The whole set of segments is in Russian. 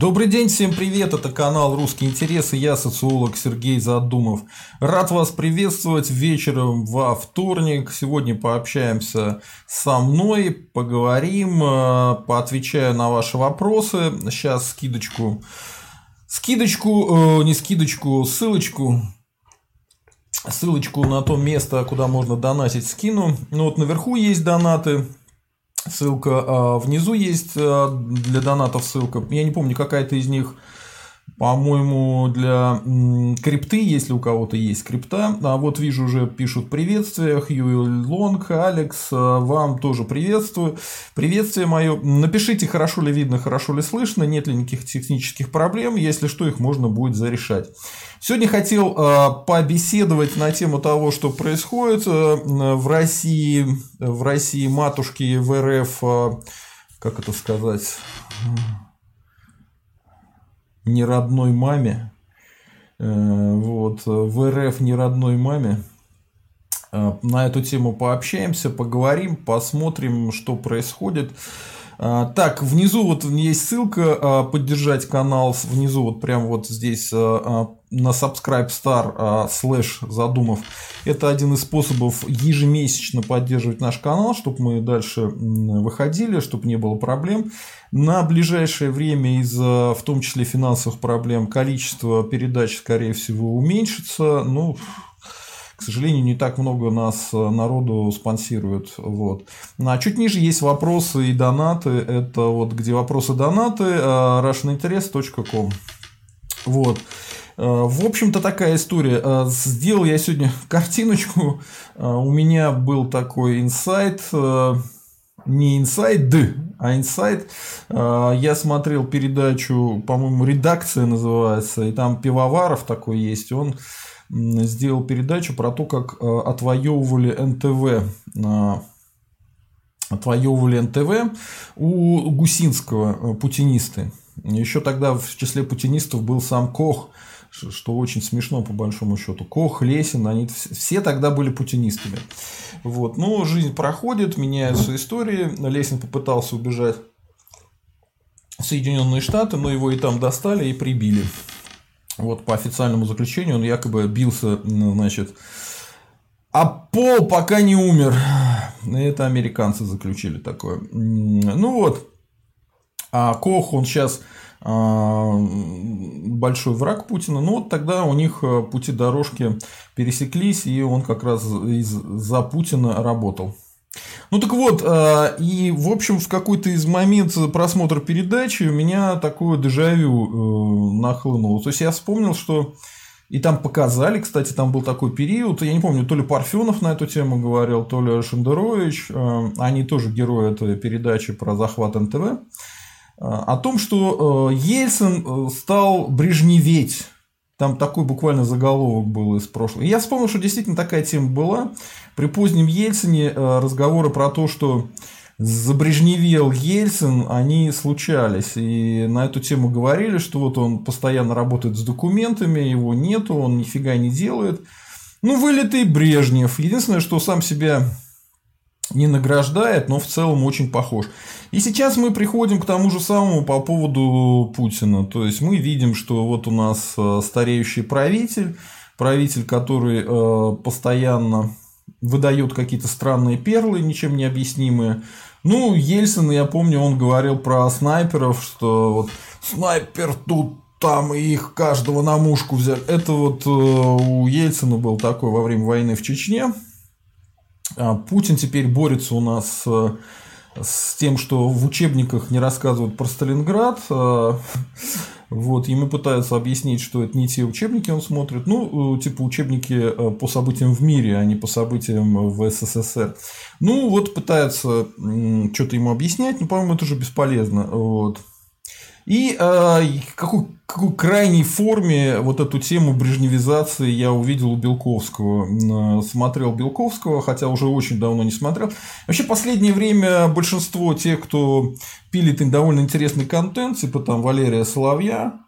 Добрый день, всем привет, это канал «Русские интересы», я социолог Сергей Задумов. Рад вас приветствовать вечером во вторник. Сегодня пообщаемся со мной, поговорим, э, поотвечаю на ваши вопросы. Сейчас скидочку, скидочку, э, не скидочку, ссылочку ссылочку на то место, куда можно донатить, скину. Ну вот наверху есть донаты, ссылка, а внизу есть а, для донатов ссылка. Я не помню, какая-то из них по-моему, для крипты, если у кого-то есть крипта. А вот вижу, уже пишут приветствия. Хью Лонг, Алекс, а, вам тоже приветствую. Приветствие мое. Напишите, хорошо ли видно, хорошо ли слышно, нет ли никаких технических проблем. Если что, их можно будет зарешать. Сегодня хотел а, побеседовать на тему того, что происходит а, в России, в России матушки в РФ, как это сказать, не родной маме, э, вот, в РФ не родной маме. Э, на эту тему пообщаемся, поговорим, посмотрим, что происходит. Э, так, внизу вот есть ссылка поддержать канал, внизу вот прям вот здесь на Subscribe Star слэш задумав. Это один из способов ежемесячно поддерживать наш канал, чтобы мы дальше выходили, чтобы не было проблем. На ближайшее время из-за, в том числе, финансовых проблем, количество передач, скорее всего, уменьшится. Ну, к сожалению, не так много нас народу спонсирует. Вот. А чуть ниже есть вопросы и донаты. Это вот где вопросы донаты э, russianinterest.com. Вот. Э, в общем-то, такая история. Э, сделал я сегодня картиночку. У меня был такой инсайт. Не инсайт, а инсайт. Я смотрел передачу, по-моему, редакция называется, и там Пивоваров такой есть. Он сделал передачу про то, как э, отвоевывали НТВ отвоевывали НТВ у Гусинского, путинисты. Еще тогда в числе путинистов был сам Кох, что очень смешно по большому счету. Кох, Лесин, они все тогда были путинистами. Вот. Но жизнь проходит, меняются истории. Лесин попытался убежать в Соединенные Штаты, но его и там достали и прибили. Вот по официальному заключению он якобы бился, значит, а пол пока не умер. Это американцы заключили такое. Ну вот. А Кох, он сейчас а, большой враг Путина. Ну, вот тогда у них э, пути дорожки пересеклись, и он как раз из-за Путина работал. Ну так вот, э, и в общем в какой-то из моментов просмотра передачи у меня такое дежавю э, нахлынуло. То есть я вспомнил, что и там показали, кстати, там был такой период, я не помню, то ли Парфенов на эту тему говорил, то ли Шендерович, они тоже герои этой передачи про захват НТВ о том, что э, Ельцин э, стал брежневеть. Там такой буквально заголовок был из прошлого. И я вспомнил, что действительно такая тема была. При позднем Ельцине э, разговоры про то, что забрежневел Ельцин, они случались. И на эту тему говорили, что вот он постоянно работает с документами, его нету, он нифига не делает. Ну, вылитый Брежнев. Единственное, что сам себя не награждает, но в целом очень похож. И сейчас мы приходим к тому же самому по поводу Путина. То есть мы видим, что вот у нас э, стареющий правитель, правитель, который э, постоянно выдает какие-то странные перлы, ничем не объяснимые. Ну, Ельцин, я помню, он говорил про снайперов, что вот снайпер тут там и их каждого на мушку взяли. Это вот э, у Ельцина был такой во время войны в Чечне. А Путин теперь борется у нас э, с тем, что в учебниках не рассказывают про Сталинград. Э, вот, ему пытаются объяснить, что это не те учебники он смотрит. Ну, э, типа учебники по событиям в мире, а не по событиям в СССР. Ну, вот пытаются что-то ему объяснять, но, по-моему, это уже бесполезно. Вот. И э, какой, какой крайней форме вот эту тему брежневизации я увидел у Белковского. Смотрел Белковского, хотя уже очень давно не смотрел. Вообще, последнее время большинство тех, кто пилит довольно интересный контент, типа там Валерия Соловья,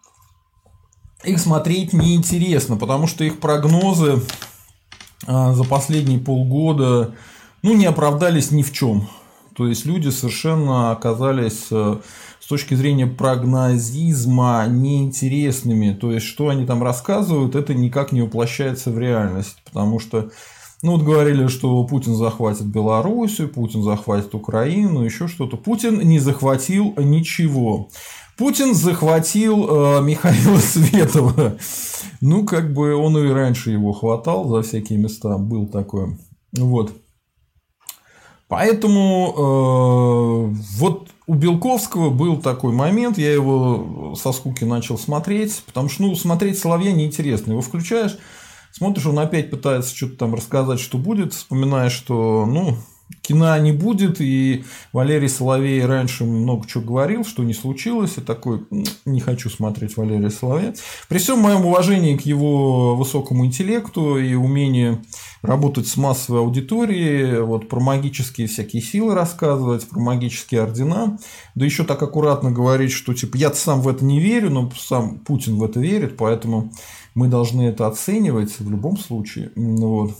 их смотреть неинтересно, потому что их прогнозы э, за последние полгода ну, не оправдались ни в чем. То есть люди совершенно оказались э, точки зрения прогнозизма неинтересными. То есть, что они там рассказывают, это никак не воплощается в реальность. Потому что ну вот говорили, что Путин захватит Белоруссию, Путин захватит Украину, еще что-то. Путин не захватил ничего. Путин захватил э, Михаила Светова. Ну, как бы он и раньше его хватал за всякие места, был такой. Вот. Поэтому э, вот у Белковского был такой момент, я его со скуки начал смотреть, потому что ну, смотреть Соловья неинтересно. Его включаешь, смотришь, он опять пытается что-то там рассказать, что будет, вспоминаешь, что ну, кино не будет, и Валерий Соловей раньше много чего говорил, что не случилось, и такой, не хочу смотреть Валерия Соловья. При всем моем уважении к его высокому интеллекту и умению работать с массовой аудиторией, вот про магические всякие силы рассказывать, про магические ордена, да еще так аккуратно говорить, что типа я сам в это не верю, но сам Путин в это верит, поэтому мы должны это оценивать в любом случае. Вот.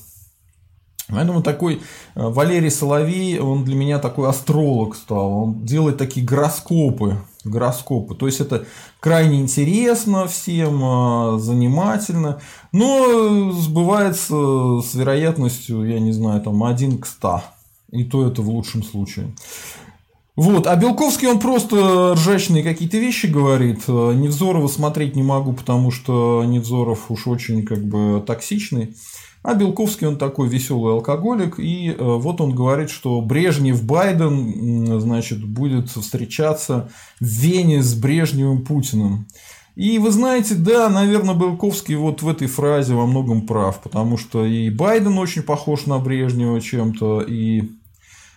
Поэтому такой э, Валерий Соловей, он для меня такой астролог стал. Он делает такие гороскопы. Гороскопы. То есть это крайне интересно всем, э, занимательно, но сбывается с вероятностью, я не знаю, там 1 к 100. И то это в лучшем случае. Вот, а Белковский, он просто ржачные какие-то вещи говорит. Э, Невзорова смотреть не могу, потому что Невзоров уж очень как бы токсичный. А Белковский он такой веселый алкоголик, и э, вот он говорит, что Брежнев Байден, значит, будет встречаться в Вене с Брежневым Путиным. И вы знаете, да, наверное, Белковский вот в этой фразе во многом прав, потому что и Байден очень похож на Брежнева чем-то, и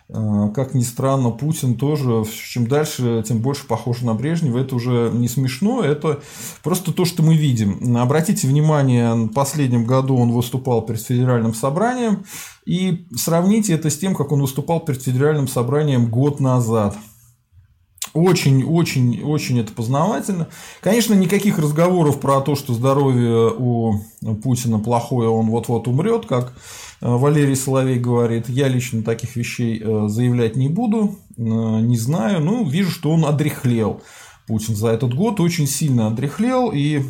как ни странно, Путин тоже, чем дальше, тем больше похож на Брежнева. Это уже не смешно, это просто то, что мы видим. Обратите внимание, в последнем году он выступал перед федеральным собранием, и сравните это с тем, как он выступал перед федеральным собранием год назад. Очень, очень, очень это познавательно. Конечно, никаких разговоров про то, что здоровье у Путина плохое, он вот-вот умрет, как э, Валерий Соловей говорит. Я лично таких вещей э, заявлять не буду, э, не знаю. Ну, вижу, что он одрехлел. Путин за этот год очень сильно одрехлел и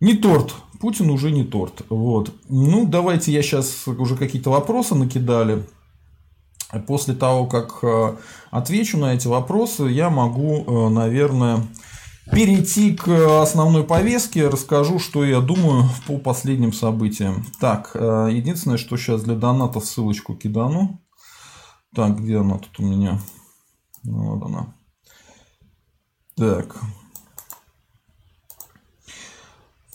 не торт. Путин уже не торт. Вот. Ну, давайте я сейчас уже какие-то вопросы накидали. После того, как э, отвечу на эти вопросы, я могу, э, наверное, перейти к основной повестке, расскажу, что я думаю по последним событиям. Так, э, единственное, что сейчас для доната ссылочку кидану. Так, где она тут у меня? Вот она. Так,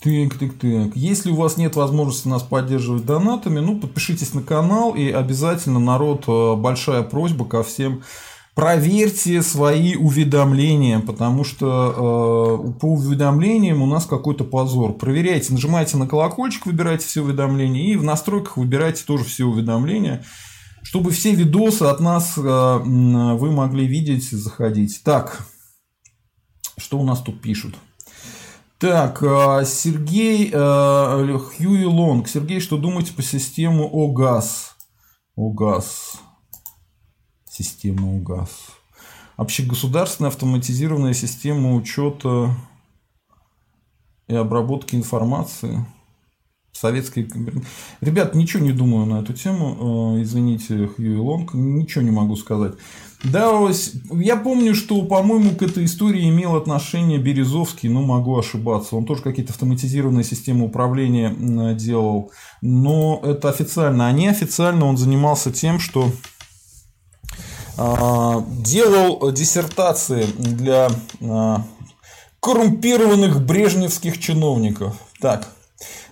так, так, так. Если у вас нет возможности нас поддерживать донатами, ну, подпишитесь на канал и обязательно, народ, э, большая просьба ко всем проверьте свои уведомления, потому что э, по уведомлениям у нас какой-то позор. Проверяйте, нажимайте на колокольчик, выбирайте все уведомления и в настройках выбирайте тоже все уведомления, чтобы все видосы от нас э, вы могли видеть, заходить. Так, что у нас тут пишут? Так, а, Сергей э, Хьюи Лонг. Сергей, что думаете по системе ОГАЗ? ОГАЗ. Система ОГАЗ. Общегосударственная автоматизированная система учета и обработки информации. Советской... Ребят, ничего не думаю на эту тему. Э, извините, Хьюи Лонг. Ничего не могу сказать. Да, я помню, что, по-моему, к этой истории имел отношение Березовский, но могу ошибаться. Он тоже какие-то автоматизированные системы управления делал. Но это официально. А неофициально он занимался тем, что а, делал диссертации для а, коррумпированных брежневских чиновников. Так,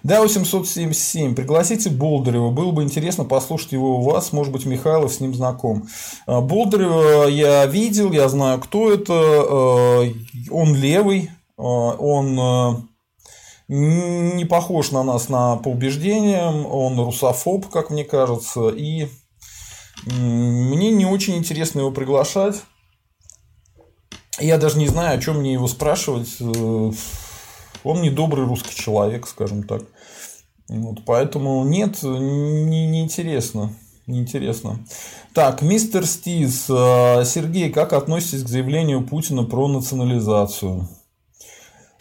да, 877. Пригласите Болдырева. Было бы интересно послушать его у вас. Может быть, Михайлов с ним знаком. А, Болдырева я видел, я знаю, кто это. А, он левый. А, он не похож на нас на, по убеждениям. Он русофоб, как мне кажется. И мне не очень интересно его приглашать. Я даже не знаю, о чем мне его спрашивать. Он не добрый русский человек, скажем так. Вот, поэтому нет, не, не интересно. Интересно. Так, мистер Стиз, э, Сергей, как относитесь к заявлению Путина про национализацию?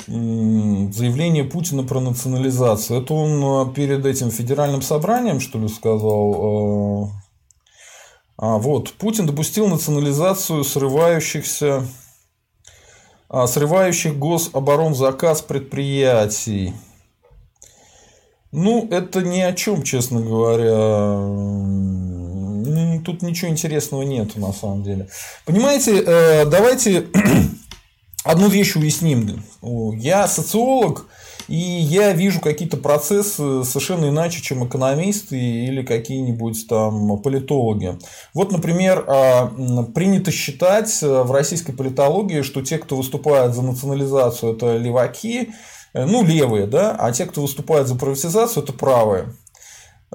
Заявление Путина про национализацию. Это он э, перед этим федеральным собранием, что ли, сказал? Э, а, вот, Путин допустил национализацию срывающихся срывающих гособоронзаказ предприятий. Ну, это ни о чем, честно говоря. Тут ничего интересного нет на самом деле. Понимаете, э, давайте одну вещь уясним. Я социолог, и я вижу какие-то процессы совершенно иначе, чем экономисты или какие-нибудь там политологи. Вот, например, а, принято считать в российской политологии, что те, кто выступает за национализацию, это леваки, э, ну, левые, да, а те, кто выступает за приватизацию, это правые.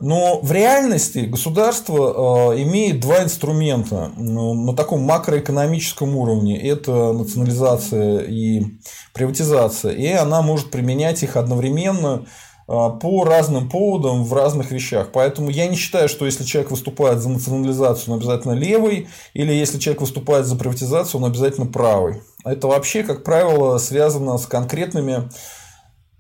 Но в реальности государство э, имеет два инструмента ну, на таком макроэкономическом уровне. Это национализация и приватизация. И она может применять их одновременно э, по разным поводам в разных вещах. Поэтому я не считаю, что если человек выступает за национализацию, он обязательно левый, или если человек выступает за приватизацию, он обязательно правый. Это вообще, как правило, связано с конкретными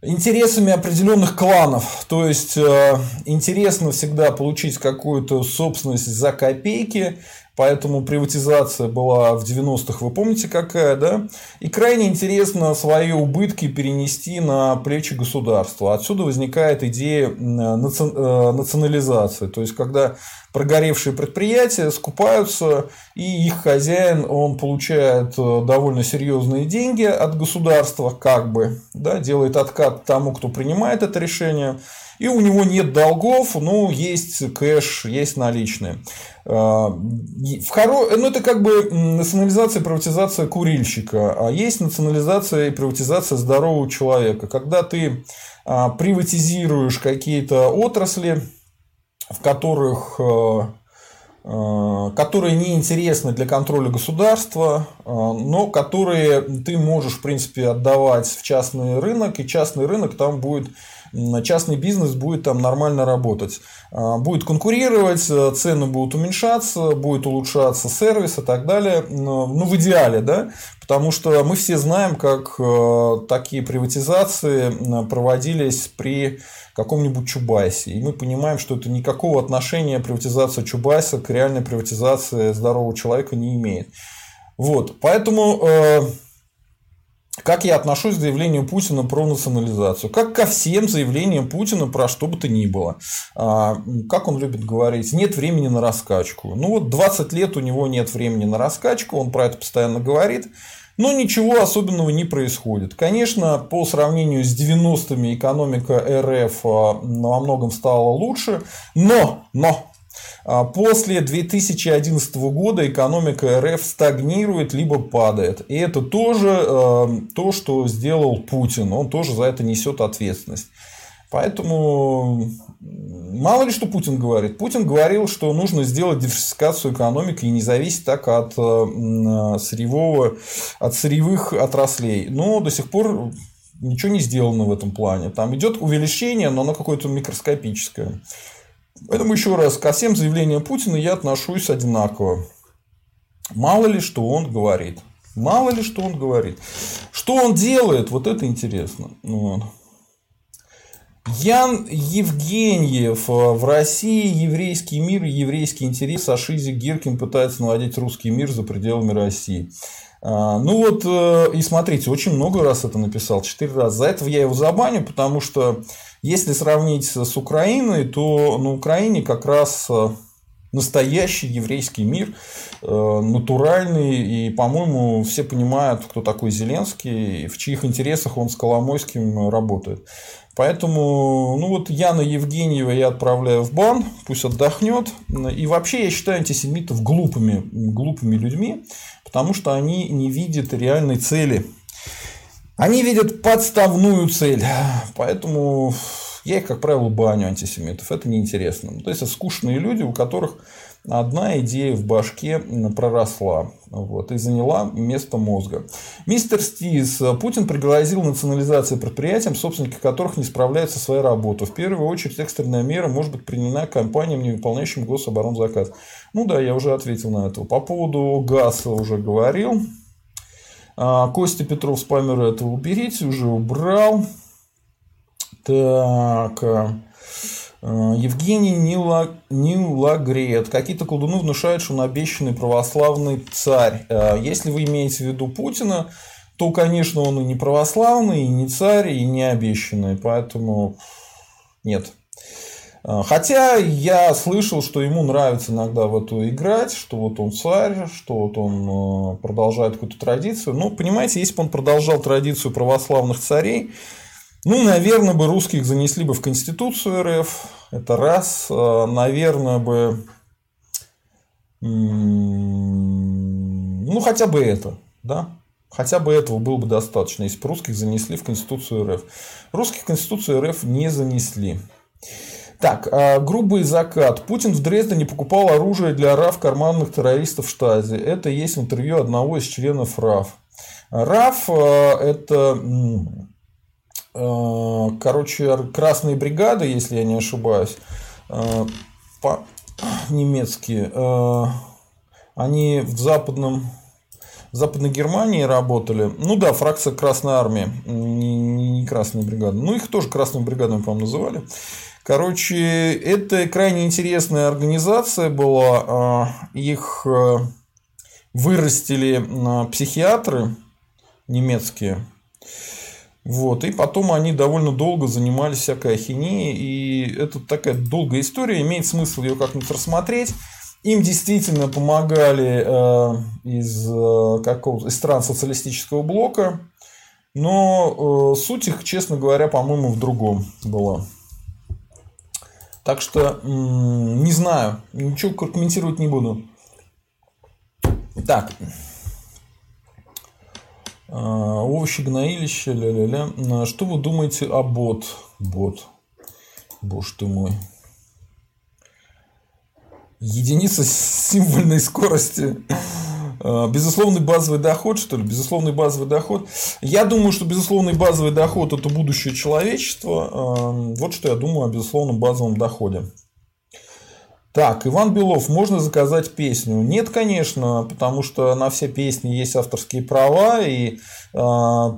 интересами определенных кланов. То есть э, интересно всегда получить какую-то собственность за копейки, поэтому приватизация была в 90-х, вы помните какая, да? И крайне интересно свои убытки перенести на плечи государства. Отсюда возникает идея э, национализации. То есть, когда прогоревшие предприятия скупаются, и их хозяин, он получает э, довольно серьезные деньги от государства, как бы, да, делает откат тому, кто принимает это решение, и у него нет долгов, ну, есть кэш, есть наличные. Э, в хоро... Ну, это как бы национализация и приватизация курильщика, а есть национализация и приватизация здорового человека. Когда ты а, приватизируешь какие-то отрасли, в которых э, которые не интересны для контроля государства, но которые ты можешь, в принципе, отдавать в частный рынок, и частный рынок там будет частный бизнес будет там нормально работать. Будет конкурировать, цены будут уменьшаться, будет улучшаться сервис и так далее. Ну, в идеале, да, потому что мы все знаем, как такие приватизации проводились при каком-нибудь Чубайсе. И мы понимаем, что это никакого отношения приватизация Чубайса к реальной приватизации здорового человека не имеет. Вот. Поэтому э, как я отношусь к заявлению Путина про национализацию? Как ко всем заявлениям Путина про что бы то ни было. А, как он любит говорить, нет времени на раскачку. Ну вот 20 лет у него нет времени на раскачку, он про это постоянно говорит. Но ничего особенного не происходит. Конечно, по сравнению с 90-ми экономика РФ а, во многом стала лучше, но, но После 2011 года экономика РФ стагнирует либо падает. И это тоже а, то, что сделал Путин. Он тоже за это несет ответственность. Поэтому мало ли что Путин говорит. Путин говорил, что нужно сделать диверсификацию экономики и не зависеть так от э, сырьевого, от сырьевых отраслей. Но до сих пор ничего не сделано в этом плане. Там идет увеличение, но оно какое-то микроскопическое. Поэтому еще раз, ко всем заявлениям Путина я отношусь одинаково. Мало ли что он говорит. Мало ли что он говорит. Что он делает, вот это интересно. Вот. Ян Евгеньев. Э, в России еврейский мир и еврейский интерес. А Шизик Гиркин пытается наводить русский мир за пределами России. А, ну вот, э, и смотрите, очень много раз это написал, четыре раза. За это я его забаню, потому что если сравнить с Украиной, то на Украине как раз э, настоящий еврейский мир, натуральный, и, по-моему, все понимают, кто такой Зеленский, в чьих интересах он с Коломойским работает. Поэтому, ну вот Яна Евгеньева я отправляю в бан, пусть отдохнет. И вообще я считаю антисемитов глупыми, глупыми людьми, потому что они не видят реальной цели. Они видят подставную цель. Поэтому я их, как правило, баню антисемитов. Это неинтересно. То есть, это скучные люди, у которых одна идея в башке проросла вот, и заняла место мозга. Мистер Стиз. Путин пригрозил национализацией предприятиям, собственники которых не справляются со своей работой. В первую очередь экстренная мера может быть принята компаниям, не выполняющим гособоронзаказ. Ну да, я уже ответил на это. По поводу газа уже говорил. А, Костя Петров спамер это уберите, уже убрал. Так. А, Евгений Нила, Нилагрет. Какие-то колдуны внушают, что он обещанный православный царь. А, если вы имеете в виду Путина, то, конечно, он и не православный, и не царь, и не обещанный. Поэтому нет. А, хотя я слышал, что ему нравится иногда в эту играть, что вот он царь, что вот он а, продолжает какую-то традицию. Но, понимаете, если бы он продолжал традицию православных царей, ну, наверное, бы русских занесли бы в Конституцию РФ. Это раз. А, наверное, бы... Ну, хотя бы это, да? Хотя бы этого было бы достаточно, если бы русских занесли в Конституцию РФ. Русских в Конституцию РФ не занесли. Так, а, грубый закат. Путин в Дрездене покупал оружие для РАФ карманных террористов в штазе. Это есть интервью одного из членов РАФ. РАФ а, – это, а, короче, красные бригады, если я не ошибаюсь, немецкие. Они в западном в Западной Германии работали. Ну да, фракция Красной Армии, не, не Красная бригада. Ну, их тоже Красной бригадой, по-моему, называли. Короче, это крайне интересная организация была. А, их э, вырастили психиатры немецкие. Вот, и потом они довольно долго занимались всякой ахинеей, и это такая долгая история, имеет смысл ее как-нибудь рассмотреть. Им действительно помогали э, из, э, какого из стран социалистического блока, но суть их, честно говоря, по-моему, в другом была. Так что не знаю, ничего комментировать не буду. Так. А, овощи, гноилище, ля-ля-ля. Что вы думаете о бот? Бот. Боже ты мой. Единица символьной скорости. Э, безусловный базовый доход, что ли? Безусловный базовый доход. Я думаю, что безусловный базовый доход – это будущее человечества. Эм, вот что я думаю о безусловном базовом доходе. Так, Иван Белов, можно заказать песню? Нет, конечно, потому что на все песни есть авторские права, и э,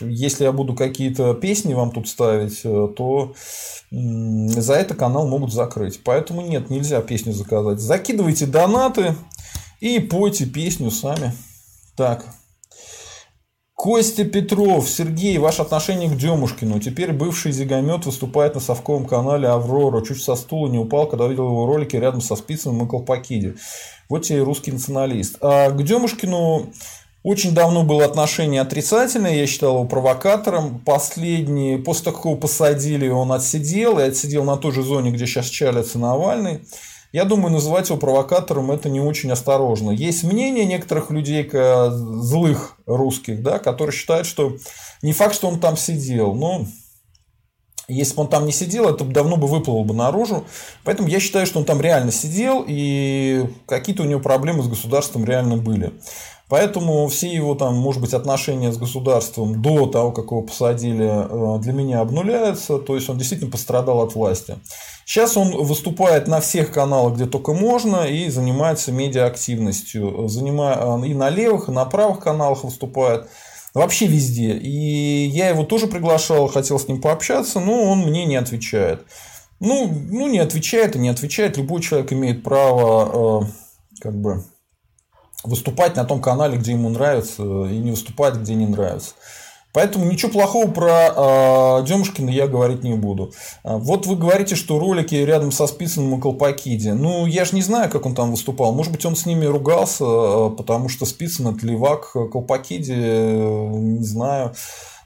если я буду какие-то песни вам тут ставить, э, то за это канал могут закрыть. Поэтому нет, нельзя песню заказать. Закидывайте донаты, и пойте песню сами. Так. Костя Петров, Сергей, ваше отношение к Демушкину. Теперь бывший зигомет выступает на совковом канале Аврора. Чуть со стула не упал, когда видел его ролики рядом со Спицыным и Колпакиде. Вот тебе русский националист. А к Демушкину очень давно было отношение отрицательное, я считал его провокатором. Последний, после того, как его посадили, он отсидел, и отсидел на той же зоне, где сейчас чалится Навальный. Я думаю, называть его провокатором это не очень осторожно. Есть мнение некоторых людей, злых русских, да, которые считают, что не факт, что он там сидел, но если бы он там не сидел, это давно бы выплыло бы наружу. Поэтому я считаю, что он там реально сидел, и какие-то у него проблемы с государством реально были. Поэтому все его там, может быть, отношения с государством до того, как его посадили, э, для меня обнуляются. То есть он действительно пострадал от власти. Сейчас он выступает на всех каналах, где только можно, и занимается медиаактивностью. Э, и на левых, и на правых каналах выступает. Вообще везде. И я его тоже приглашал, хотел с ним пообщаться, но он мне не отвечает. Ну, ну не отвечает и не отвечает. Любой человек имеет право э, как бы выступать на том канале, где ему нравится, и не выступать, где не нравится. Поэтому ничего плохого про э, Демушкина я говорить не буду. А, вот вы говорите, что ролики рядом со Спицыным и Колпакиди. Ну, я же не знаю, как он там выступал. Может быть, он с ними ругался, потому что Спицын это левак, Колпакиди, не знаю.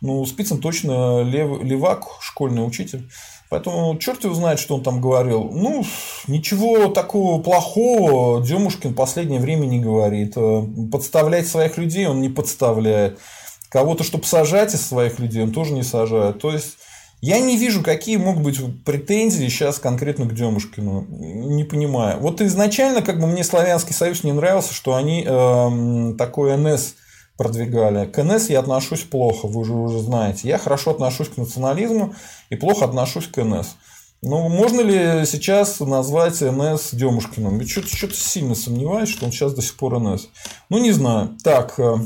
Ну, Спицын точно лев, левак, школьный учитель. Поэтому черт его знает, что он там говорил. Ну, ничего такого плохого Демушкин в последнее время не говорит. Э, подставлять своих людей он не подставляет. Кого-то, чтобы сажать из своих людей, он тоже не сажает. То есть, Я не вижу, какие могут быть претензии сейчас конкретно к Демушкину. Не понимаю. Вот изначально как бы мне Славянский Союз не нравился, что они э, такой НС продвигали. К НС я отношусь плохо, вы уже, уже знаете. Я хорошо отношусь к национализму и плохо отношусь к НС. Ну, можно ли сейчас назвать НС Демушкиным? Я что-то, что-то сильно сомневаюсь, что он сейчас до сих пор НС. Ну, не знаю. Так, э,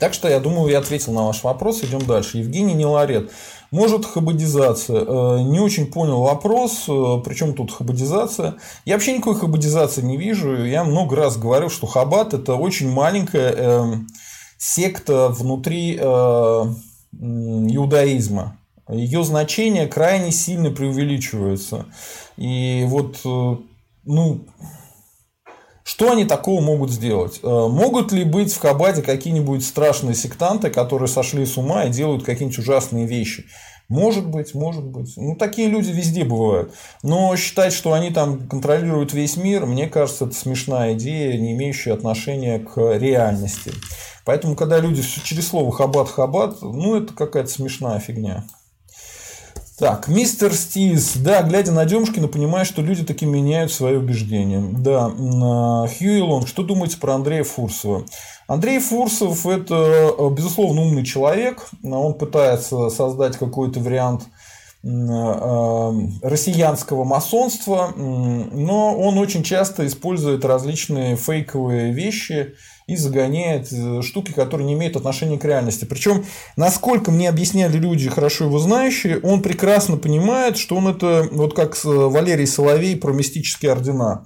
так что я думаю, я ответил на ваш вопрос. Идем дальше. Евгений Неларет. Может хабадизация? Э, не очень понял вопрос, э, причем тут хабадизация. Я вообще никакой хабадизации не вижу. Я много раз говорил, что хабад это очень маленькая эм, секта внутри иудаизма ее значение крайне сильно преувеличивается. И вот, э, ну, что они такого могут сделать? Э, могут ли быть в Хабаде какие-нибудь страшные сектанты, которые сошли с ума и делают какие-нибудь ужасные вещи? Может быть, может быть. Ну, такие люди везде бывают. Но считать, что они там контролируют весь мир, мне кажется, это смешная идея, не имеющая отношения к реальности. Поэтому, когда люди через слово хабат-хабат, ну, это какая-то смешная фигня. Так, мистер Стиз. Да, глядя на Демушкина, понимаю, что люди таки меняют свои убеждения. Да, а, Хьюи Лонг. Что думаете про Андрея Фурсова? Андрей Фурсов – это, э, безусловно, умный человек. Он пытается создать какой-то вариант э, россиянского масонства, но он очень часто использует различные фейковые вещи и загоняет э, штуки, которые не имеют отношения к реальности. Причем, насколько мне объясняли люди, хорошо его знающие, он прекрасно понимает, что он это, вот как Валерий Соловей про мистические ордена.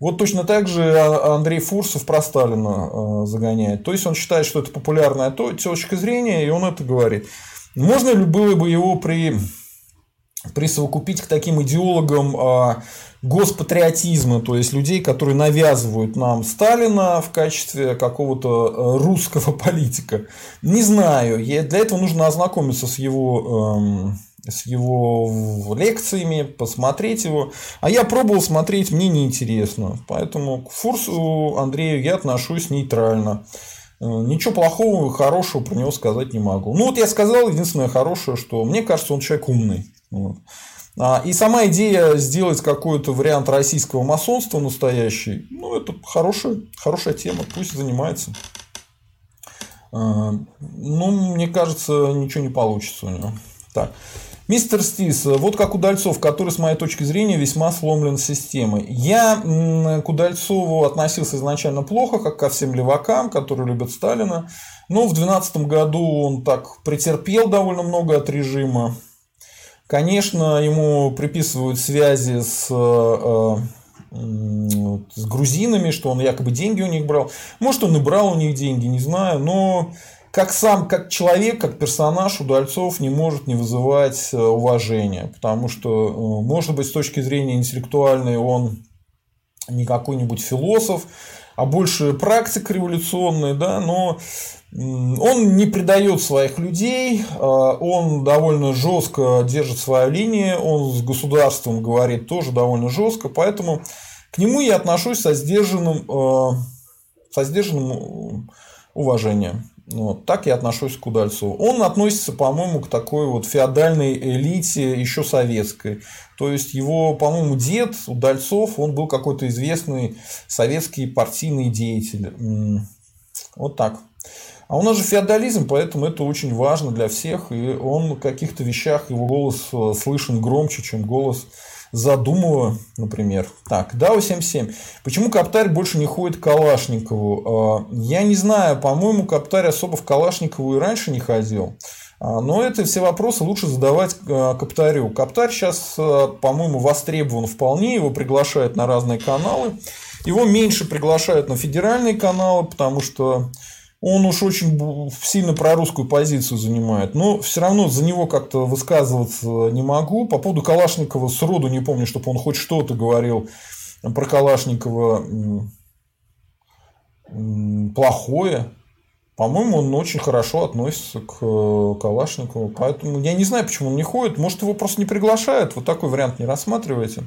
Вот точно так же а, Андрей Фурсов про Сталина э, загоняет. То есть он считает, что это популярная точка зрения, и он это говорит. Можно ли было бы его при присовокупить к таким идеологам а, госпатриотизма, то есть людей, которые навязывают нам Сталина в качестве какого-то э, русского политика. Не знаю, для этого нужно ознакомиться с его эм, с его лекциями, посмотреть его. А я пробовал смотреть, мне неинтересно. Поэтому к Фурсу Андрею я отношусь нейтрально. Э, ничего плохого, хорошего про него сказать не могу. Ну, вот я сказал единственное хорошее, что мне кажется, он человек умный. Вот. А, и сама идея сделать какой-то вариант российского масонства настоящий, ну, это хорошая, хорошая тема, пусть занимается. А, ну, мне кажется, ничего не получится у него. Так. Мистер Стис, вот как Удальцов, который, с моей точки зрения, весьма сломлен системой. Я к Удальцову относился изначально плохо, как ко всем левакам, которые любят Сталина. Но в 2012 году он так претерпел довольно много от режима. Конечно, ему приписывают связи с, э, с грузинами, что он якобы деньги у них брал. Может, он и брал у них деньги, не знаю. Но как сам, как человек, как персонаж Удальцов не может не вызывать э, уважения. Потому что, э, может быть, с точки зрения интеллектуальной он не какой-нибудь философ, а больше практик революционный, да, но он не предает своих людей, а, он довольно жестко держит свою линию, он с государством говорит тоже довольно жестко, поэтому к нему я отношусь со сдержанным, а, со сдержанным уважением. Вот, так я отношусь к Удальцову. Он относится, по-моему, к такой вот феодальной элите, еще советской. То есть его, по-моему, дед Удальцов, он был какой-то известный советский партийный деятель. Вот так. А у нас же феодализм, поэтому это очень важно для всех, и он в каких-то вещах, его голос э, слышен громче, чем голос Задумова, например. Так, DAO 77. Почему Каптарь больше не ходит к Калашникову? А, я не знаю, по-моему, Каптарь особо в Калашникову и раньше не ходил. А, но это все вопросы лучше задавать э, Каптарю. Каптарь сейчас, э, по-моему, востребован вполне, его приглашают на разные каналы. Его меньше приглашают на федеральные каналы, потому что он уж очень сильно прорусскую позицию занимает. Но все равно за него как-то высказываться не могу. По поводу Калашникова сроду не помню, чтобы он хоть что-то говорил про Калашникова плохое. По-моему, он очень хорошо относится к э, Калашникову. Поэтому я не знаю, почему он не ходит. Может, его просто не приглашают. Вот такой вариант не рассматриваете.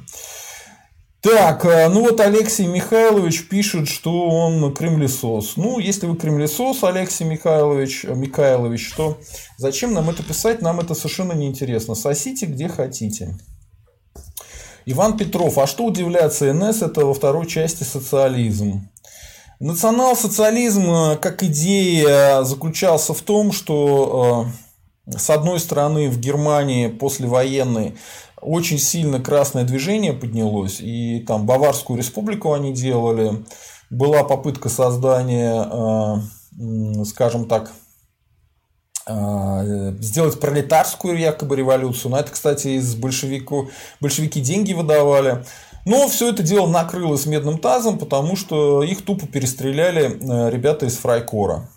Так, э, ну вот Алексей Михайлович пишет, что он кремлесос. Ну, если вы кремлесос, Алексей Михайлович, э, Михайлович, то зачем нам это писать? Нам это совершенно неинтересно. Сосите где хотите. Иван Петров. А что удивляться, НС это во второй части социализм. Национал-социализм э, как идея заключался в том, что с одной стороны в Германии послевоенной очень сильно красное движение поднялось, и там Баварскую республику они делали. Была попытка создания, э, скажем так, э, сделать пролетарскую якобы революцию. На это, кстати, из большевику, большевики деньги выдавали. Но все это дело накрылось медным тазом, потому что их тупо перестреляли э, ребята из Фрайкора.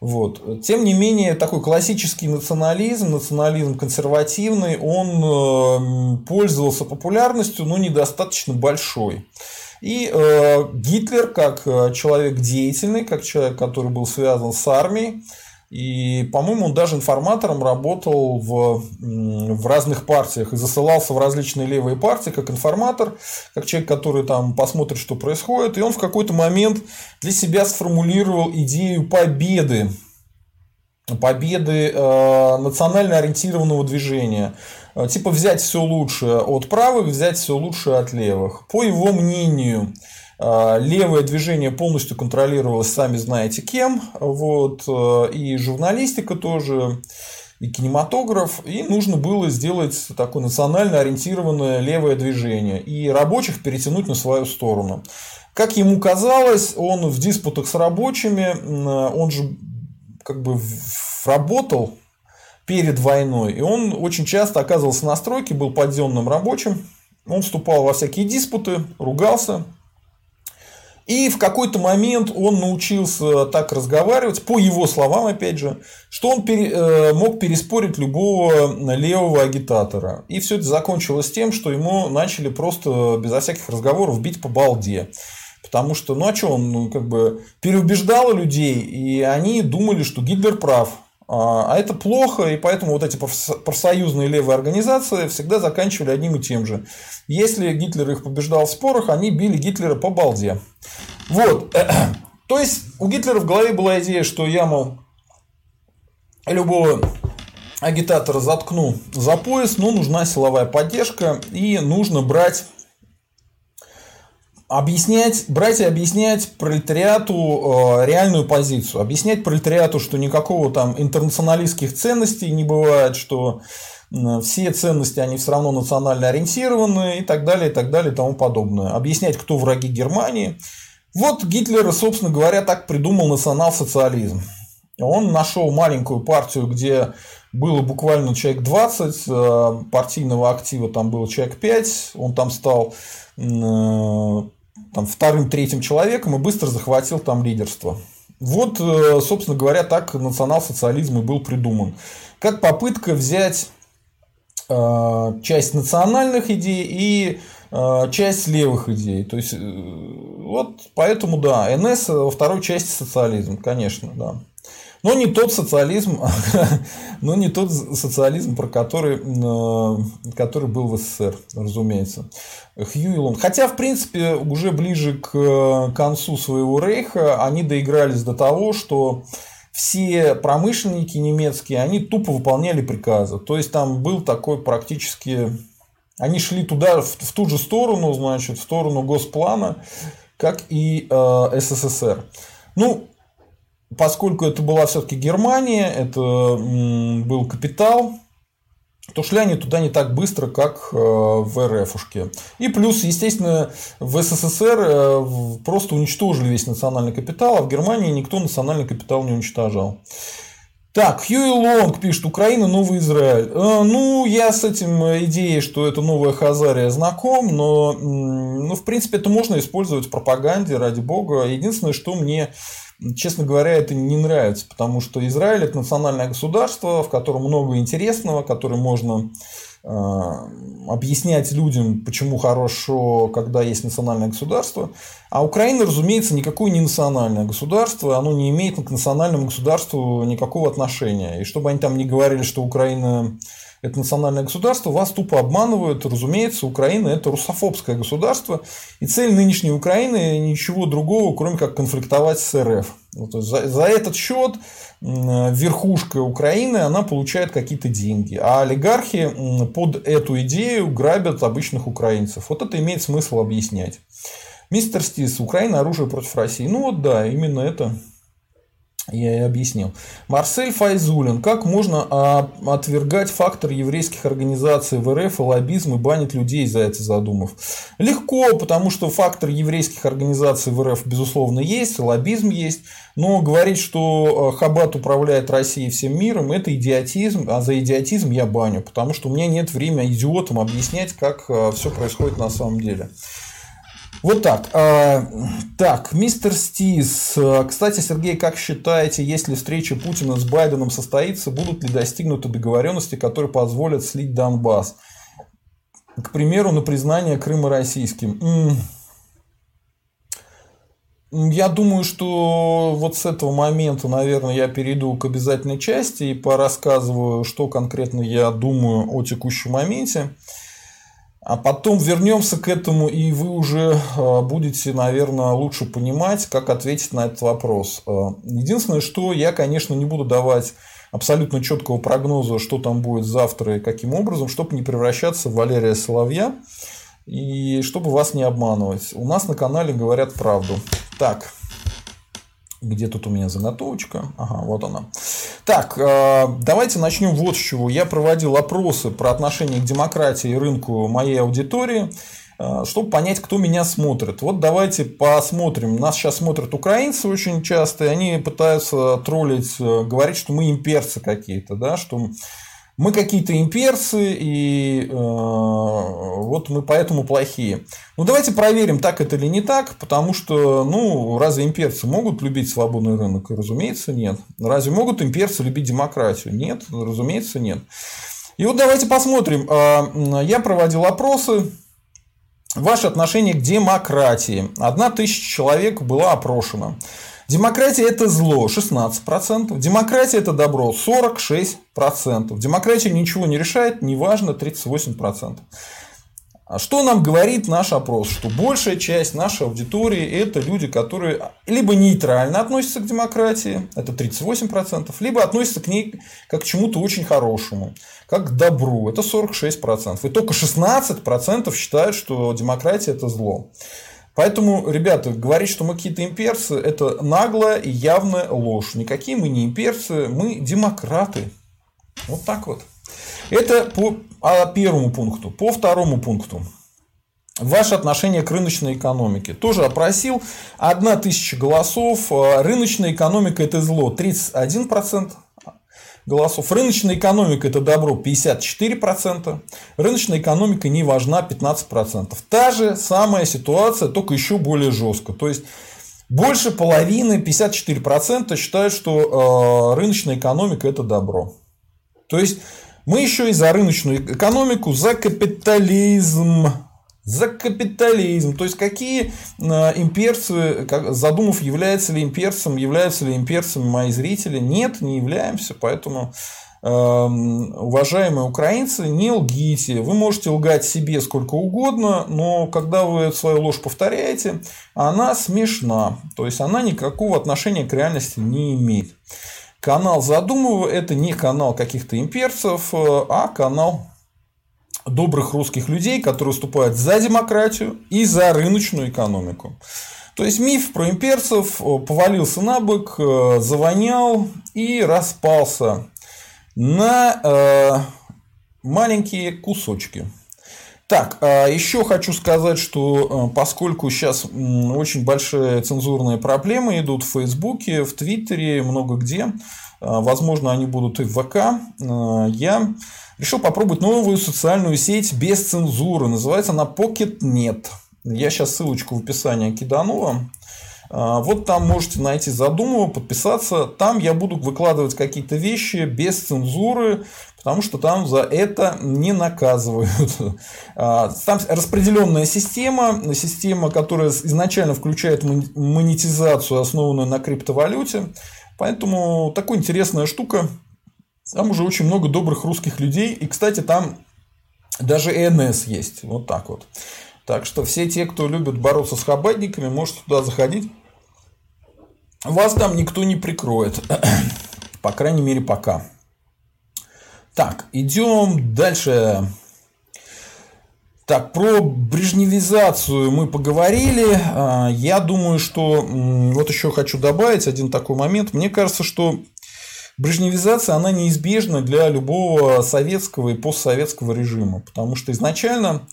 Вот. Тем не менее, такой классический национализм, национализм консервативный, он э, пользовался популярностью, но недостаточно большой. И э, Гитлер, как э, человек деятельный, как человек, который был связан с армией, и, по-моему, он даже информатором работал в, в разных партиях и засылался в различные левые партии как информатор, как человек, который там посмотрит, что происходит. И он в какой-то момент для себя сформулировал идею победы победы э, национально ориентированного движения. Э, типа взять все лучшее от правых, взять все лучшее от левых. По его мнению, левое движение полностью контролировалось, сами знаете кем, вот, э, и журналистика тоже, и кинематограф, и нужно было сделать такое национально ориентированное левое движение и рабочих перетянуть на свою сторону. Как ему казалось, он в диспутах с рабочими, он же как бы работал перед войной, и он очень часто оказывался на стройке, был подъемным рабочим, он вступал во всякие диспуты, ругался, и в какой-то момент он научился так разговаривать, по его словам, опять же, что он пере, э, мог переспорить любого левого агитатора. И все это закончилось тем, что ему начали просто безо всяких разговоров бить по балде. Потому что, ну а что, он ну, как бы переубеждал людей, и они думали, что Гитлер прав. А, а это плохо, и поэтому вот эти профсоюзные левые организации всегда заканчивали одним и тем же. Если Гитлер их побеждал в спорах, они били Гитлера по балде. Вот. То есть у Гитлера в голове была идея, что я, мол, любого агитатора заткну за пояс, но нужна силовая поддержка и нужно брать объяснять, брать и объяснять пролетариату э, реальную позицию, объяснять пролетариату, что никакого там интернационалистских ценностей не бывает, что все ценности, они все равно национально ориентированы и так далее, и так далее, и тому подобное. Объяснять, кто враги Германии. Вот Гитлер, собственно говоря, так придумал национал-социализм. Он нашел маленькую партию, где было буквально человек 20, э, партийного актива там было человек 5, он там стал э, там, вторым-третьим человеком и быстро захватил там лидерство. Вот, э, собственно говоря, так национал-социализм и был придуман. Как попытка взять э, часть национальных идей и э, часть левых идей. То есть, вот поэтому, да, НС во второй части социализм, конечно, да. Но не тот социализм, но не тот социализм, про который, э, который был в СССР, разумеется. Хьюи Хотя, в принципе, уже ближе к концу своего рейха они доигрались до того, что все промышленники немецкие, они тупо выполняли приказы. То есть там был такой практически... Они шли туда, в, в ту же сторону, значит, в сторону госплана, как и э, СССР. Ну, поскольку это была все-таки Германия, это был капитал, то шли они туда не так быстро, как э, в РФушке. И плюс, естественно, в СССР э, просто уничтожили весь национальный капитал, а в Германии никто национальный капитал не уничтожал. Так, Хьюи Лонг пишет, Украина – новый Израиль. Э, ну, я с этим идеей, что это новая Хазария, знаком, но, ну, в принципе, это можно использовать в пропаганде, ради бога. Единственное, что мне Честно говоря, это не нравится, потому что Израиль это национальное государство, в котором много интересного, которое можно э, объяснять людям, почему хорошо, когда есть национальное государство. А Украина, разумеется, никакое не национальное государство, оно не имеет к национальному государству никакого отношения. И чтобы они там не говорили, что Украина это национальное государство, вас тупо обманывают. Разумеется, Украина – это русофобское государство, и цель нынешней Украины – ничего другого, кроме как конфликтовать с РФ. Вот, за, за этот счет верхушка Украины, она получает какие-то деньги, а олигархи под эту идею грабят обычных украинцев. Вот это имеет смысл объяснять. Мистер Стис, Украина оружие против России. Ну вот да, именно это я и объяснил. Марсель Файзулин. Как можно а, отвергать фактор еврейских организаций в РФ и лоббизм и банить людей за это задумав? Легко, потому что фактор еврейских организаций в РФ, безусловно, есть, лоббизм есть. Но говорить, что а, Хабат управляет Россией всем миром, это идиотизм, а за идиотизм я баню, потому что у меня нет времени идиотам объяснять, как а, все происходит на самом деле. Вот так. А, так, мистер Стис. Кстати, Сергей, как считаете, если встреча Путина с Байденом состоится, будут ли достигнуты договоренности, которые позволят слить Донбасс? К примеру, на признание Крыма российским. Я думаю, что вот с этого момента, наверное, я перейду к обязательной части и порассказываю, что конкретно я думаю о текущем моменте. А потом вернемся к этому, и вы уже а, будете, наверное, лучше понимать, как ответить на этот вопрос. А, единственное, что я, конечно, не буду давать абсолютно четкого прогноза, что там будет завтра и каким образом, чтобы не превращаться в Валерия Соловья и чтобы вас не обманывать. У нас на канале говорят правду. Так, где тут у меня заготовочка? Ага, вот она. Так, э, давайте начнем вот с чего. Я проводил опросы про отношение к демократии и рынку моей аудитории, э, чтобы понять, кто меня смотрит. Вот давайте посмотрим. Нас сейчас смотрят украинцы очень часто, и они пытаются троллить, э, говорить, что мы имперцы какие-то, да, что мы какие-то имперцы, и э, вот мы поэтому плохие. Ну, давайте проверим, так это или не так, потому что, ну, разве имперцы могут любить свободный рынок? Разумеется, нет. Разве могут имперцы любить демократию? Нет, разумеется, нет. И вот давайте посмотрим. А, я проводил опросы. Ваше отношение к демократии. Одна тысяча человек была опрошена. Демократия – это зло – 16%. Демократия – это добро – 46%. Демократия ничего не решает, неважно – 38%. А что нам говорит наш опрос? Что большая часть нашей аудитории – это люди, которые либо нейтрально относятся к демократии, это 38%, либо относятся к ней как к чему-то очень хорошему, как к добру, это 46%. И только 16% считают, что демократия – это зло. Поэтому, ребята, говорить, что мы какие-то имперцы, это наглая и явная ложь. Никакие мы не имперцы, мы демократы. Вот так вот. Это по а, первому пункту. По второму пункту. Ваше отношение к рыночной экономике. Тоже опросил. Одна тысяча голосов. Рыночная экономика – это зло. 31% голосов. Рыночная экономика – это добро 54%. Рыночная экономика не важна 15%. Та же самая ситуация, только еще более жестко. То есть, больше половины, 54% считают, что э, рыночная экономика – это добро. То есть, мы еще и за рыночную экономику, за капитализм, за капитализм. То есть, какие э, имперцы, задумав, являются ли имперцем, являются ли имперцами мои зрители? Нет, не являемся. Поэтому, эм, уважаемые украинцы, не лгите. Вы можете лгать себе сколько угодно, но когда вы свою ложь повторяете, она смешна. То есть, она никакого отношения к реальности не имеет. Канал Задумываю – это не канал каких-то имперцев, э, а канал добрых русских людей, которые выступают за демократию и за рыночную экономику. То есть миф про имперцев э, повалился на бок, э, завонял и распался на э, маленькие кусочки. Так, а еще хочу сказать, что поскольку сейчас очень большие цензурные проблемы идут в Фейсбуке, в Твиттере, много где, возможно, они будут и в ВК, я решил попробовать новую социальную сеть без цензуры. Называется она PocketNet. Я сейчас ссылочку в описании кидану вам. А, вот там можете найти задумываю, подписаться. Там я буду выкладывать какие-то вещи без цензуры, потому что там за это не наказывают. А, там распределенная система, система, которая изначально включает монетизацию, основанную на криптовалюте. Поэтому такая интересная штука. Там уже очень много добрых русских людей. И, кстати, там даже ЭНС есть. Вот так вот. Так что все те, кто любит бороться с хабадниками, можете туда заходить. Вас там никто не прикроет. По крайней мере, пока. Так, идем дальше. Так, про брежневизацию мы поговорили. А, я думаю, что вот еще хочу добавить один такой момент. Мне кажется, что брежневизация, она неизбежна для любого советского и постсоветского режима. Потому что изначально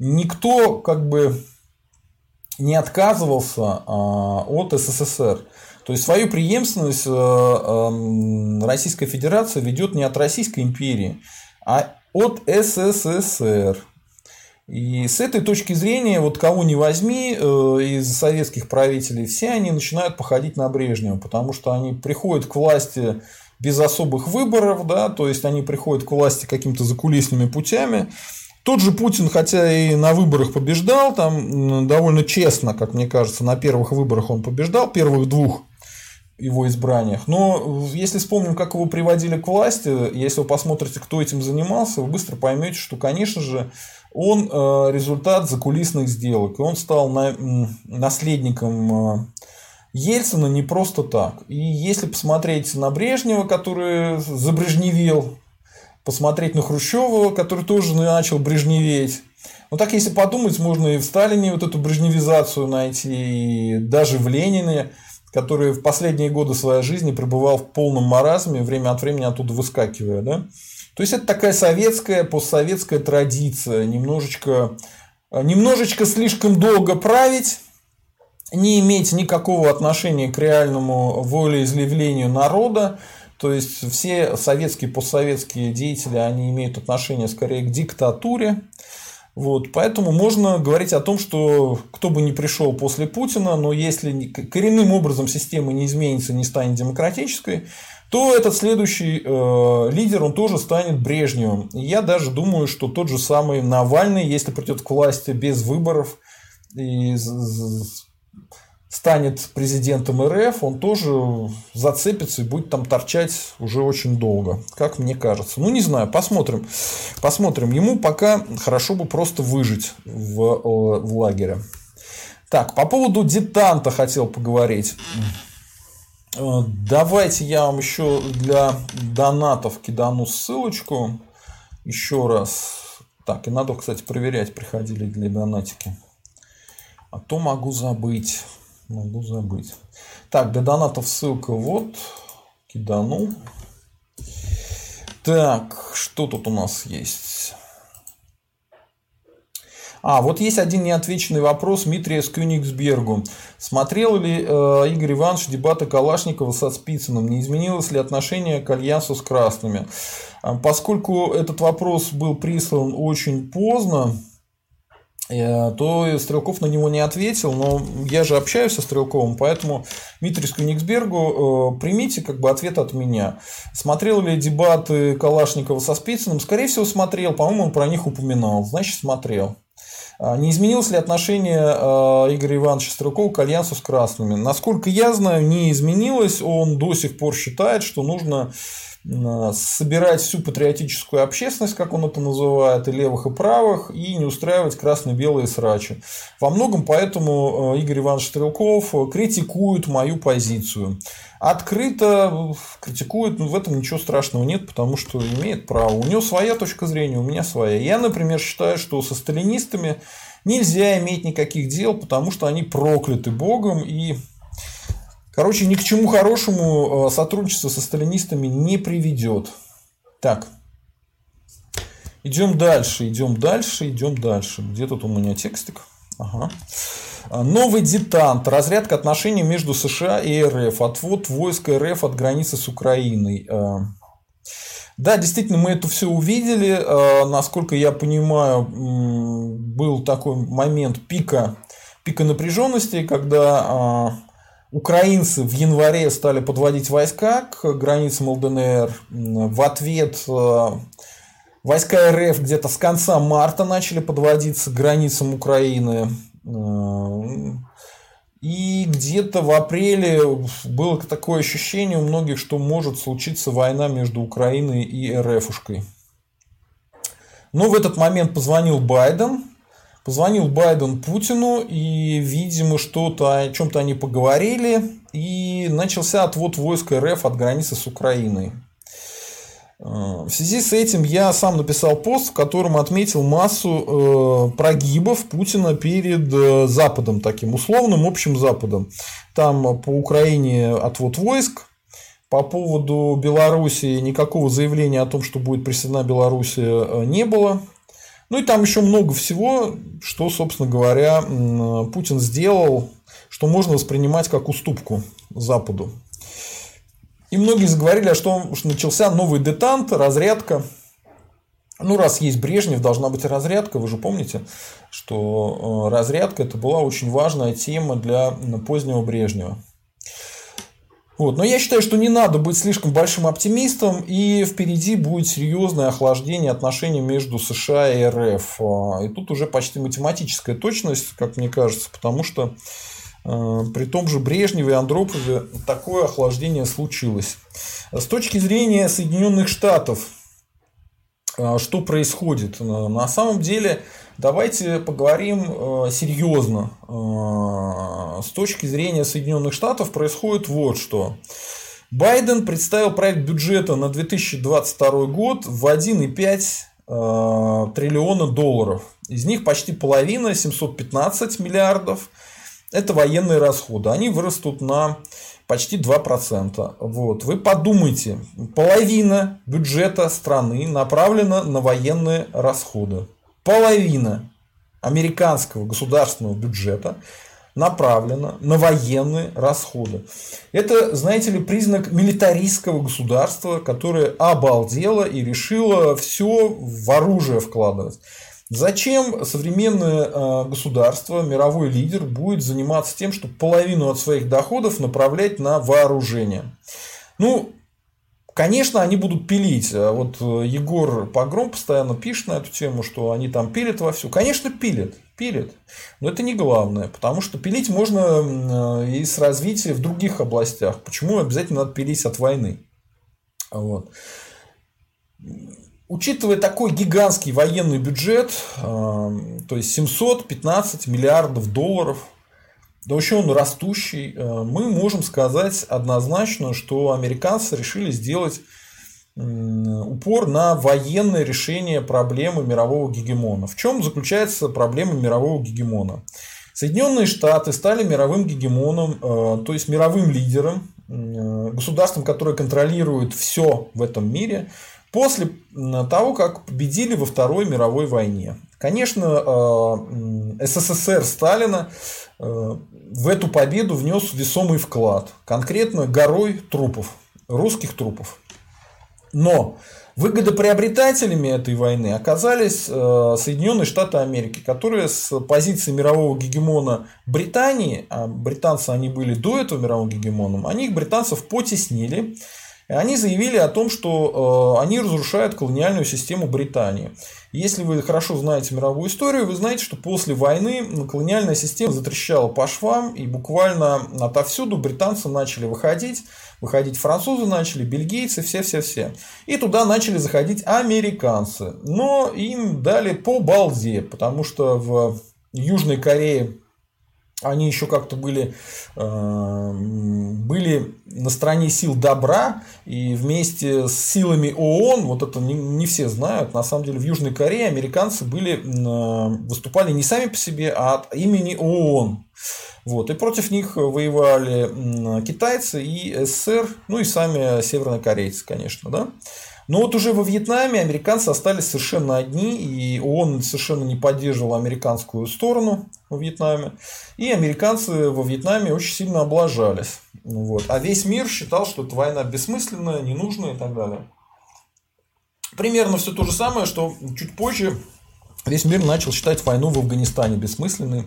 никто как бы не отказывался а, от СССР. То есть свою преемственность эм, Российская Федерация ведет не от Российской империи, а от СССР. И с этой точки зрения, вот кого не возьми э, из советских правителей, все они начинают походить на Брежнева, потому что они приходят к власти без особых выборов, да, то есть они приходят к власти какими-то закулисными путями, тот же Путин, хотя и на выборах побеждал, там довольно честно, как мне кажется, на первых выборах он побеждал, первых двух его избраниях. Но если вспомним, как его приводили к власти, если вы посмотрите, кто этим занимался, вы быстро поймете, что, конечно же, он э, результат закулисных сделок. И он стал наследником э, Ельцина не просто так. И если посмотреть на Брежнева, который забрежневел, посмотреть на Хрущева, который тоже начал брежневеть. Ну так, если подумать, можно и в Сталине вот эту брежневизацию найти, и даже в Ленине, который в последние годы своей жизни пребывал в полном маразме, время от времени оттуда выскакивая. Да? То есть это такая советская, постсоветская традиция, немножечко, немножечко слишком долго править, не иметь никакого отношения к реальному волеизъявлению народа, то есть все советские, постсоветские деятели, они имеют отношение скорее к диктатуре. Вот, поэтому можно говорить о том, что кто бы ни пришел после Путина, но если коренным образом система не изменится, не станет демократической, то этот следующий э, лидер, он тоже станет Брежневым. И я даже думаю, что тот же самый Навальный, если придет к власти без выборов и станет президентом РФ, он тоже зацепится и будет там торчать уже очень долго, как мне кажется. Ну, не знаю, посмотрим. Посмотрим. Ему пока хорошо бы просто выжить в, в лагере. Так, по поводу детанта хотел поговорить. Э, давайте я вам еще для донатов кидану ссылочку. Еще раз. Так, и надо, кстати, проверять, приходили ли донатики. А то могу забыть. Могу забыть. Так, для донатов ссылка вот. Киданул. Так, что тут у нас есть? А, вот есть один неотвеченный вопрос Дмитрия с Кёнигсбергу. Смотрел ли э, Игорь Иванович дебаты Калашникова со Спицыным? Не изменилось ли отношение к альянсу с красными? А, поскольку этот вопрос был прислан очень поздно, Э, то Стрелков на него не ответил, но я же общаюсь со Стрелковым, поэтому Дмитрий Скуниксбергу э, примите как бы ответ от меня. Смотрел ли дебаты Калашникова со Спицыным? Скорее всего, смотрел, по-моему, он про них упоминал, значит, смотрел. А не изменилось ли отношение э, Игоря Ивановича Стрелкова к альянсу с красными? Насколько я знаю, не изменилось. Он до сих пор считает, что нужно собирать всю патриотическую общественность, как он это называет, и левых, и правых, и не устраивать красно-белые срачи. Во многом поэтому э, Игорь Иванович Стрелков критикует мою позицию. Открыто критикует, ну, в этом ничего страшного нет, потому что имеет право. У него своя точка зрения, у меня своя. Я, например, считаю, что со сталинистами нельзя иметь никаких дел, потому что они прокляты Богом, и Короче, ни к чему хорошему э, сотрудничество со сталинистами не приведет. Так. Идем дальше, идем дальше, идем дальше. Где тут у меня текстик? Ага. А, новый детант. Разрядка отношений между США и РФ. Отвод войск РФ от границы с Украиной. А, да, действительно, мы это все увидели. А, насколько я понимаю, был такой момент пика, пика напряженности, когда Украинцы в январе стали подводить войска к границам ЛДНР. В ответ э, войска РФ где-то с конца марта начали подводиться к границам Украины. Э, И где-то в апреле было такое ощущение у многих, что может случиться война между Украиной и РФушкой. Но в этот момент позвонил Байден, позвонил Байден Путину, и, видимо, что-то о чем-то они поговорили, и начался отвод войск РФ от границы с Украиной. В связи с этим я сам написал пост, в котором отметил массу э, прогибов Путина перед э, Западом, таким условным общим Западом. Там по Украине отвод войск, по поводу Беларуси никакого заявления о том, что будет присоединена Беларусь, э, не было. Ну и там еще много всего, что, собственно говоря, Путин сделал, что можно воспринимать как уступку Западу. И многие заговорили, а что начался новый детант, разрядка. Ну, раз есть Брежнев, должна быть разрядка. Вы же помните, что э, разрядка это была очень важная тема для позднего Брежнева. Вот. Но я считаю, что не надо быть слишком большим оптимистом, и впереди будет серьезное охлаждение отношений между США и РФ. А, и тут уже почти математическая точность, как мне кажется, потому что Э, при том же Брежневе и Андропове такое охлаждение случилось. С точки зрения Соединенных Штатов, э, что происходит? На самом деле, давайте поговорим серьезно. С точки зрения Соединенных Штатов происходит вот что. Байден представил проект бюджета на 2022 год в 1,5 триллиона долларов. Из них почти половина, 715 миллиардов – это военные расходы. Они вырастут на почти 2%. Вот. Вы подумайте, половина бюджета страны направлена на военные расходы. Половина американского государственного бюджета направлена на военные расходы. Это, знаете ли, признак милитаристского государства, которое обалдело и решило все в оружие вкладывать. Зачем современное э, государство, мировой лидер, будет заниматься тем, что половину от своих доходов направлять на вооружение? Ну, Конечно, они будут пилить. А вот э, Егор Погром постоянно пишет на эту тему, что они там пилят вовсю. Конечно, пилят. Пилят. Но это не главное. Потому что пилить можно э, и с развития в других областях. Почему обязательно надо пилить от войны? Вот учитывая такой гигантский военный бюджет, то есть 715 миллиардов долларов, да еще он растущий, э, мы можем сказать однозначно, что американцы решили сделать упор на военное решение проблемы мирового гегемона. В чем заключается проблема мирового гегемона? Соединенные Штаты стали мировым гегемоном, э, то есть мировым лидером, э, государством, которое контролирует все в этом мире, после того, как победили во Второй мировой войне. Конечно, СССР Сталина в эту победу внес весомый вклад, конкретно горой трупов, русских трупов. Но выгодоприобретателями этой войны оказались э, Соединенные Штаты Америки, которые с позиции мирового гегемона Британии, а британцы они были до этого мировым гегемоном, они их британцев потеснили и они заявили о том, что э, они разрушают колониальную систему Британии. Если вы хорошо знаете мировую историю, вы знаете, что после войны колониальная система затрещала по швам, и буквально отовсюду британцы начали выходить, выходить французы начали, бельгийцы, все-все-все. И туда начали заходить американцы. Но им дали по балде, потому что в Южной Корее они еще как-то были, э, были на стороне сил добра, и вместе с силами ООН, вот это не, не все знают, на самом деле в Южной Корее американцы были, э, выступали не сами по себе, а от имени ООН. Вот. И против них воевали китайцы и СССР, ну и сами севернокорейцы, конечно. Да? Но вот уже во Вьетнаме американцы остались совершенно одни, и ООН совершенно не поддерживал американскую сторону во Вьетнаме. И американцы во Вьетнаме очень сильно облажались. Вот. А весь мир считал, что эта война бессмысленная, ненужная и так далее. Примерно все то же самое, что чуть позже весь мир начал считать войну в Афганистане бессмысленной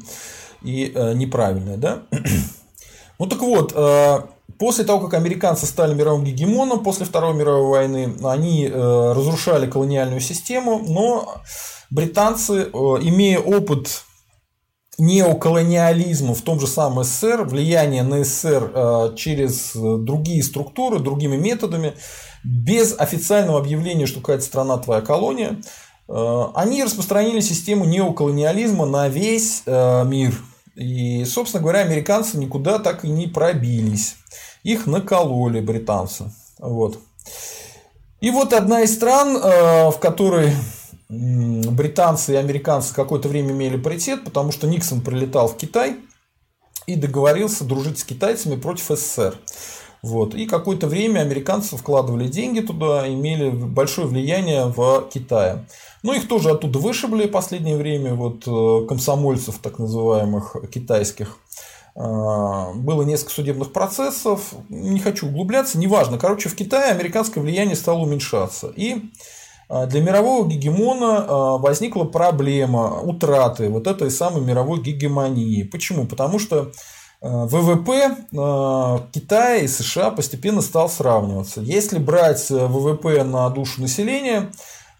и э, неправильной. Да? ну так вот, э, После того, как американцы стали мировым гегемоном после Второй мировой войны, они э, разрушали колониальную систему, но британцы, э, имея опыт неоколониализма в том же самом СССР, влияние на СССР э, через другие структуры, другими методами, без официального объявления, что какая-то страна твоя колония, э, они распространили систему неоколониализма на весь э, мир. И, собственно говоря, американцы никуда так и не пробились. Их накололи британцы. Вот. И вот одна из стран, в которой британцы и американцы какое-то время имели паритет, потому что Никсон прилетал в Китай и договорился дружить с китайцами против СССР. Вот. И какое-то время американцы вкладывали деньги туда, имели большое влияние в Китае. Но их тоже оттуда вышибли в последнее время, вот э, комсомольцев так называемых китайских. А, было несколько судебных процессов, не хочу углубляться, неважно. Короче, в Китае американское влияние стало уменьшаться. И а, для мирового гегемона возникла проблема утраты вот этой самой мировой гегемонии. Почему? Потому что ВВП Китая и США постепенно стал сравниваться. Если брать ВВП на душу населения,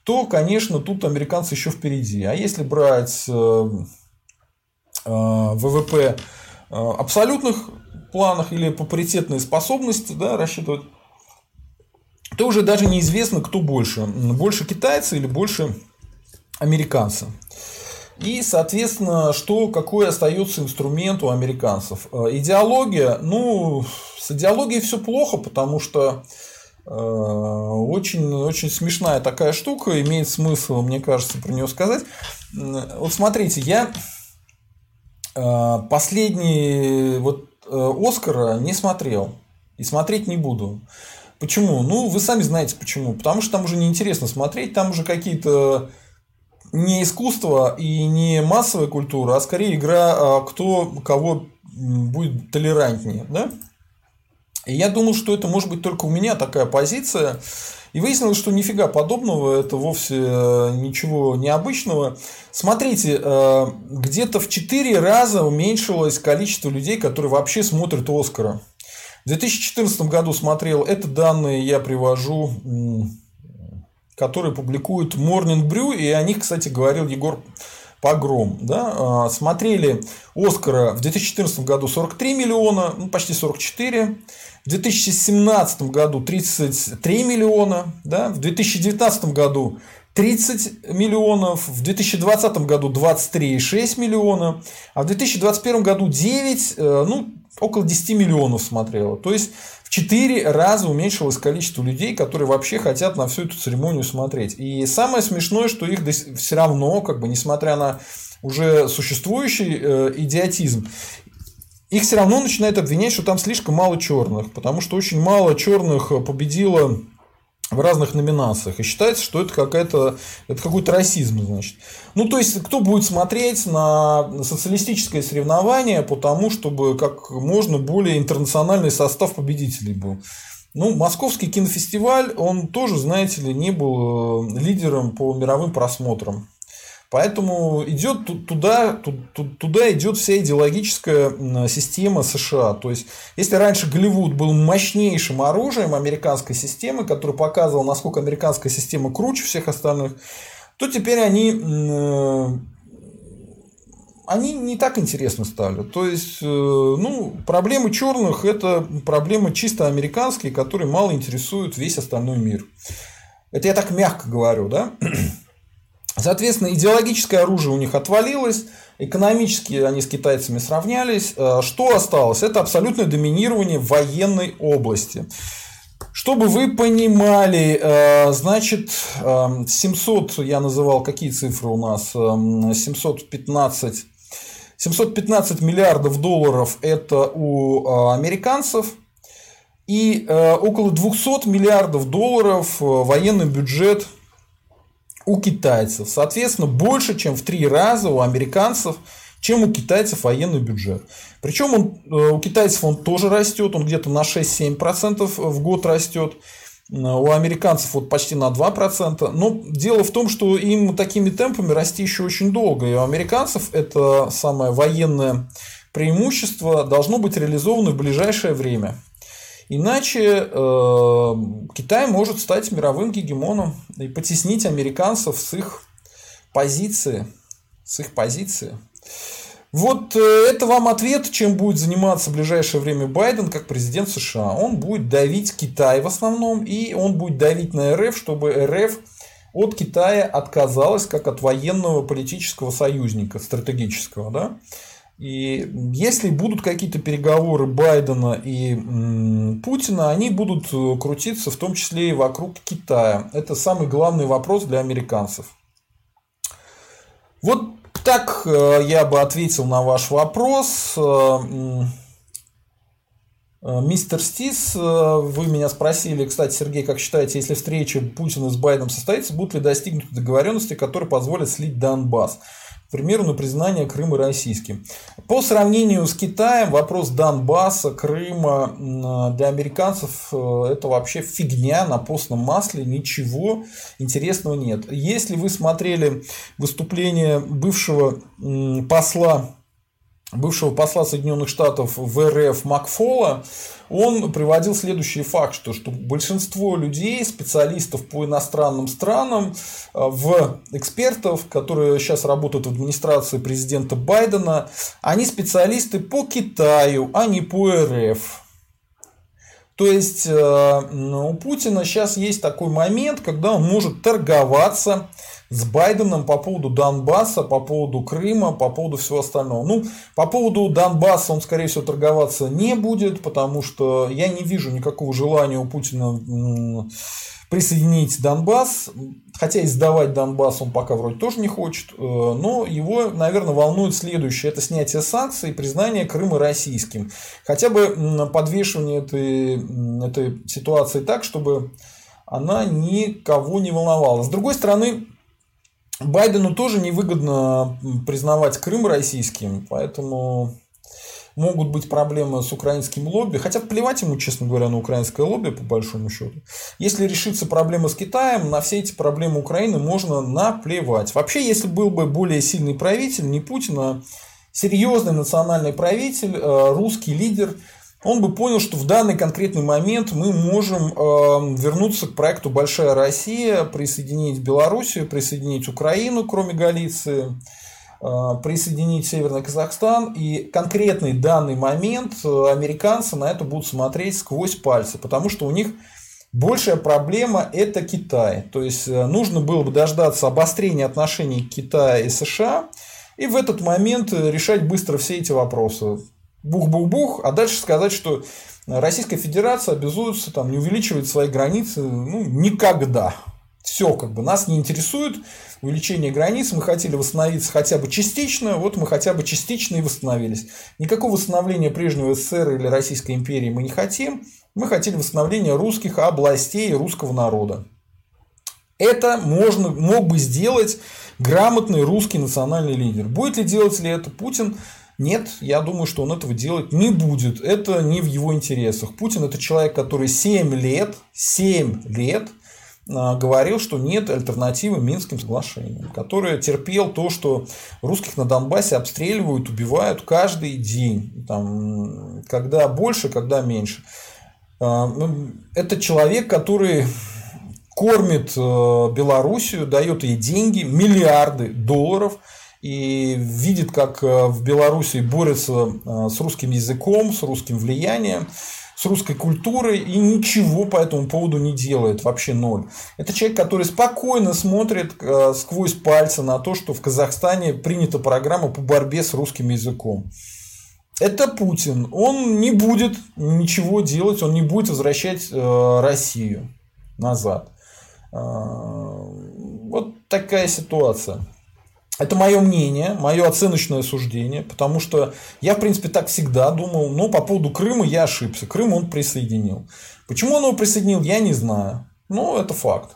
то, конечно, тут американцы еще впереди. А если брать ВВП абсолютных планах или по паритетной способности да, рассчитывать, то уже даже неизвестно, кто больше. Больше китайцы или больше американцы. И, соответственно, что, какой остается инструмент у американцев? Э, идеология, ну, с идеологией все плохо, потому что э, очень, очень смешная такая штука, имеет смысл, мне кажется, про нее сказать. Вот смотрите, я э, последний вот Оскара не смотрел и смотреть не буду. Почему? Ну, вы сами знаете почему. Потому что там уже неинтересно смотреть, там уже какие-то не искусство и не массовая культура, а скорее игра, а, кто кого будет толерантнее. Да? И я думал, что это может быть только у меня такая позиция. И выяснилось, что нифига подобного, это вовсе э, ничего необычного. Смотрите, э, где-то в 4 раза уменьшилось количество людей, которые вообще смотрят Оскара. В 2014 году смотрел, это данные я привожу, которые публикуют Morning Brew, и о них, кстати, говорил Егор Погром. Да? А, смотрели Оскара в 2014 году 43 миллиона, ну, почти 44. В 2017 году 33 миллиона. Да? В 2019 году 30 миллионов, в 2020 году 23,6 миллиона, а в 2021 году 9, э, ну, около 10 миллионов смотрело. То есть в 4 раза уменьшилось количество людей, которые вообще хотят на всю эту церемонию смотреть. И самое смешное, что их все равно, как бы, несмотря на уже существующий э, идиотизм, их все равно начинают обвинять, что там слишком мало черных, потому что очень мало черных победило в разных номинациях. И считается, что это какая-то это какой-то расизм, значит. Ну, то есть, кто будет смотреть на социалистическое соревнование по тому, чтобы как можно более интернациональный состав победителей был. Ну, Московский кинофестиваль, он тоже, знаете ли, не был э, лидером по мировым просмотрам. Поэтому идет туда, туда идет вся идеологическая система США. То есть, если раньше Голливуд был мощнейшим оружием американской системы, который показывал, насколько американская система круче всех остальных, то теперь они, э, они не так интересно стали. То есть, э, ну, проблемы черных это проблемы чисто американские, которые мало интересуют весь остальной мир. Это я так мягко говорю, да? Соответственно, идеологическое оружие у них отвалилось, экономически они с китайцами сравнялись. Э, что осталось? Это абсолютное доминирование в военной области. Чтобы вы понимали, э, значит, 700, э, я называл, какие цифры у нас, 715, 715 миллиардов долларов это у американцев, и около 200 миллиардов долларов военный бюджет у китайцев. Соответственно, больше, чем в три раза у американцев, чем у китайцев военный бюджет. Причем он, э, у китайцев он тоже растет, он где-то на 6-7% в год растет. Э, у американцев вот почти на 2%. Но дело в том, что им такими темпами расти еще очень долго. И у американцев это самое военное преимущество должно быть реализовано в ближайшее время. Иначе э, Китай может стать мировым гегемоном и потеснить американцев с их позиции. С их позиции. Вот э, это вам ответ, чем будет заниматься в ближайшее время Байден как президент США. Он будет давить Китай в основном, и он будет давить на РФ, чтобы РФ от Китая отказалась как от военного политического союзника, стратегического. Да? И если будут какие-то переговоры Байдена и Путина, они будут э, крутиться в том числе и вокруг Китая. Это самый главный вопрос для американцев. Вот так э, я бы ответил на ваш вопрос. Э, мистер Стис, вы меня спросили, кстати, Сергей, как считаете, если встреча Путина с Байденом состоится, будут ли достигнуты договоренности, которые позволят слить Донбасс? Примеру, на признание Крыма российским. По сравнению с Китаем, вопрос Донбасса, Крыма для американцев э, это вообще фигня на постном масле, ничего интересного нет. Если вы смотрели выступление бывшего посла бывшего посла Соединенных Штатов в РФ Макфола, он приводил следующий факт, что, что большинство людей, специалистов по иностранным странам, э, в экспертов, которые сейчас работают в администрации президента Байдена, они специалисты по Китаю, а не по РФ. То есть э, у Путина сейчас есть такой момент, когда он может торговаться с Байденом по поводу Донбасса, по поводу Крыма, по поводу всего остального. Ну, по поводу Донбасса он, скорее всего, торговаться не будет, потому что я не вижу никакого желания у Путина присоединить Донбасс, хотя и сдавать Донбасс он пока вроде тоже не хочет, э, но его, наверное, волнует следующее, это снятие санкций и признание Крыма российским. Хотя бы подвешивание этой, этой ситуации так, чтобы она никого не волновала. С другой стороны, Байдену тоже невыгодно признавать Крым российским, поэтому могут быть проблемы с украинским лобби, хотя плевать ему, честно говоря, на украинское лобби, по большому счету. Если решится проблема с Китаем, на все эти проблемы Украины можно наплевать. Вообще, если был бы более сильный правитель, не Путин, а серьезный национальный правитель, э, русский лидер – он бы понял, что в данный конкретный момент мы можем э, вернуться к проекту «Большая Россия», присоединить Белоруссию, присоединить Украину, кроме Галиции, э, присоединить Северный Казахстан. И конкретный данный момент э, американцы на это будут смотреть сквозь пальцы, потому что у них большая проблема – это Китай. То есть нужно было бы дождаться обострения отношений Китая и США, и в этот момент решать быстро все эти вопросы бух-бух-бух, а дальше сказать, что Российская Федерация обязуется там, не увеличивать свои границы ну, никогда. Все, как бы нас не интересует увеличение границ, мы хотели восстановиться хотя бы частично, вот мы хотя бы частично и восстановились. Никакого восстановления прежнего СССР или Российской империи мы не хотим, мы хотели восстановления русских областей и русского народа. Это можно, мог бы сделать грамотный русский национальный лидер. Будет ли делать ли это Путин? Нет, я думаю, что он этого делать не будет. Это не в его интересах. Путин это человек, который 7 лет, 7 лет а, говорил, что нет альтернативы Минским соглашениям, который терпел то, что русских на Донбассе обстреливают, убивают каждый день, там, когда больше, когда меньше. А, ну, это человек, который кормит э, Белоруссию, дает ей деньги, миллиарды долларов – и видит, как э, в Беларуси борются э, с русским языком, с русским влиянием, с русской культурой и ничего по этому поводу не делает, вообще ноль. Это человек, который спокойно смотрит э, сквозь пальцы на то, что в Казахстане принята программа по борьбе с русским языком. Это Путин. Он не будет ничего делать, он не будет возвращать Россию назад. Вот такая ситуация. Это мое мнение, мое оценочное суждение, потому что я, в принципе, так всегда думал, но по поводу Крыма я ошибся. Крым он присоединил. Почему он его присоединил, я не знаю. Но это факт.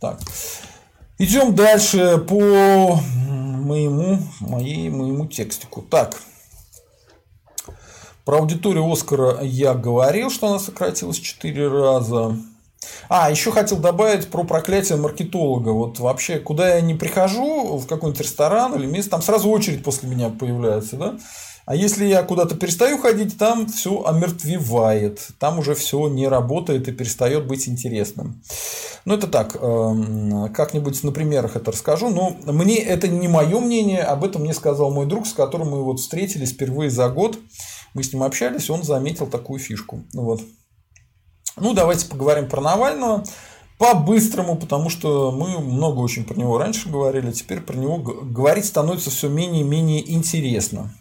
Так. Идем дальше по моему, моей, моему текстику. Так. Про аудиторию Оскара я говорил, что она сократилась 4 раза. А, еще хотел добавить про проклятие маркетолога. Вот вообще, куда я не прихожу, в какой-нибудь ресторан или место, там сразу очередь после меня появляется, да? А если я куда-то перестаю ходить, там все омертвевает. Там уже все не работает и перестает быть интересным. Ну, это так, эм, как-нибудь на примерах это расскажу. Но мне это не мое мнение, об этом мне сказал мой друг, с которым мы вот встретились впервые за год. Мы с ним общались, он заметил такую фишку. Вот. Ну, давайте поговорим про Навального по-быстрому, потому что мы много очень про него раньше говорили, теперь про него говорить становится все менее и менее интересно.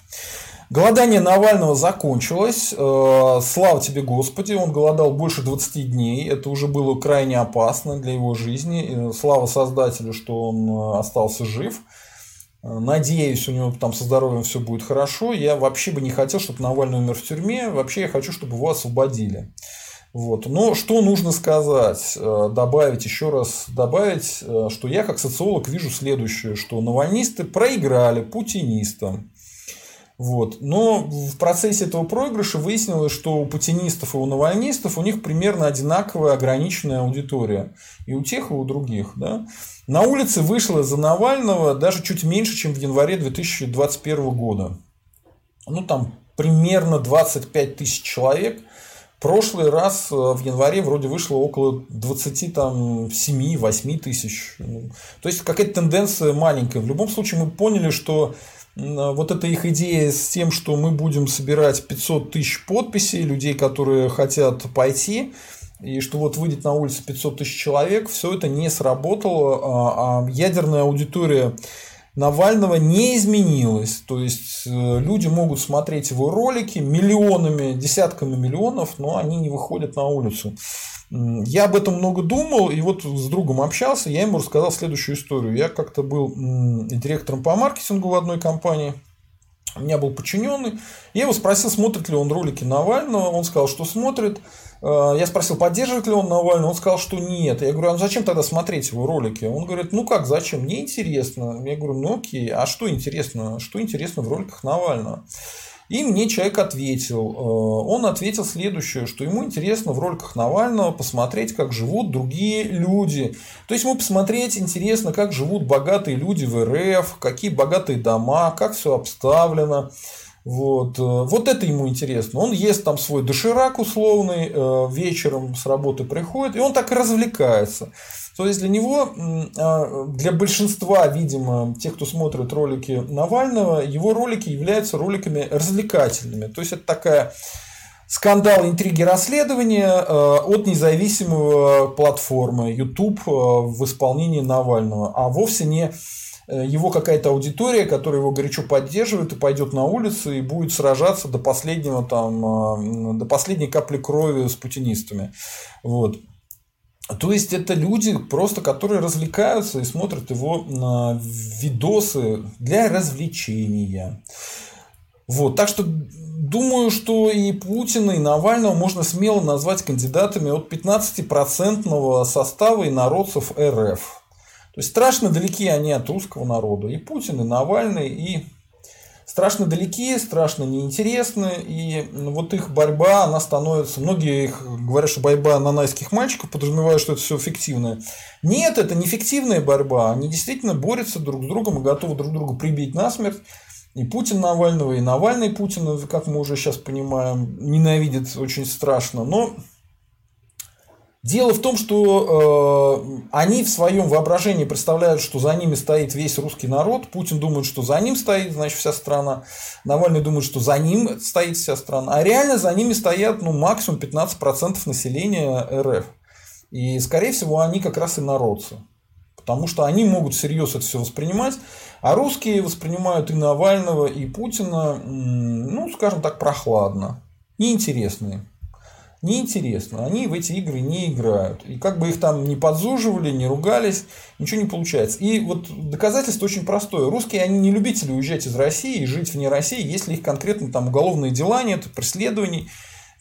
Голодание Навального закончилось. Э, слава тебе, Господи, он голодал больше 20 дней. Это уже было крайне опасно для его жизни. Слава Создателю, что он э, остался жив. Э, надеюсь, у него там со здоровьем все будет хорошо. Я вообще бы не хотел, чтобы Навальный умер в тюрьме. Вообще я хочу, чтобы его освободили. Вот. Но что нужно сказать, добавить еще раз, добавить, что я как социолог вижу следующее, что навальнисты проиграли путинистам. Вот. Но в процессе этого проигрыша выяснилось, что у путинистов и у навальнистов у них примерно одинаковая ограниченная аудитория. И у тех, и у других. Да? На улице вышло за Навального даже чуть меньше, чем в январе 2021 года. Ну, там примерно 25 тысяч человек. Прошлый раз э, в январе вроде вышло около 27-8 тысяч. Ну, то есть какая-то тенденция маленькая. В любом случае мы поняли, что вот эта их идея с тем, что мы будем собирать 500 тысяч подписей людей, которые хотят пойти, и что вот выйдет на улицу 500 тысяч человек, все это не сработало, а, а ядерная аудитория Навального не изменилась. То есть э, люди могут смотреть его ролики миллионами, десятками миллионов, но они не выходят на улицу. Я об этом много думал, и вот с другом общался, я ему рассказал следующую историю. Я как-то был директором по маркетингу в одной компании, у меня был подчиненный. Я его спросил, смотрит ли он ролики Навального. Он сказал, что смотрит. Э, я спросил, поддерживает ли он Навального. Он сказал, что нет. Я говорю, а зачем тогда смотреть его ролики? Он говорит, ну как, зачем? Мне интересно. Я говорю, ну окей, а что интересно? Что интересно в роликах Навального? И мне человек ответил, э, он ответил следующее, что ему интересно в роликах Навального посмотреть, как живут другие люди. То есть ему посмотреть интересно, как живут богатые люди в РФ, какие богатые дома, как все обставлено. Вот. Э, вот это ему интересно. Он ест там свой доширак условный, э, вечером с работы приходит, и он так развлекается. То есть для него, а, для большинства, видимо, тех, кто смотрит ролики Навального, его ролики являются роликами развлекательными. То есть это такая скандал, интриги, расследования а, от независимого платформы YouTube в исполнении Навального, а вовсе не э, его какая-то аудитория, которая его горячо поддерживает и пойдет на улицу и будет сражаться до последнего там, до последней капли крови с путинистами. Вот. То есть это люди просто, которые развлекаются и смотрят его на видосы для развлечения. Вот, так что думаю, что и Путина, и Навального можно смело назвать кандидатами от 15% состава инородцев РФ. То есть страшно далеки они от русского народа. И Путин, и Навальный, и страшно далеки, страшно неинтересны, и вот их борьба, она становится, многие их говорят, что борьба нанайских мальчиков подразумевают, что это все фиктивное. Нет, это не фиктивная борьба, они действительно борются друг с другом и готовы друг друга прибить насмерть. И Путин Навального, и Навальный Путина, как мы уже сейчас понимаем, ненавидит очень страшно. Но Дело в том, что э, они в своем воображении представляют, что за ними стоит весь русский народ. Путин думает, что за ним стоит, значит, вся страна. Навальный думает, что за ним стоит вся страна. А реально за ними стоят ну, максимум 15% населения РФ. И, скорее всего, они как раз и народцы. Потому что они могут всерьез это все воспринимать. А русские воспринимают и Навального, и Путина, ну, скажем так, прохладно. Неинтересные неинтересно. Они в эти игры не играют. И как бы их там не подзуживали, не ругались, ничего не получается. И вот доказательство очень простое. Русские, они не любители уезжать из России и жить вне России, если их конкретно там уголовные дела нет, преследований.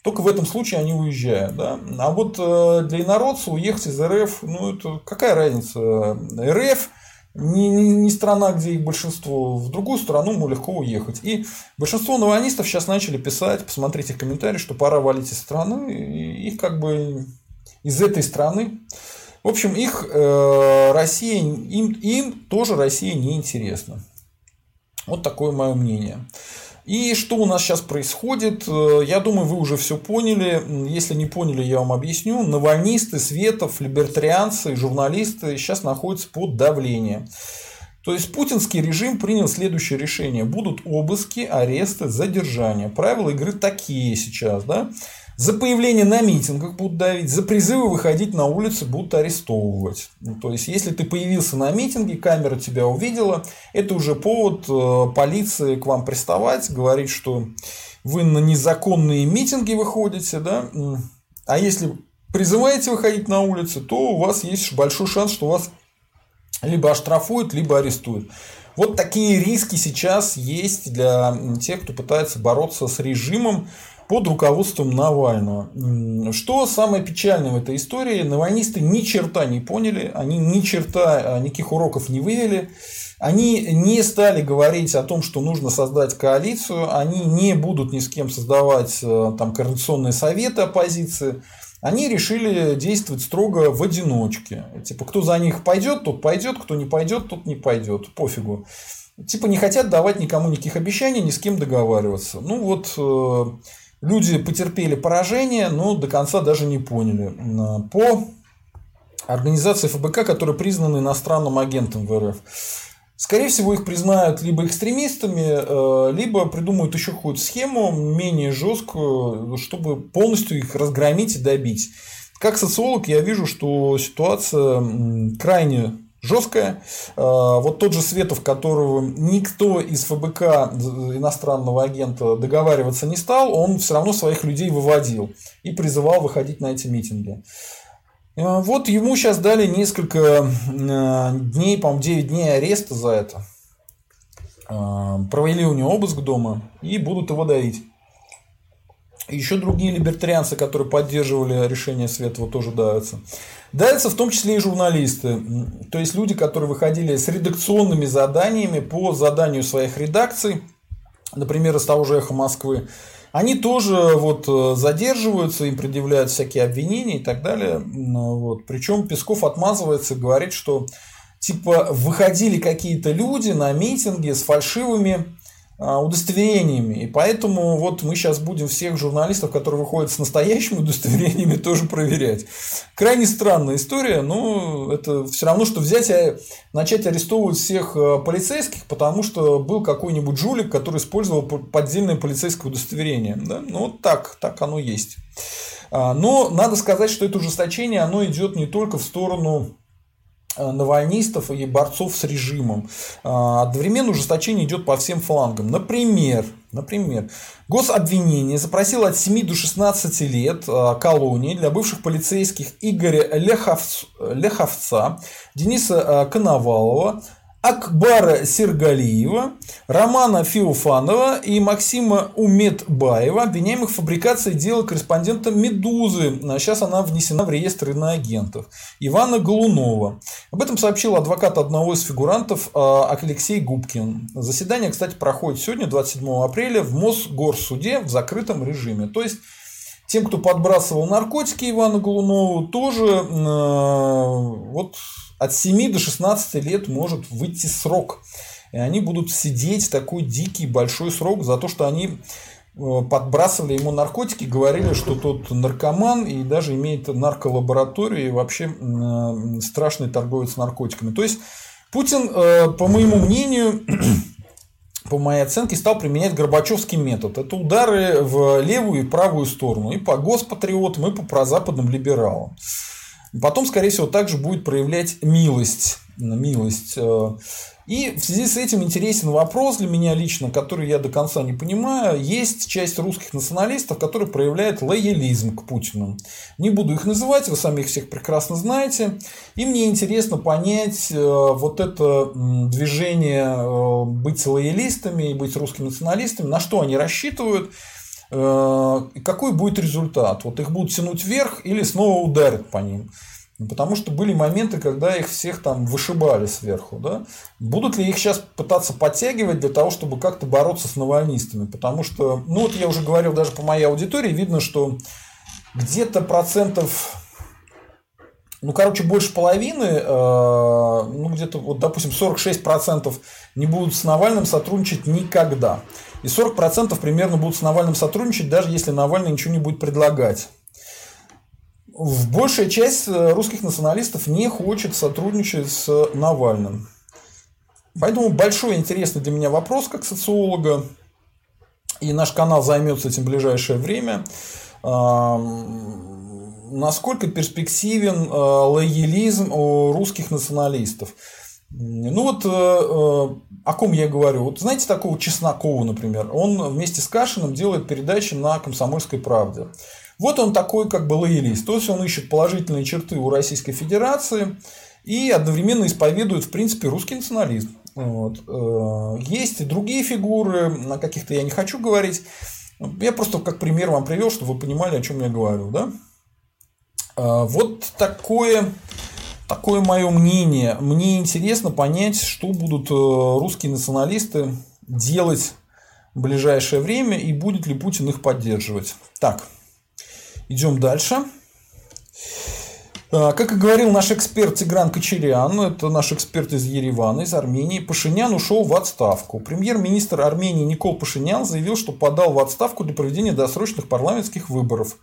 Только в этом случае они уезжают. Да? А вот э, для инородца уехать из РФ, ну это какая разница? РФ не, не, не страна, где их большинство, в другую страну ему легко уехать. И большинство навальнистов сейчас начали писать, посмотрите комментарии, что пора валить из страны, и их как бы из этой страны. В общем, их э, Россия, им, им тоже Россия не интересна. Вот такое мое мнение. И что у нас сейчас происходит? Э, я думаю, вы уже все поняли. Если не поняли, я вам объясню. Навальнисты, светов, либертарианцы, журналисты сейчас находятся под давлением. То есть путинский режим принял следующее решение. Будут обыски, аресты, задержания. Правила игры такие сейчас. Да? За появление на митингах будут давить, за призывы выходить на улицы будут арестовывать. Ну, то есть, если ты появился на митинге, камера тебя увидела, это уже повод э, полиции к вам приставать, говорить, что вы на незаконные митинги выходите, да, а если призываете выходить на улицы, то у вас есть большой шанс, что вас либо оштрафуют, либо арестуют. Вот такие риски сейчас есть для тех, кто пытается бороться с режимом, под руководством Навального. Что самое печальное в этой истории, навальнисты ни черта не поняли, они ни черта, а, никаких уроков не вывели, они не стали говорить о том, что нужно создать коалицию, они не будут ни с кем создавать э, там, координационные советы оппозиции, они решили действовать строго в одиночке. Типа, кто за них пойдет, тот пойдет, кто не пойдет, тот не пойдет. Пофигу. Типа не хотят давать никому никаких обещаний, ни с кем договариваться. Ну вот э, Люди потерпели поражение, но до конца даже не поняли. По организации ФБК, которые признаны иностранным агентом в РФ. Скорее всего, их признают либо экстремистами, э, либо придумают еще какую-то схему менее жесткую, чтобы полностью их разгромить и добить. Как социолог я вижу, что ситуация крайне жесткая. А, вот тот же Светов, которого никто из ФБК иностранного агента договариваться не стал, он все равно своих людей выводил и призывал выходить на эти митинги. А, вот ему сейчас дали несколько а, дней, по-моему, 9 дней ареста за это. Провели у него обыск дома и будут его давить. Еще другие либертарианцы, которые поддерживали решение Светова, тоже давятся. Давятся в том числе и журналисты, то есть люди, которые выходили с редакционными заданиями по заданию своих редакций, например, из того же «Эхо Москвы», они тоже вот э, задерживаются, им предъявляют всякие обвинения и так далее. Вот. Причем Песков отмазывается и говорит, что типа выходили какие-то люди на митинги с фальшивыми удостоверениями. И поэтому вот мы сейчас будем всех журналистов, которые выходят с настоящими удостоверениями, тоже проверять. Крайне странная история, но это все равно, что взять и начать арестовывать всех э, полицейских, потому что был какой-нибудь жулик, который использовал поддельное полицейское удостоверение. Да? Ну, вот так, так оно есть. А, но надо сказать, что это ужесточение, оно идет не только в сторону Э, навальнистов и борцов с режимом. А, одновременно ужесточение идет по всем флангам. Например, например, гособвинение запросило от 7 до 16 лет э, колонии для бывших полицейских Игоря Леховца, Дениса э, Коновалова, Акбара Сергалиева, Романа Феофанова и Максима Уметбаева, обвиняемых в фабрикации дела корреспондента «Медузы». Сейчас она внесена в реестр иноагентов. Ивана Голунова. Об этом сообщил адвокат одного из фигурантов а, Алексей Губкин. Заседание, кстати, проходит сегодня, 27 апреля, в Мосгорсуде в закрытом режиме. То есть, тем, кто подбрасывал наркотики Ивану Голунову, тоже э, вот от 7 до 16 лет может выйти срок. И они будут сидеть такой дикий большой срок за то, что они э, подбрасывали ему наркотики, говорили, что тот наркоман и даже имеет нарколабораторию и вообще э, страшный торговец наркотиками. То есть Путин, э, по моему мнению, по моей оценке, стал применять Горбачевский метод. Это удары в левую и правую сторону. И по госпатриотам, и по прозападным либералам. Потом, скорее всего, также будет проявлять милость. милость. Э. И в связи с этим интересен вопрос для меня лично, который я до конца не понимаю. Есть часть русских националистов, которые проявляют лоялизм к Путину. Не буду их называть, вы сами их всех прекрасно знаете. И мне интересно понять э, вот это движение э, быть лоялистами и быть русскими националистами, на что они рассчитывают – какой будет результат? Вот их будут тянуть вверх или снова ударят по ним? Потому что были моменты, когда их всех там вышибали сверху. Да? Будут ли их сейчас пытаться подтягивать для того, чтобы как-то бороться с навальнистами? Потому что, ну вот я уже говорил даже по моей аудитории, видно, что где-то процентов, ну короче, больше половины, э, ну где-то, вот допустим, 46% не будут с Навальным сотрудничать никогда. И 40% примерно будут с Навальным сотрудничать, даже если Навальный ничего не будет предлагать. В большая часть э, русских националистов не хочет сотрудничать с Навальным. Поэтому большой интересный для меня вопрос как социолога, и наш канал займется этим в ближайшее время насколько перспективен э, лоялизм русских националистов. Ну вот э, э, о ком я говорю. Вот знаете такого Чеснокова, например. Он вместе с Кашиным делает передачи на «Комсомольской правде». Вот он такой как бы лоялист. То есть он ищет положительные черты у Российской Федерации и одновременно исповедует, в принципе, русский национализм. Вот. Есть и другие фигуры, на каких-то я не хочу говорить. Я просто как пример вам привел, чтобы вы понимали, о чем я говорю. Да? Вот такое, такое мое мнение. Мне интересно понять, что будут э, русские националисты делать в ближайшее время и будет ли Путин их поддерживать. Так, идем дальше. А, как и говорил наш эксперт Тигран Кочерян, это наш эксперт из Еревана, из Армении, Пашинян ушел в отставку. Премьер-министр Армении Никол Пашинян заявил, что подал в отставку для проведения досрочных парламентских выборов.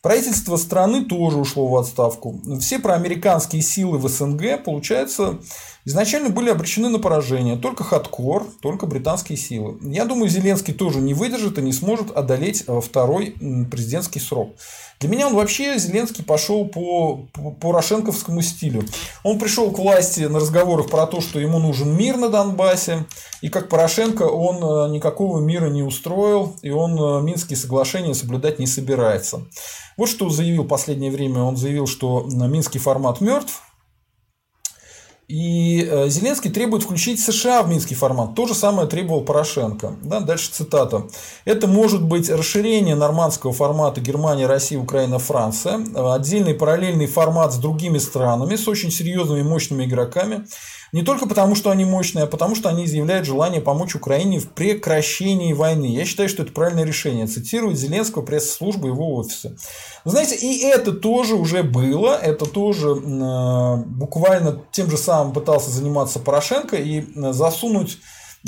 Правительство страны тоже ушло в отставку. Все проамериканские силы в СНГ, получается, изначально были обречены на поражение. Только хардкор, только британские силы. Я думаю, Зеленский тоже не выдержит и не сможет одолеть э, второй президентский срок. Для меня он вообще, Зеленский, пошел по, по порошенковскому стилю. Он пришел к власти на разговорах про то, что ему нужен мир на Донбассе. И как Порошенко он э, никакого мира не устроил. И он э, Минские соглашения соблюдать не собирается. Вот что заявил в последнее время. Он заявил, что Минский формат мертв. И э, Зеленский требует включить США в Минский формат. То же самое требовал Порошенко. Да, дальше цитата. Это может быть расширение нормандского формата Германия, Россия, Украина, Франция. Отдельный параллельный формат с другими странами, с очень серьезными мощными игроками. Не только потому, что они мощные, а потому, что они изъявляют желание помочь Украине в прекращении войны. Я считаю, что это правильное решение. Цитирует Зеленского пресс-службы его офиса. Вы знаете, и это тоже уже было. Это тоже э, буквально тем же самым пытался заниматься Порошенко и э, засунуть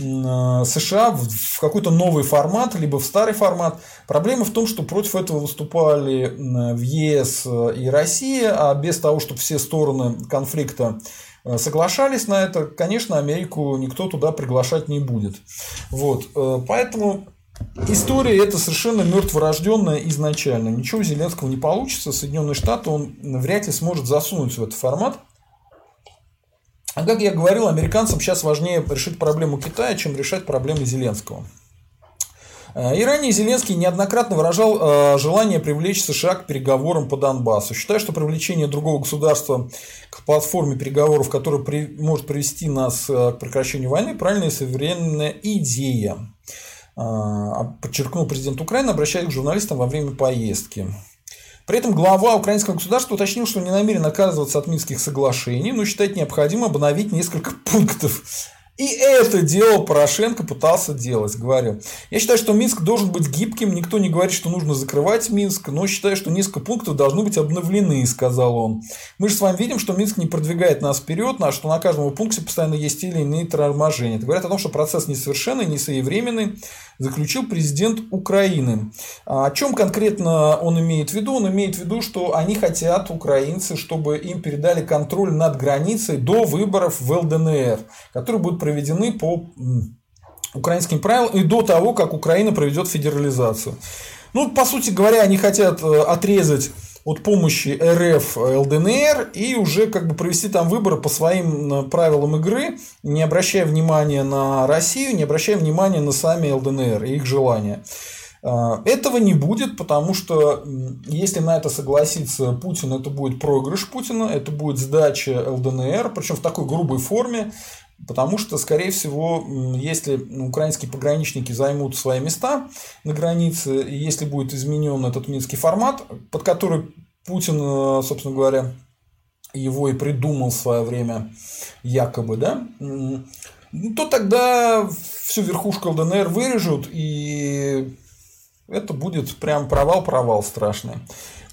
э, США в какой-то новый формат, либо в старый формат. Проблема в том, что против этого выступали в ЕС и Россия, а без того, чтобы все стороны конфликта Э, соглашались на это, конечно, Америку никто туда приглашать не будет. Вот. Э, поэтому история это совершенно мертворожденная изначально. Ничего у Зеленского не получится. Соединенные Штаты он вряд ли сможет засунуть в этот формат. А как я говорил, американцам сейчас важнее решить проблему Китая, чем решать проблемы Зеленского. Э, и ранее Зеленский неоднократно выражал э, желание привлечь США к переговорам по Донбассу. Считаю, что привлечение другого государства к платформе переговоров, которая может привести нас э, к прекращению войны, правильная и суверенная идея. А подчеркнул президент Украины, обращаясь к журналистам во время поездки. При этом глава украинского государства уточнил, что не намерен отказываться от Минских соглашений, но считает необходимо обновить несколько пунктов и это дело Порошенко пытался делать, говорю. Я считаю, что Минск должен быть гибким, никто не говорит, что нужно закрывать Минск, но считаю, что несколько пунктов должны быть обновлены, сказал он. Мы же с вами видим, что Минск не продвигает нас вперед, а что на каждом пункте постоянно есть или иные торможения. Это говорит о том, что процесс несовершенный, несоевременный, заключил президент Украины. А о чем конкретно он имеет в виду? Он имеет в виду, что они хотят, украинцы, чтобы им передали контроль над границей до выборов в ЛДНР, которые будут проведены по украинским правилам и до того, как Украина проведет федерализацию. Ну, по сути говоря, они хотят э, отрезать от помощи РФ ЛДНР и уже как бы провести там выборы по своим э, правилам игры, не обращая внимания на Россию, не обращая внимания на сами ЛДНР и их желания. А, этого не будет, потому что если на это согласится Путин, это будет проигрыш Путина, это будет сдача ЛДНР, причем в такой грубой форме, Потому что, скорее всего, если украинские пограничники займут свои места на границе, и если будет изменен этот минский формат, под который Путин, э, собственно говоря, его и придумал в свое время якобы, да, то тогда всю верхушку ЛДНР вырежут, и это будет прям провал-провал страшный.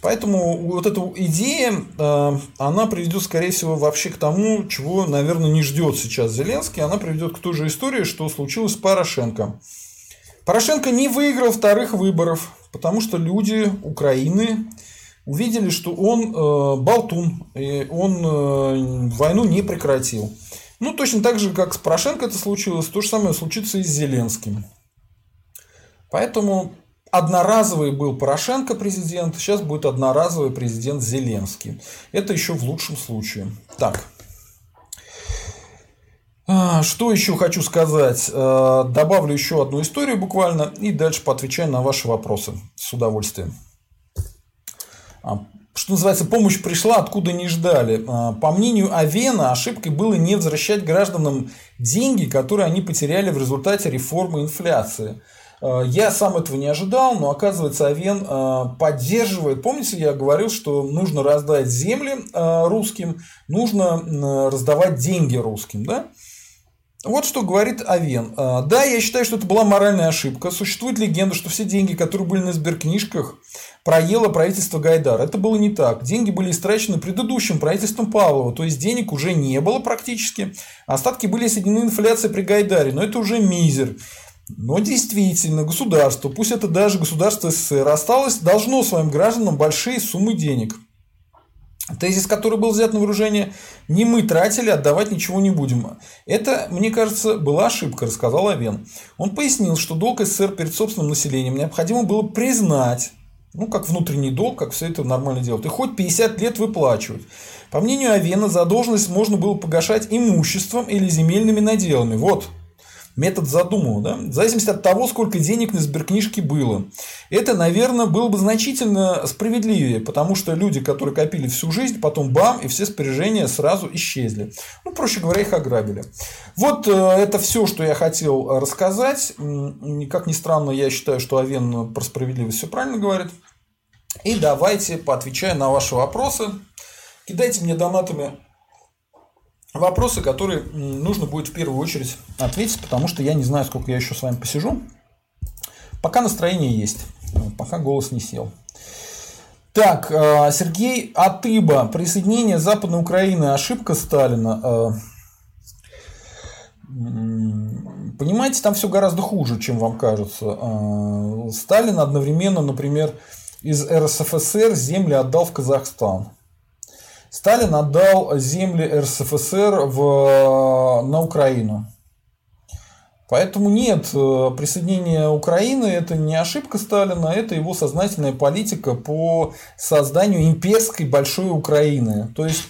Поэтому вот эта идея, э, она приведет, скорее всего, вообще к тому, чего, наверное, не ждет сейчас Зеленский. Она приведет к той же истории, что случилось с Порошенко. Порошенко не выиграл вторых выборов, потому что люди Украины увидели, что он э, болтун, и он э, войну не прекратил. Ну, точно так же, как с Порошенко это случилось, то же самое случится и с Зеленским. Поэтому одноразовый был Порошенко президент, сейчас будет одноразовый президент Зеленский. Это еще в лучшем случае. Так. А, что еще хочу сказать? Э, добавлю еще одну историю буквально и дальше поотвечаю на ваши вопросы с удовольствием. А, что называется, помощь пришла, откуда не ждали. А, по мнению Авена, ошибкой было не возвращать гражданам деньги, которые они потеряли в результате реформы инфляции. А, я сам этого не ожидал, но оказывается Авен поддерживает. Помните, я говорил, что нужно раздать земли русским, нужно раздавать деньги русским, да? Вот что говорит Авен. Да, я считаю, что это была моральная ошибка. Существует легенда, что все деньги, которые были на сберкнижках, проело правительство Гайдара. Это было не так. Деньги были истрачены предыдущим правительством Павлова, то есть денег уже не было практически. Остатки были соединены инфляцией при Гайдаре, но это уже мизер. Но действительно, государство, пусть это даже государство СССР, осталось, должно своим гражданам большие суммы денег. Тезис, который был взят на вооружение, не мы тратили, отдавать ничего не будем. Это, мне кажется, была ошибка, рассказал Авен. Он пояснил, что долг СССР перед собственным населением необходимо было признать, ну, как внутренний долг, как все это нормально делать. И хоть 50 лет выплачивать. По мнению Авена, задолженность можно было погашать имуществом или земельными наделами. Вот метод задумал, да? в зависимости от того, сколько денег на сберкнижке было. Это, наверное, было бы значительно справедливее, потому что люди, которые копили всю жизнь, потом бам, и все сбережения сразу исчезли. Ну, проще говоря, их ограбили. Вот э, это все, что я хотел рассказать. Как ни странно, я считаю, что Авен про справедливость все правильно говорит. И давайте поотвечаю на ваши вопросы. Кидайте мне донатами вопросы, которые нужно будет в первую очередь ответить, потому что я не знаю, сколько я еще с вами посижу. Пока настроение есть, пока голос не сел. Так, э, Сергей Атыба. Присоединение Западной Украины. Ошибка Сталина. Э, понимаете, там все гораздо хуже, чем вам кажется. Э, Сталин одновременно, например, из РСФСР земли отдал в Казахстан. Сталин отдал земли РСФСР в, на Украину. Поэтому нет, э, присоединение Украины это не ошибка Сталина, это его сознательная политика по созданию имперской большой Украины. То есть,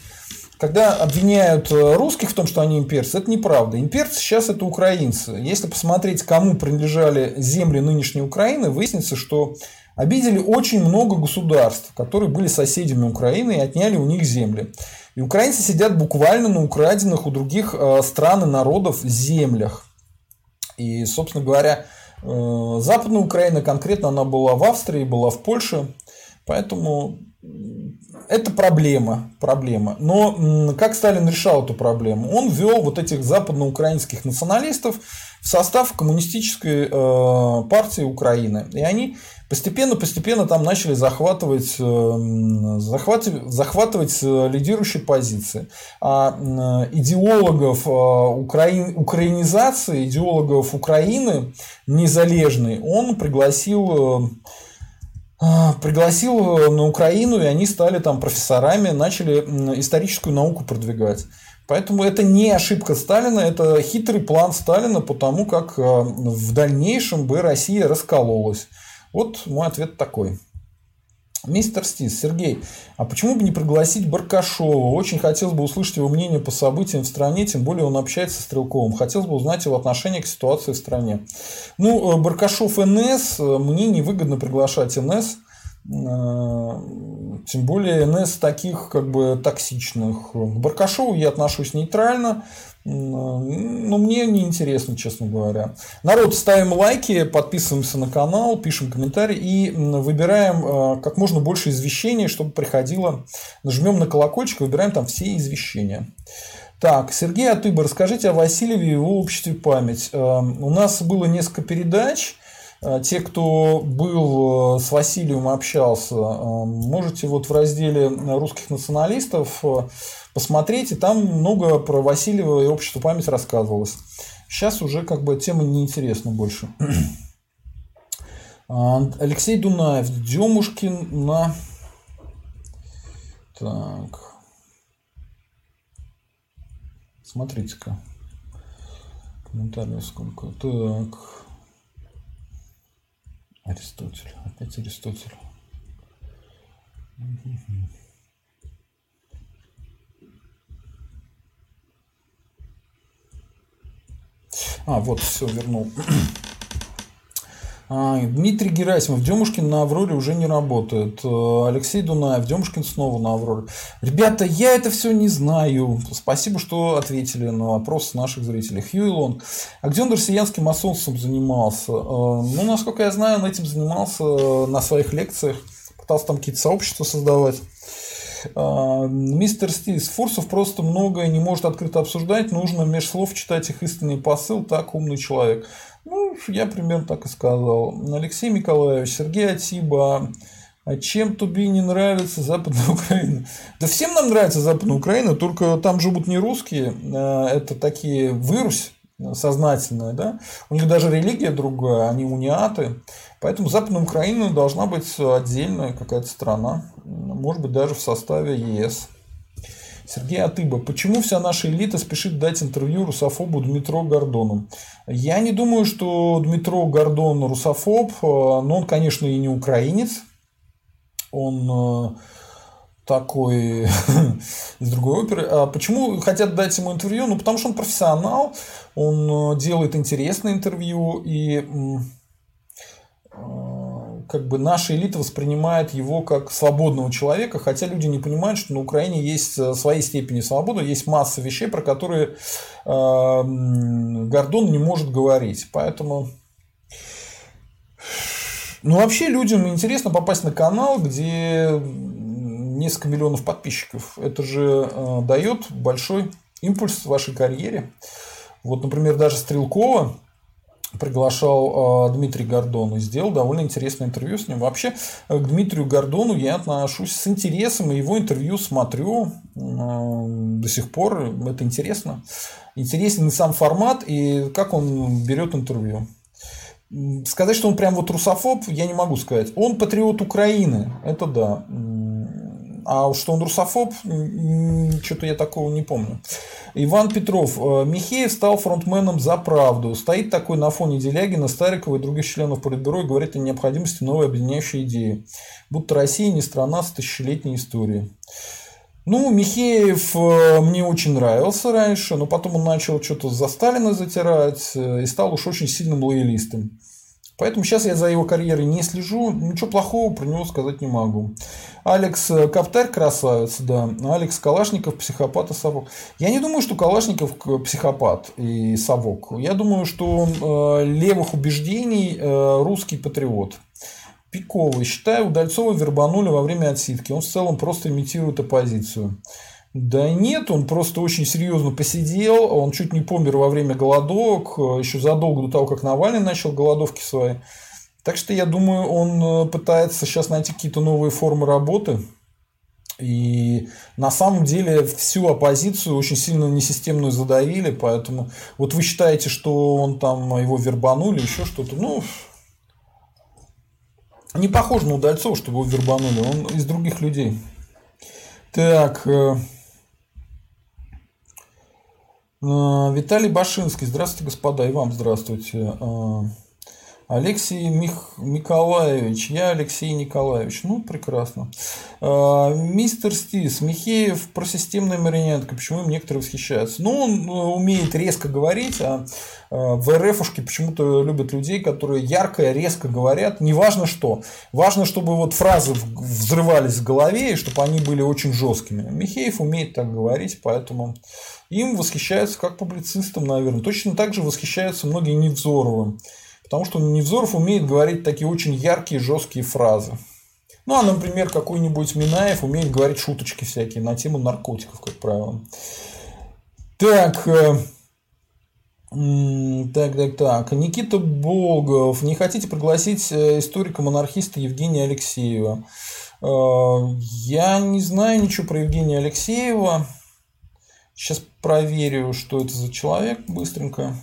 когда обвиняют русских в том, что они имперцы, это неправда. Имперцы сейчас это украинцы. Если посмотреть, кому принадлежали земли нынешней Украины, выяснится, что обидели очень много государств, которые были соседями Украины и отняли у них земли. И украинцы сидят буквально на украденных у других э, стран и народов землях. И, собственно говоря, э, Западная Украина конкретно она была в Австрии, была в Польше. Поэтому это проблема, проблема. Но как Сталин решал эту проблему? Он ввел вот этих западноукраинских националистов в состав коммунистической э, партии Украины. И они постепенно-постепенно там начали захватывать, э, захватывать, захватывать э, лидирующие позиции. А идеологов украин, украинизации, идеологов Украины незалежной он пригласил пригласил на Украину, и они стали там профессорами, начали историческую науку продвигать. Поэтому это не ошибка Сталина, это хитрый план Сталина по тому, как э, в дальнейшем бы Россия раскололась. Вот мой ответ такой. Мистер Стис, Сергей, а почему бы не пригласить Баркашова? Очень хотелось бы услышать его мнение по событиям в стране, тем более он общается с Стрелковым. Хотелось бы узнать его отношение к ситуации в стране. Ну, э, Баркашов НС, э, мне невыгодно приглашать НС, Э, тем более НС таких как бы токсичных. К Баркашову я отношусь нейтрально, но мне не интересно, честно говоря. Народ, ставим лайки, подписываемся на канал, пишем комментарии и выбираем э, как можно больше извещений, чтобы приходило. Нажмем на колокольчик, выбираем там все извещения. Так, Сергей Атыба, расскажите о Васильеве и его обществе память. Э, у нас было несколько передач. А, те, кто был э, с Василием общался, э, можете вот в разделе русских националистов э, посмотреть, и там много про Васильева и общество память рассказывалось. Сейчас уже как бы тема неинтересна больше. Алексей Дунаев, Демушкин на... Так. Смотрите-ка. Комментариев сколько. Так. Аристотель. Опять Аристотель. А, вот, все, вернул. А, Дмитрий Герасимов, Демушкин на Авроре уже не работает. Э, Алексей Дунаев, Демушкин снова на Авроре. Ребята, я это все не знаю. Спасибо, что ответили на вопросы наших зрителей. Хью Илон. А где он россиянским масонством занимался? Э, ну, насколько я знаю, он этим занимался на своих лекциях. Пытался там какие-то сообщества создавать. Э, мистер Стивс, Фурсов просто многое не может открыто обсуждать, нужно меж слов читать их истинный посыл, так умный человек. Ну, я примерно так и сказал. Алексей Николаевич, Сергей Атиба, а чем Туби не нравится Западная Украина? Да всем нам нравится Западная Украина, только там живут не русские, а это такие вырусь сознательные, да? У них даже религия другая, они униаты. Поэтому Западная Украина должна быть отдельная какая-то страна, может быть, даже в составе ЕС. Сергей Атыба. Почему вся наша элита спешит дать интервью русофобу Дмитро Гордону? Я не думаю, что Дмитро Гордон русофоб, э, но он, конечно, и не украинец. Он э, такой из другой оперы. А почему хотят дать ему интервью? Ну, потому что он профессионал, он э, делает интересное интервью, и как бы наша элита воспринимает его как свободного человека, хотя люди не понимают, что на Украине есть э, свои степени свободы, есть масса вещей, про которые э, Гордон не может говорить. Поэтому ну, вообще людям интересно попасть на канал, где несколько миллионов подписчиков. Это же э, дает большой импульс в вашей карьере. Вот, например, даже Стрелкова, приглашал э, Дмитрий Гордон и сделал довольно интересное интервью с ним. Вообще к Дмитрию Гордону я отношусь с интересом, и его интервью смотрю э, до сих пор. Это интересно. Интересен сам формат и как он берет интервью. Сказать, что он прям вот русофоб, я не могу сказать. Он патриот Украины, это да. А что он русофоб, что-то я такого не помню. Иван Петров. Э, Михеев стал фронтменом за правду. Стоит такой на фоне Делягина, Старикова и других членов Политбюро и говорит о необходимости новой объединяющей идеи. Будто Россия не страна с тысячелетней историей. Ну, Михеев э, мне очень нравился раньше, но потом он начал что-то за Сталина затирать э, и стал уж очень сильным лоялистом. Поэтому сейчас я за его карьерой не слежу, ничего плохого про него сказать не могу. Алекс э, Каптарь красавец, да. Алекс Калашников психопат и совок. Я не думаю, что Калашников психопат и совок. Я думаю, что он э, левых убеждений э, русский патриот. Пиковый. Считаю, Удальцова вербанули во время отсидки. Он в целом просто имитирует оппозицию. Да нет, он просто очень серьезно посидел, он чуть не помер во время голодовок, э, еще задолго до того, как Навальный начал голодовки свои. Так что я думаю, он э, пытается сейчас найти какие-то новые формы работы. И на самом деле всю оппозицию очень сильно несистемную задавили, поэтому вот вы считаете, что он там его вербанули, еще что-то, ну, не похож на Удальцова, чтобы его вербанули, он из других людей. Так, э, Э, Виталий Башинский. Здравствуйте, господа, и вам здравствуйте. Э, Алексей Мих... Николаевич. Я Алексей Николаевич. Ну, прекрасно. Э, мистер Стис. Михеев про системная марионетка. Почему им некоторые восхищаются? Ну, он умеет резко говорить, а в РФушке почему-то любят людей, которые ярко и резко говорят. Неважно что. Важно, чтобы вот фразы взрывались в голове, и чтобы они были очень жесткими. Михеев умеет так говорить, поэтому им восхищаются как публицистам, наверное. Точно так же восхищаются многие Невзоровым. Потому что Невзоров умеет говорить такие очень яркие, жесткие фразы. Ну, а, например, какой-нибудь Минаев умеет говорить шуточки всякие на тему наркотиков, как правило. Так, э, так, так, так. Никита Болгов. Не хотите пригласить э, историка-монархиста Евгения Алексеева? Э, я не знаю ничего про Евгения Алексеева. Сейчас проверю, что это за человек быстренько.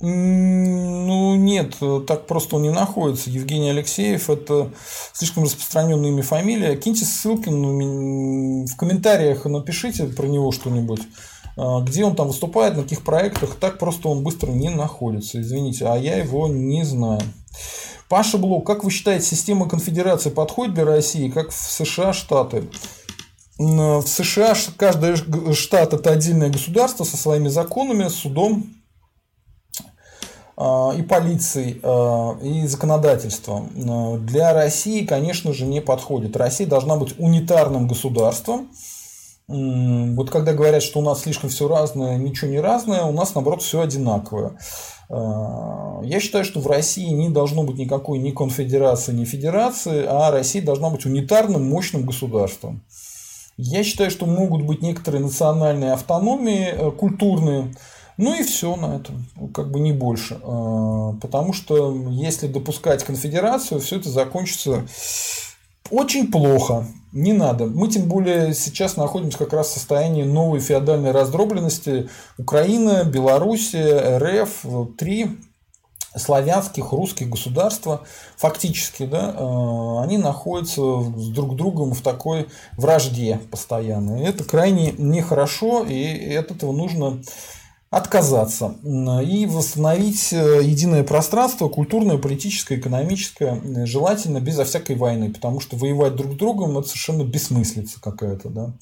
Ну, нет, так просто он не находится. Евгений Алексеев – это слишком распространенное имя фамилия. Киньте ссылки ну, в комментариях, напишите про него что-нибудь. А, где он там выступает, на каких проектах. Так просто он быстро не находится, извините. А я его не знаю. Паша Блок, как вы считаете, система конфедерации подходит для России, как в США Штаты? В США каждый штат это отдельное государство со своими законами, судом, а, и полицией, а, и законодательством для России, конечно же, не подходит. Россия должна быть унитарным государством. Вот когда говорят, что у нас слишком все разное, ничего не разное, у нас, наоборот, все одинаковое. А, я считаю, что в России не должно быть никакой ни конфедерации, ни федерации, а Россия должна быть унитарным, мощным государством. Я считаю, что могут быть некоторые национальные автономии, э, культурные, ну и все на этом, как бы не больше. А, потому что если допускать конфедерацию, все это закончится очень плохо. Не надо. Мы тем более сейчас находимся как раз в состоянии новой феодальной раздробленности. Украина, Белоруссия, РФ, три славянских, русских государства, фактически, да, а, они находятся с друг другом в такой вражде постоянно. И это крайне нехорошо, и от этого нужно отказаться и восстановить э, единое пространство, культурное, политическое, экономическое, э, желательно безо всякой войны, потому что воевать друг с другом это совершенно бессмыслица какая-то. Да?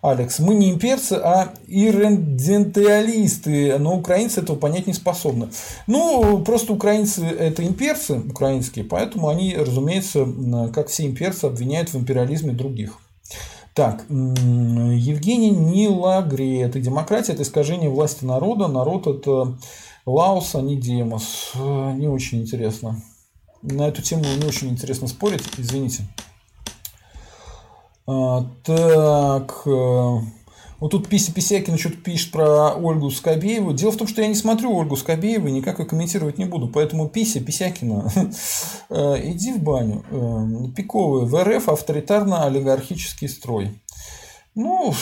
Алекс, мы не имперцы, а ирендентиалисты, но украинцы этого понять не способны. Ну, просто украинцы это имперцы украинские, поэтому они, разумеется, как все имперцы, обвиняют в империализме других. Так, Евгений Нилагри. Это демократия, это искажение власти народа. Народ это Лаос, а не Демос. Не очень интересно. На эту тему не очень интересно спорить, извините. А, так, э, вот тут Пися Писякин что-то пишет про Ольгу Скобееву. Дело в том, что я не смотрю Ольгу Скобееву и никак ее комментировать не буду. Поэтому Пися Писякина, э, иди в баню. Э, Пиковый. В РФ авторитарно-олигархический строй. Ну,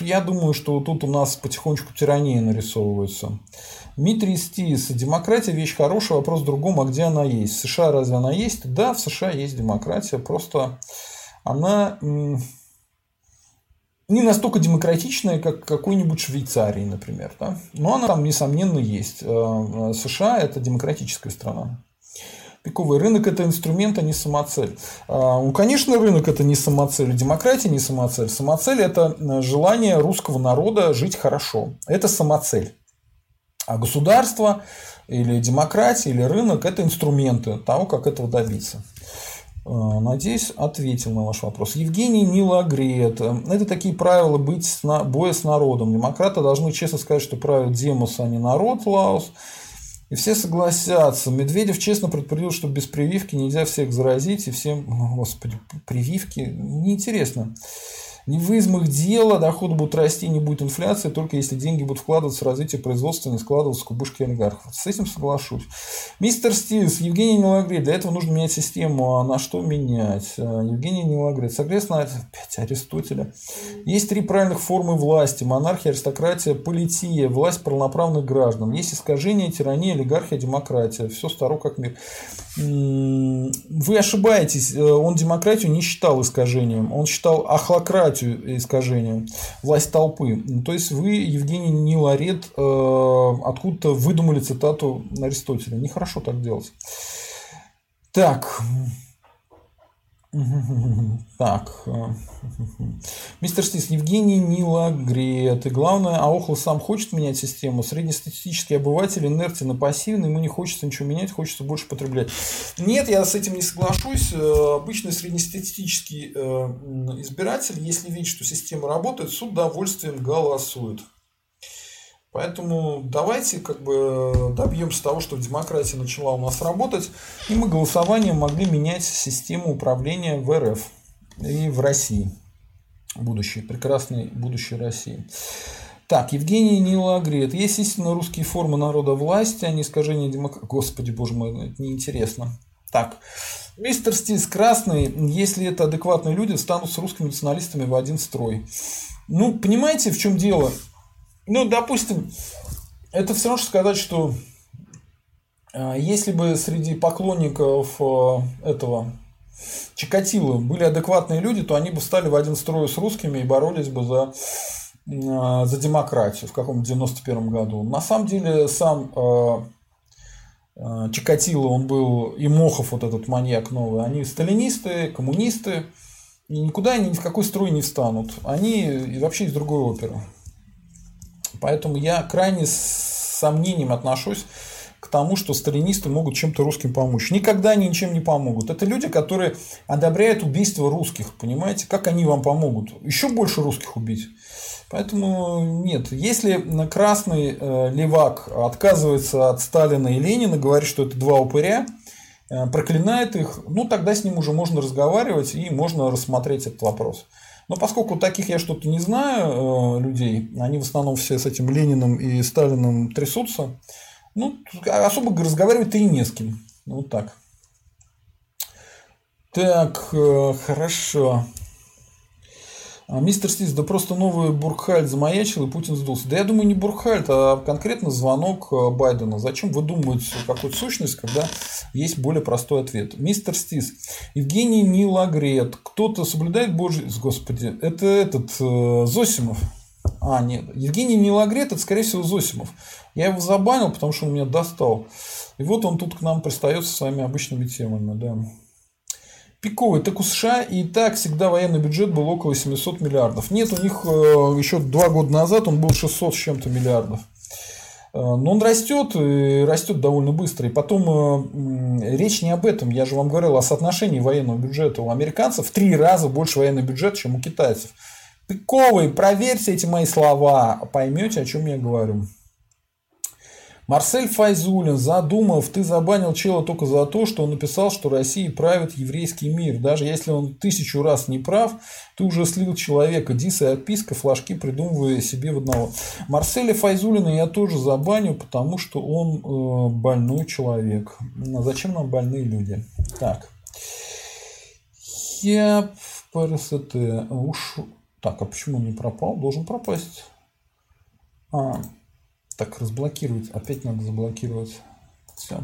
я думаю, что тут у нас потихонечку тирания нарисовывается. Дмитрий Стис. Демократия вещь хорошая, вопрос в другом, а где она есть? В США разве она есть? Да, в США есть демократия, просто она не настолько демократичная, как какой-нибудь Швейцарии, например. Да? Но она там, несомненно, есть. Э, США – это демократическая страна. Пиковый рынок – это инструмент, а не самоцель. Э, ну, конечно, рынок – это не самоцель, демократия не самоцель. Самоцель – это э, желание русского народа жить хорошо. Это самоцель. А государство или демократия, или рынок – это инструменты того, как этого добиться. Э, надеюсь, ответил на ваш вопрос. Евгений Милогрет. Это такие правила быть с боя с народом. Демократы должны честно сказать, что правят Демос, а не народ Лаус. И все согласятся. Медведев честно предупредил, что без прививки нельзя всех заразить. И всем, господи, прививки, неинтересно. Не выизм их дела, доходы будут расти, не будет инфляции, только если деньги будут вкладываться в развитие производства, не складываться в кубышки олигархов. С этим соглашусь. Мистер Стилс, Евгений Нелагрет, для этого нужно менять систему. А на что менять? А, Евгений Нелагрет, согласно опять Аристотеля, есть три правильных формы власти. Монархия, аристократия, полития, власть полноправных граждан. Есть искажение, тирания, олигархия, демократия. Все старо как мир. Вы ошибаетесь, э, он демократию не считал искажением, он считал ахлократию искажением, власть толпы. То есть вы, Евгений Ниларет, э, откуда-то выдумали цитату Аристотеля. Нехорошо так делать. Так, так. Э, мистер Стис, Евгений Нила Грет. И главное, Аохл сам хочет менять систему. Среднестатистический обыватель инертен и пассивный, ему не хочется ничего менять, хочется больше потреблять. Нет, я с этим не соглашусь. Э, обычный среднестатистический э, избиратель, если видит, что система работает, с удовольствием голосует. Поэтому давайте как бы добьемся того, что демократия начала у нас работать, и мы голосованием могли менять систему управления в РФ и в России. Будущее, прекрасной будущей России. Так, Евгений Нилагрет. Есть истинно русские формы народа власти, а не искажение демократии. Господи, боже мой, это неинтересно. Так, мистер Стис Красный, если это адекватные люди, станут с русскими националистами в один строй. Ну, понимаете, в чем дело? Ну, допустим, это все равно, что сказать, что А, если бы среди поклонников э, этого Чикатило были адекватные люди, то они бы стали в один строй с русскими и боролись бы за, э, за демократию в каком-то 91 году. На самом деле сам Чикатило, он был, и Мохов, вот этот маньяк новый, они сталинисты, коммунисты, и никуда они ни в какой строй не встанут. Они вообще из другой оперы. Поэтому я крайне с сомнением отношусь к тому, что сталинисты могут чем-то русским помочь. Никогда они ничем не помогут. Это люди, которые одобряют убийство русских. Понимаете, как они вам помогут? Еще больше русских убить. Поэтому нет. Если красный э, левак отказывается от Сталина и Ленина, говорит, что это два упыря, э, проклинает их, ну тогда с ним уже можно разговаривать и можно рассмотреть этот вопрос. Но поскольку таких я что-то не знаю э, людей, они в основном все с этим Лениным и Сталиным трясутся, ну, особо разговаривать-то и не с кем. Вот так. Так, э, хорошо. А, мистер Стис, да просто новый Бурхальд замаячил, и Путин сдулся. Да я думаю, не Бурхальд, а конкретно звонок э, Байдена. Зачем выдумывать какую-то сущность, когда есть более простой ответ? Мистер Стис, Евгений Нилагрет, кто-то соблюдает Божий... Господи, это этот, э, Зосимов. А, нет. Евгений Милогрет, это, скорее всего, Зосимов. Я его забанил, потому что он меня достал. И вот он тут к нам пристает со своими обычными темами. Да. Пиковый, так у США и так всегда военный бюджет был около 700 миллиардов. Нет, у них э, еще два года назад он был 600 с чем-то миллиардов. Э, но он растет, и растет довольно быстро. И потом э, речь не об этом. Я же вам говорил о соотношении военного бюджета. У американцев в три раза больше военный бюджет, чем у китайцев. Пиковый, проверьте эти мои слова, поймете, о чем я говорю. Марсель Файзулин, задумав, ты забанил чела только за то, что он написал, что Россия правит еврейский мир. Даже если он тысячу раз не прав, ты уже слил человека. Дис и отписка, флажки придумывая себе в одного. Марселя Файзулина я тоже забаню, потому что он э, больной человек. Зачем нам больные люди? Так. Я ПРСТ. Уж так, а почему он не пропал? Должен пропасть. А, так, разблокировать. Опять надо заблокировать. Все.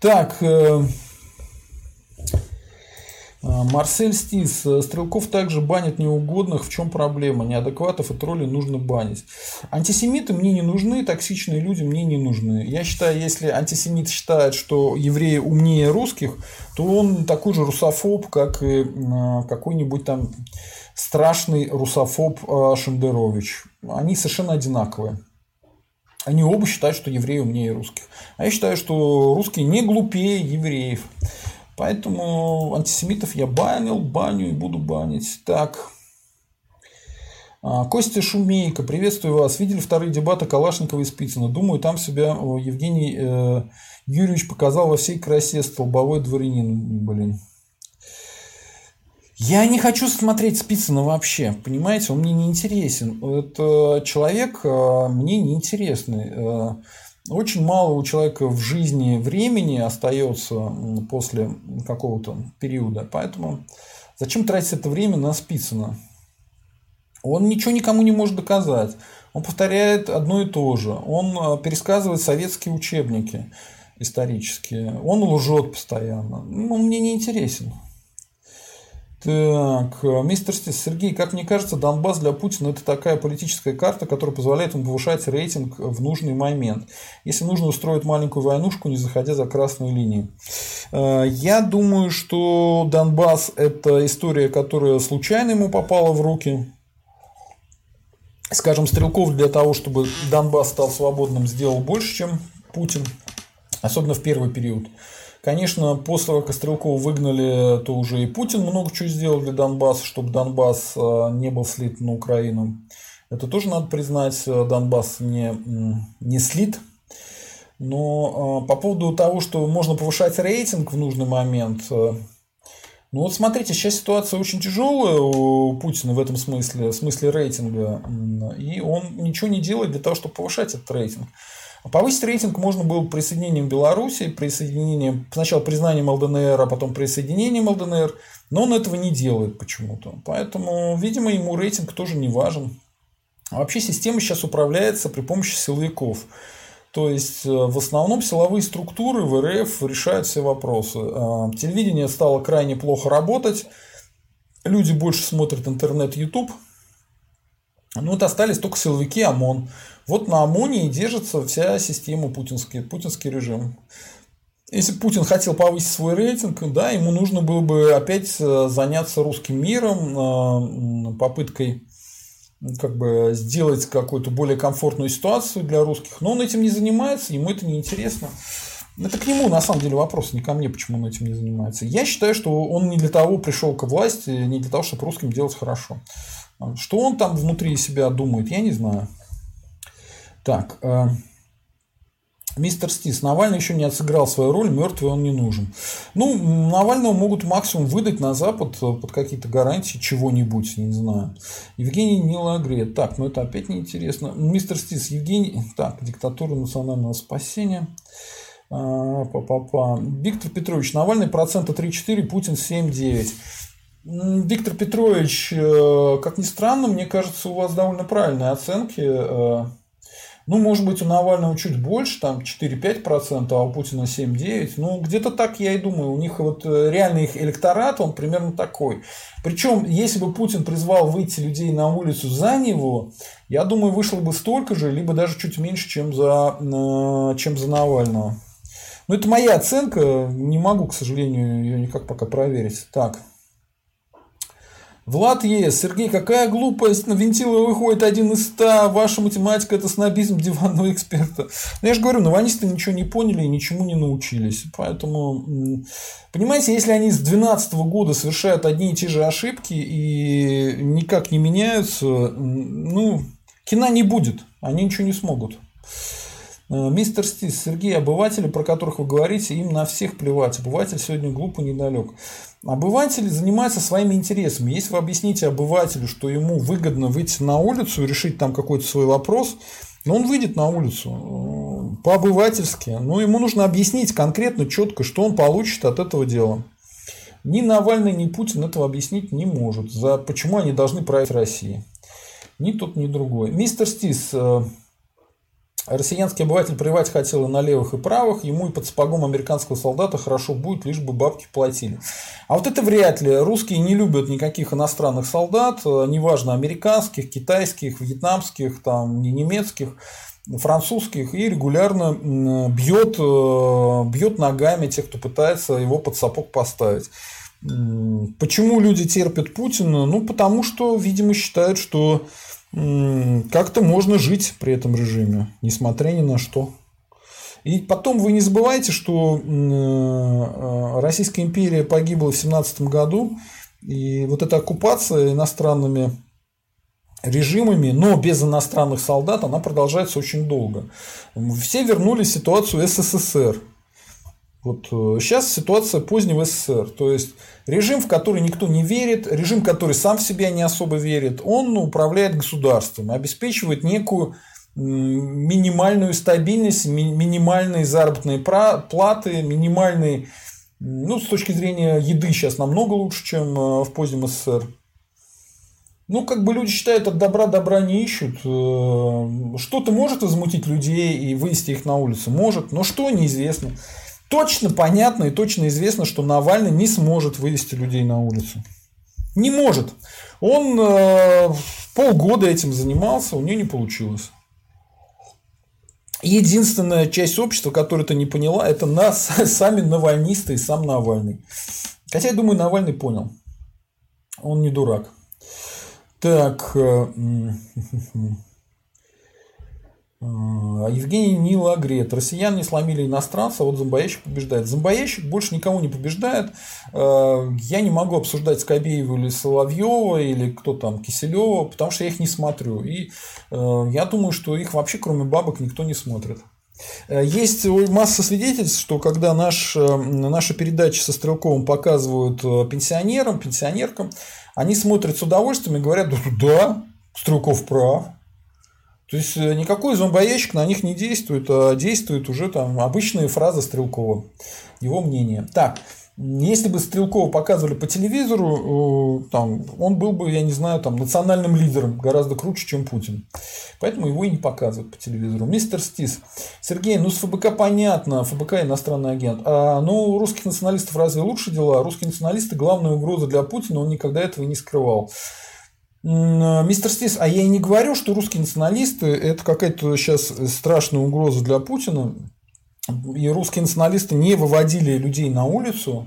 Так. Э, а, Марсель Стис. Стрелков также банят неугодных. В чем проблема? Неадекватов и троллей нужно банить. Антисемиты мне не нужны, токсичные люди мне не нужны. Я считаю, если антисемит считает, что евреи умнее русских, то он такой же русофоб, как и какой-нибудь там страшный русофоб э, Шендерович. Они совершенно одинаковые. Они оба считают, что евреи умнее русских. А я считаю, что русские не глупее евреев. Поэтому антисемитов я банил, баню и буду банить. Так. А, Костя Шумейко, приветствую вас. Видели вторые дебаты Калашникова и Спицына? Думаю, там себя Евгений э, Юрьевич показал во всей красе столбовой дворянин. Блин. Я не хочу смотреть Спицына вообще, понимаете, он мне не интересен. Это человек э, мне не интересный. Э, очень мало у человека в жизни времени остается после какого-то периода, поэтому зачем тратить это время на Спицына? Он ничего никому не может доказать. Он повторяет одно и то же. Он э, пересказывает советские учебники исторические. Он лжет постоянно. Он мне не интересен. Так, э, мистер Сергей, как мне кажется, Донбасс для Путина это такая политическая карта, которая позволяет ему повышать рейтинг в нужный момент. Если нужно устроить маленькую войнушку, не заходя за красную линию. Э, я думаю, что Донбасс это история, которая случайно ему попала в руки. Скажем, Стрелков для того, чтобы Донбасс стал свободным, сделал больше, чем Путин. Особенно в первый период. Конечно, после как Стрелкова выгнали, то уже и Путин много чего сделал для Донбасса, чтобы Донбасс э, не был слит на Украину. Это тоже надо признать, э, Донбасс не, не слит. Но э, по поводу того, что можно повышать рейтинг в нужный момент, ну вот смотрите, сейчас ситуация очень тяжелая у Путина в этом смысле, в смысле рейтинга, и он ничего не делает для того, чтобы повышать этот рейтинг. Повысить рейтинг можно было присоединением Беларуси, присоединением, сначала признанием ЛДНР, а потом присоединением ЛДНР, но он этого не делает почему-то. Поэтому, видимо, ему рейтинг тоже не важен. А вообще система сейчас управляется при помощи силовиков. То есть, в основном силовые структуры в РФ решают все вопросы. Телевидение стало крайне плохо работать. Люди больше смотрят интернет, YouTube. Ну, вот остались только силовики ОМОН. Вот на ОМОНе держится вся система путинский, путинский режим. Если Путин хотел повысить свой рейтинг, да, ему нужно было бы опять э, заняться русским миром, э, попыткой как бы сделать какую-то более комфортную ситуацию для русских. Но он этим не занимается, ему это не интересно. Это к нему на самом деле вопрос, не ко мне, почему он этим не занимается. Я считаю, что он не для того пришел к власти, не для того, чтобы русским делать хорошо. Что он там внутри себя думает, я не знаю. Так, э, Мистер Стис, Навальный еще не отсыграл свою роль, мертвый он не нужен. Ну, Навального могут максимум выдать на Запад э, под какие-то гарантии чего-нибудь, не знаю. Евгений Нилагрет. Так, ну это опять неинтересно. Мистер Стис, Евгений... Так, диктатура национального спасения. А, па-па-па. Виктор Петрович, Навальный процента 3-4, Путин 7-9. Виктор Петрович, э, как ни странно, мне кажется, у вас довольно правильные оценки э, ну, может быть, у Навального чуть больше, там 4-5%, а у Путина 7-9%. Ну, где-то так я и думаю. У них вот э, реальный их электорат, он примерно такой. Причем, если бы Путин призвал выйти людей на улицу за него, я думаю, вышло бы столько же, либо даже чуть меньше, чем за, э, чем за Навального. Но это моя оценка, не могу, к сожалению, ее никак пока проверить. Так. Влад Е. Сергей, какая глупость, на вентилы выходит один из ста, ваша математика это снобизм диванного эксперта. Ну, я же говорю, наванисты ничего не поняли и ничему не научились. Поэтому, понимаете, если они с 2012 года совершают одни и те же ошибки и никак не меняются, ну, кино не будет, они ничего не смогут. Э, мистер Стис, Сергей, обыватели, про которых вы говорите, им на всех плевать. Обыватель сегодня глупо недалек. Обыватель занимается своими интересами. Если вы объясните обывателю, что ему выгодно выйти на улицу и решить там какой-то свой вопрос, но он выйдет на улицу э, по-обывательски. Но ему нужно объяснить конкретно, четко, что он получит от этого дела. Ни Навальный, ни Путин этого объяснить не может. За почему они должны править Россией. Ни тот, ни другой. Мистер Стис, э, Россиянский обыватель плевать хотел и на левых, и правых, ему и под сапогом американского солдата хорошо будет, лишь бы бабки платили. А вот это вряд ли. Русские не любят никаких иностранных солдат, э, неважно, американских, китайских, вьетнамских, там, немецких, французских, и регулярно бьет, э, бьет ногами тех, кто пытается его под сапог поставить. Почему люди терпят Путина? Ну, потому что, видимо, считают, что как-то можно жить при этом режиме, несмотря ни на что. И потом вы не забывайте, что э, Российская империя погибла в 17 году, и вот эта оккупация иностранными режимами, но без иностранных солдат, она продолжается очень долго. Все вернулись в ситуацию СССР. Вот сейчас э, ситуация позднего СССР. То есть режим, в который никто не верит, режим, который сам в себя не особо верит, он управляет государством, обеспечивает некую минимальную стабильность, минимальные заработные платы, минимальные, ну, с точки зрения еды сейчас намного лучше, чем э, в позднем СССР. Ну, как бы люди считают, от добра добра не ищут. Э, что-то может возмутить людей и вывести их на улицу? Может, но что неизвестно точно понятно и точно известно, что Навальный не сможет вывести людей на улицу. Не может. Он э, полгода этим занимался, у него не получилось. Единственная часть общества, которая это не поняла, это нас, сами навальнисты и сам Навальный. Хотя, я думаю, Навальный понял. Он не дурак. Так. Э, а, Евгений Нилагрет. Россиян не сломили иностранца, вот зомбоящик побеждает. Зомбоящик больше никого не побеждает. А, я не могу обсуждать Скобеева или Соловьева или кто там, Киселева, потому что я их не смотрю. И а, я думаю, что их вообще кроме бабок никто не смотрит. Есть масса свидетельств, что когда наш, наши передачи со Стрелковым показывают пенсионерам, пенсионеркам, они смотрят с удовольствием и говорят, да Стрелков прав, то есть э, никакой зомбоящик на них не действует, а действуют уже там обычные фразы Стрелкова, его мнение. Так, если бы Стрелкова показывали по телевизору, э, там, он был бы, я не знаю, там, национальным лидером, гораздо круче, чем Путин. Поэтому его и не показывают по телевизору. Мистер Стис. Сергей, ну с ФБК понятно, ФБК иностранный агент. А ну у русских националистов разве лучше дела? Русские националисты главная угроза для Путина, он никогда этого не скрывал. Мистер Стис, а я и не говорю, что русские националисты это какая-то сейчас страшная угроза для Путина. И русские националисты не выводили людей на улицу,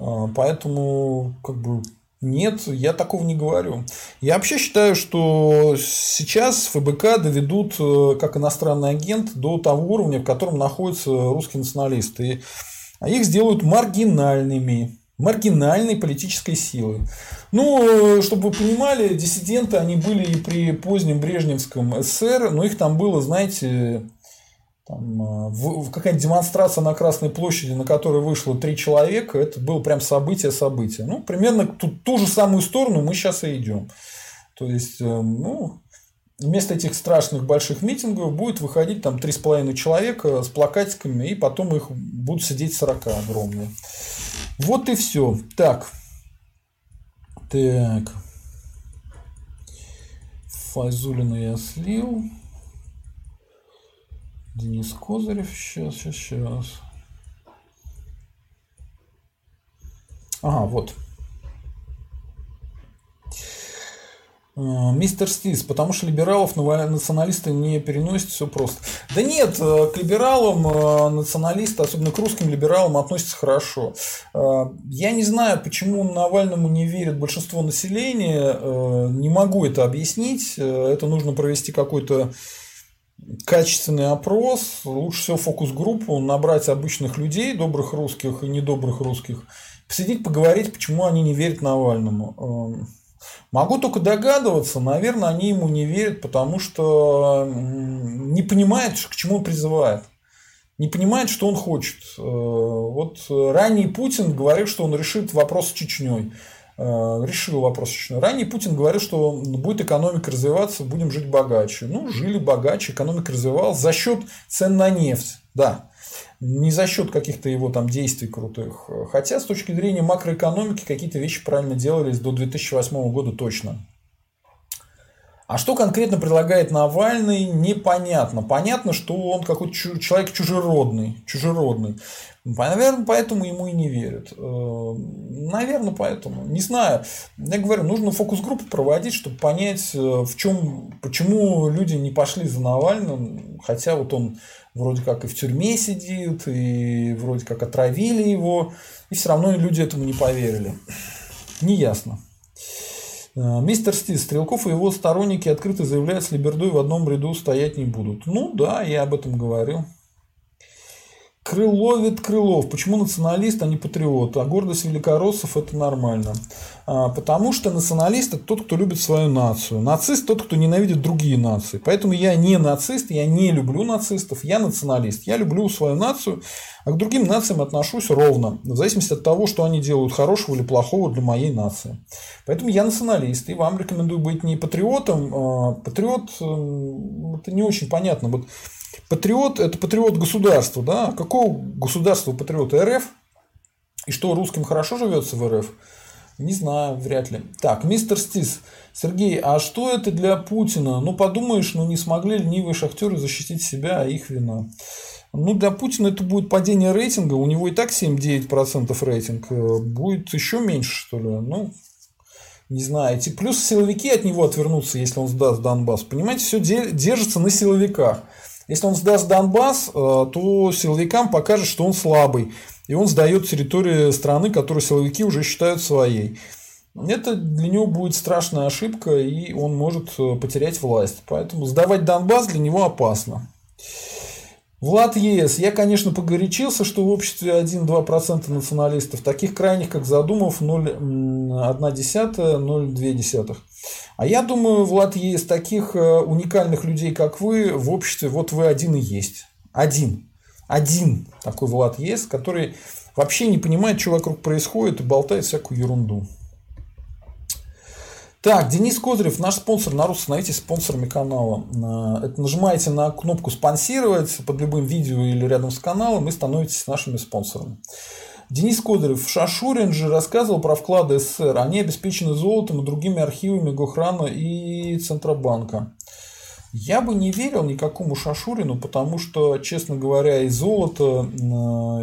а, поэтому как бы нет, я такого не говорю. Я вообще считаю, что сейчас ФБК доведут э, как иностранный агент до того уровня, в котором находятся русские националисты. А их сделают маргинальными, маргинальной политической силой. Ну, чтобы вы понимали, диссиденты, они были и при позднем Брежневском СССР, но их там было, знаете, там, э, какая-нибудь демонстрация на Красной площади, на которой вышло три человека, это было прям событие-событие. Ну, примерно ту, ту же самую сторону мы сейчас и идем. То есть, э, ну, вместо этих страшных больших митингов будет выходить там три с половиной человека с плакатиками, и потом их будут сидеть 40 огромные. Вот и все. Так. Так. Файзулина я слил. Денис Козырев. Сейчас, сейчас, сейчас. Ага, вот. Мистер Стис, потому что либералов националисты не переносят, все просто. Да нет, э, к либералам э, националисты, особенно к русским либералам, относятся хорошо. Э, я не знаю, почему Навальному не верит большинство населения, не могу это объяснить. Это нужно провести какой-то качественный опрос, лучше всего фокус-группу, набрать обычных людей, добрых русских и недобрых русских, посидеть, поговорить, почему они не верят Навальному. Могу только догадываться, наверное, они ему не верят, потому что не понимают, к чему он призывает. Не понимает, что он хочет. Э, вот ранний Путин говорил, что он решит вопрос с Чечней. Э, решил вопрос Чечни. Ранее Путин говорил, что будет экономика развиваться, будем жить богаче. Ну, жили богаче, экономика развивалась за счет цен на нефть. Да, не за счет каких-то его там действий крутых. Хотя с точки зрения макроэкономики какие-то вещи правильно делались до 2008 года точно. А что конкретно предлагает Навальный, непонятно. Понятно, что он какой-то человек чужеродный. чужеродный. Наверное, поэтому ему и не верят. Э, наверное, поэтому. Не знаю. Я говорю, нужно фокус-группу проводить, чтобы понять, э, в чем, почему люди не пошли за Навальным, хотя вот он вроде как и в тюрьме сидит, и вроде как отравили его, и все равно люди этому не поверили. Неясно. Э, мистер Стис, Стрелков и его сторонники открыто заявляют, с Либердой в одном ряду стоять не будут. Ну да, я об этом говорил. Крыловит Крылов. Почему националист, а не патриот? А гордость великороссов – это нормально. А, потому что националист – это тот, кто любит свою нацию. Нацист – тот, кто ненавидит другие нации. Поэтому я не нацист, я не люблю нацистов, я националист. Я люблю свою нацию, а к другим нациям отношусь ровно, в зависимости от того, что они делают хорошего или плохого для моей нации. Поэтому я националист, и вам рекомендую быть не патриотом. А патриот – это не очень понятно. Вот Патриот – это патриот государства. Да? Какого государства патриот? РФ? И что, русским хорошо живется в РФ? Не знаю, вряд ли. Так, мистер Стис. Сергей, а что это для Путина? Ну, подумаешь, ну не смогли ленивые шахтеры защитить себя, а их вина. Ну, для Путина это будет падение рейтинга. У него и так 7-9% рейтинг. Будет еще меньше, что ли. Ну, не знаю. Плюс силовики от него отвернутся, если он сдаст Донбасс. Понимаете, все держится на силовиках. Если он сдаст Донбасс, э, то силовикам покажет, что он слабый. И он сдает территорию страны, которую силовики уже считают своей. Это для него будет страшная ошибка, и он может э, потерять власть. Поэтому сдавать Донбасс для него опасно. Влад ЕС. Я, конечно, погорячился, что в обществе 1-2% националистов. Таких крайних, как Задумов, 0,1-0,2. А я думаю, Влад, есть таких э, уникальных людей, как вы, в обществе, вот вы один и есть. Один. Один такой Влад есть, который вообще не понимает, что вокруг происходит и болтает всякую ерунду. Так, Денис Козырев, наш спонсор. Народ, становитесь спонсорами канала. Э, это нажимаете на кнопку «Спонсировать» под любым видео или рядом с каналом и становитесь нашими спонсорами. Денис Козырев, Шашурин же рассказывал про вклады СССР. Они обеспечены золотом и другими архивами Гохрана и Центробанка. Я бы не верил никакому Шашурину, потому что, честно говоря, и золото,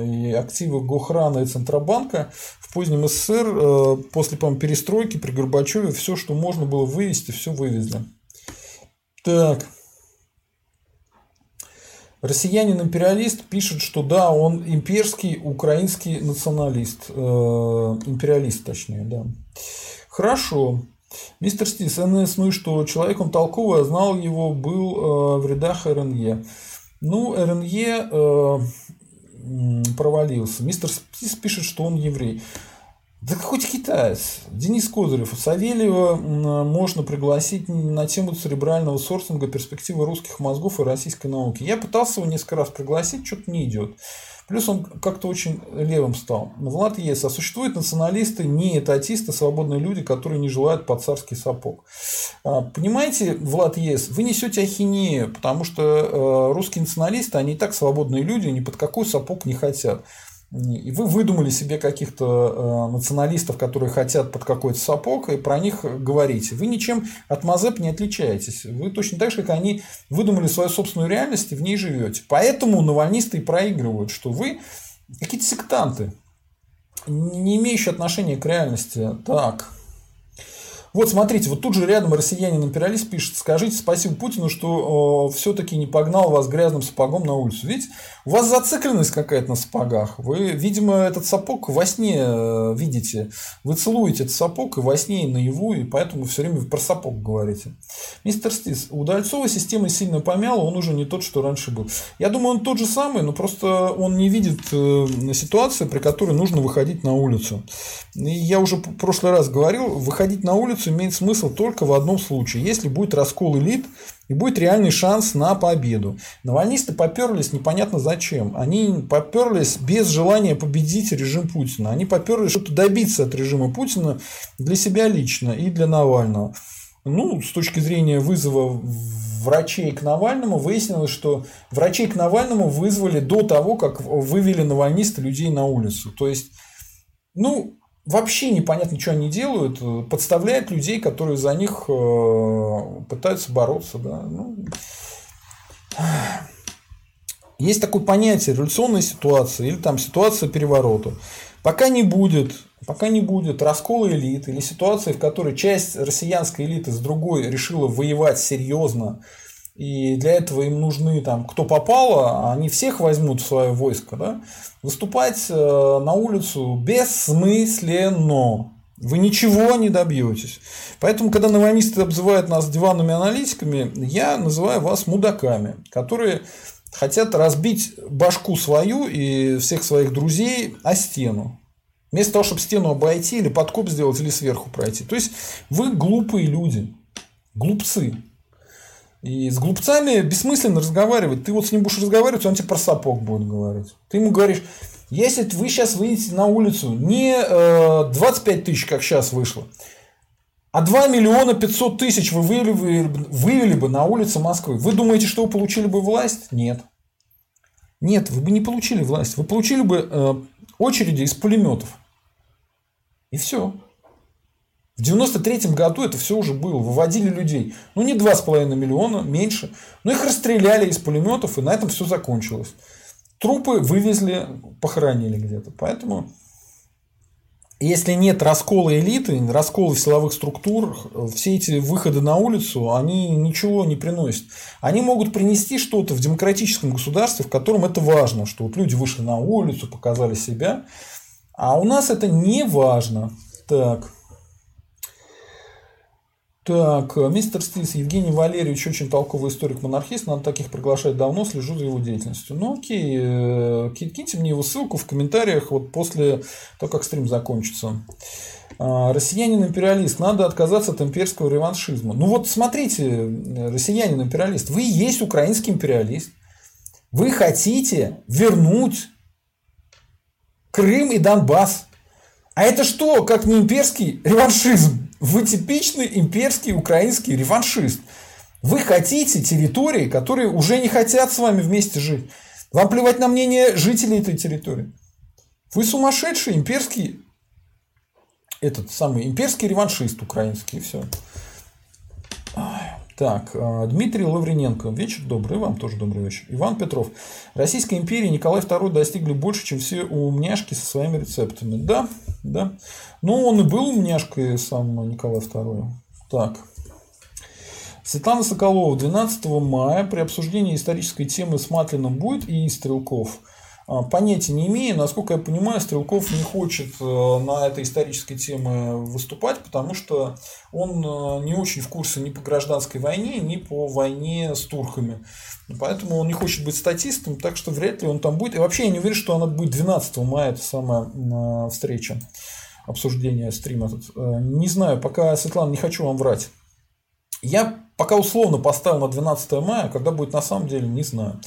и активы Гохрана и Центробанка в позднем СССР э, после, по перестройки при Горбачеве все, что можно было вывести, все вывезли. Так. Россиянин-империалист пишет, что да, он имперский украинский националист. Э, империалист, точнее, да. Хорошо. Мистер Стис, НС, ну что? Человек он толковый, а знал его, был э, в рядах РНЕ. Ну, РНЕ э, провалился. Мистер Стис пишет, что он еврей. Да хоть китаец. Денис Козырев. Савельева можно пригласить на тему церебрального сорсинга перспективы русских мозгов и российской науки. Я пытался его несколько раз пригласить, что-то не идет. Плюс он как-то очень левым стал. Влад ЕС. А существуют националисты, не этатисты, свободные люди, которые не желают под царский сапог. А, понимаете, Влад ЕС, вы несете ахинею, потому что э, русские националисты, они и так свободные люди, ни под какой сапог не хотят. И вы выдумали себе каких-то э, националистов, которые хотят под какой-то сапог, и про них говорите. Вы ничем от Мазеп не отличаетесь. Вы точно так же, как они выдумали свою собственную реальность и в ней живете. Поэтому навальнисты и проигрывают, что вы какие-то сектанты, не имеющие отношения к реальности. Так, вот смотрите, вот тут же рядом россиянин-империалист пишет, скажите спасибо Путину, что э, все-таки не погнал вас грязным сапогом на улицу. Видите, у вас зацикленность какая-то на сапогах. Вы, видимо, этот сапог во сне э, видите. Вы целуете этот сапог и во сне, и наяву, и поэтому все время про сапог говорите. Мистер Стис, у Дальцова система сильно помяла, он уже не тот, что раньше был. Я думаю, он тот же самый, но просто он не видит э, ситуации, при которой нужно выходить на улицу. И я уже в прошлый раз говорил, выходить на улицу Конституцию имеет смысл только в одном случае, если будет раскол элит и будет реальный шанс на победу. Навальнисты поперлись непонятно зачем. Они поперлись без желания победить режим Путина. Они поперлись что-то добиться от режима Путина для себя лично и для Навального. Ну, с точки зрения вызова врачей к Навальному, выяснилось, что врачей к Навальному вызвали до того, как вывели навальнисты людей на улицу. То есть, ну, вообще непонятно, что они делают, подставляют людей, которые за них э, пытаются бороться. Да? Ну, есть такое понятие революционная ситуация или там ситуация переворота. Пока не будет, пока не будет раскола элит или ситуации, в которой часть россиянской элиты с другой решила воевать серьезно, и для этого им нужны там, кто попало, они всех возьмут в свое войско, да, выступать э, на улицу бессмысленно. Вы ничего не добьетесь. Поэтому, когда навальнисты обзывают нас диванными аналитиками, я называю вас мудаками, которые хотят разбить башку свою и всех своих друзей о стену. Вместо того, чтобы стену обойти или подкоп сделать, или сверху пройти. То есть вы глупые люди, глупцы. И с глупцами бессмысленно разговаривать. Ты вот с ним будешь разговаривать, он тебе про сапог будет говорить. Ты ему говоришь, если вы сейчас выйдете на улицу не 25 э, тысяч, как сейчас вышло, а 2 миллиона 500 тысяч вы вывели, вывели бы на улицы Москвы, вы думаете, что вы получили бы власть? Нет. Нет, вы бы не получили власть. Вы получили бы э, очереди из пулеметов. И все. В 93 году это все уже было. Выводили людей. Ну, не 2,5 миллиона, меньше. Но их расстреляли из пулеметов, и на этом все закончилось. Трупы вывезли, похоронили где-то. Поэтому, если нет раскола элиты, раскола силовых структур, все эти выходы на улицу, они ничего не приносят. Они могут принести что-то в демократическом государстве, в котором это важно, что вот люди вышли на улицу, показали себя. А у нас это не важно. Так. Так, э, мистер Стилс, Евгений Валерьевич, очень толковый историк-монархист, надо таких приглашать давно, слежу за его деятельностью. Ну окей, э, киньте мне его ссылку в комментариях вот после того, как стрим закончится. А, россиянин-империалист, надо отказаться от имперского реваншизма. Ну вот смотрите, э, россиянин-империалист, вы есть украинский империалист, вы хотите вернуть Крым и Донбасс. А это что, как не имперский реваншизм? Вы типичный имперский украинский реваншист. Вы хотите территории, которые уже не хотят с вами вместе жить. Вам плевать на мнение жителей этой территории. Вы сумасшедший имперский, этот самый имперский реваншист украинский, все. Так, э, Дмитрий Лаврененко. Вечер добрый, вам тоже добрый вечер. Иван Петров. Российской империи Николай II достигли больше, чем все умняшки со своими рецептами. Да, да. Ну, он и был умняшкой сам Николай II. Так. Светлана Соколова. 12 мая при обсуждении исторической темы с Матлиным будет и Стрелков – понятия не имею. Насколько я понимаю, Стрелков не хочет э, на этой исторической теме выступать, потому что он э, не очень в курсе ни по гражданской войне, ни по войне с турками. Поэтому он не хочет быть статистом, так что вряд ли он там будет. И вообще я не уверен, что она будет 12 мая, это самая встреча, обсуждение стрима. Э, не знаю, пока, Светлана, не хочу вам врать. Я пока условно поставил на 12 мая, когда будет на самом деле, не знаю.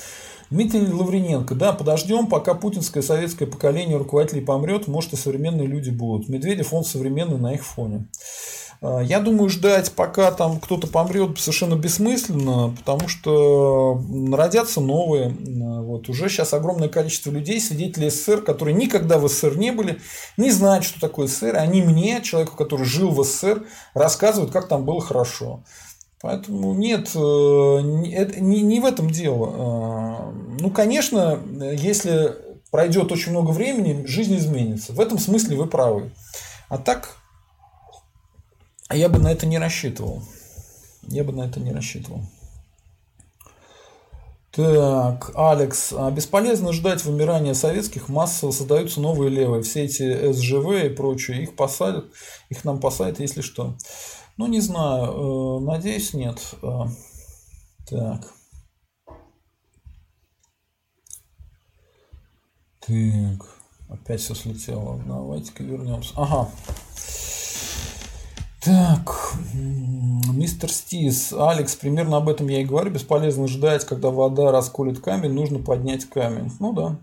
Дмитрий Лаврененко, да, подождем, пока путинское советское поколение руководителей помрет, может и современные люди будут. Медведев, он современный на их фоне. А, я думаю, ждать, пока там кто-то помрет, совершенно бессмысленно, потому что родятся новые. Вот. Уже сейчас огромное количество людей, свидетелей СССР, которые никогда в СССР не были, не знают, что такое СССР. Они мне, человеку, который жил в СССР, рассказывают, как там было хорошо. Поэтому нет, э, это не, не в этом дело. А, ну, конечно, если пройдет очень много времени, жизнь изменится. В этом смысле вы правы. А так, я бы на это не рассчитывал. Я бы на это не рассчитывал. Так, Алекс, а бесполезно ждать вымирания советских, массово создаются новые левые, все эти СЖВ и прочее, их посадят, их нам посадят, если что. Ну, не знаю, э, надеюсь, нет. Э, так. Так, опять все слетело. Давайте-ка вернемся. Ага. Так, мистер Стис, Алекс, примерно об этом я и говорю. Бесполезно ждать, когда вода расколет камень, нужно поднять камень. Ну да.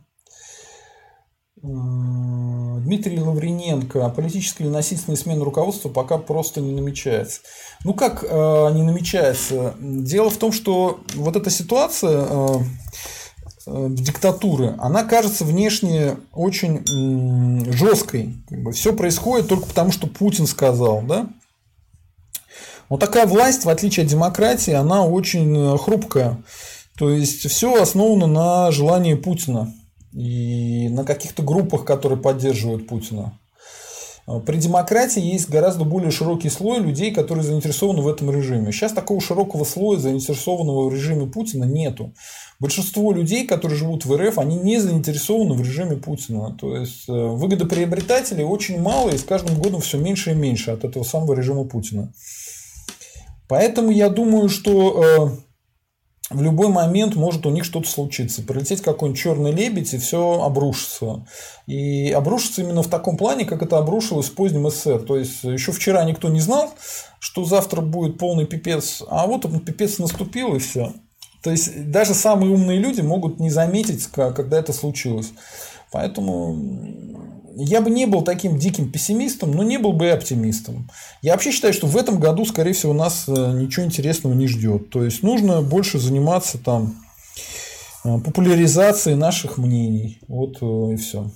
Дмитрий Лаврененко. Политическая или насильственная смена руководства пока просто не намечается. Ну как э, не намечается? Дело в том, что вот эта ситуация э, э, диктатуры, она кажется внешне очень жесткой. Все происходит только потому, что Путин сказал, да? Вот такая власть, в отличие от демократии, она очень э, хрупкая. То есть все основано на желании Путина и на каких-то группах, которые поддерживают Путина. При демократии есть гораздо более широкий слой людей, которые заинтересованы в этом режиме. Сейчас такого широкого слоя, заинтересованного в режиме Путина, нету. Большинство людей, которые живут в РФ, они не заинтересованы в режиме Путина. То есть э, выгодоприобретателей очень мало, и с каждым годом все меньше и меньше от этого самого режима Путина. Поэтому я думаю, что э, в любой момент может у них что-то случиться. Прилететь какой-нибудь черный лебедь, и все обрушится. И обрушится именно в таком плане, как это обрушилось в позднем СССР. То есть, еще вчера никто не знал, что завтра будет полный пипец, а вот он пипец наступил, и все. То есть, даже самые умные люди могут не заметить, когда это случилось. Поэтому я бы не был таким диким пессимистом, но не был бы и оптимистом. Я вообще считаю, что в этом году, скорее всего, нас э, ничего интересного не ждет. То есть нужно больше заниматься там э, популяризацией наших мнений. Вот э, и все.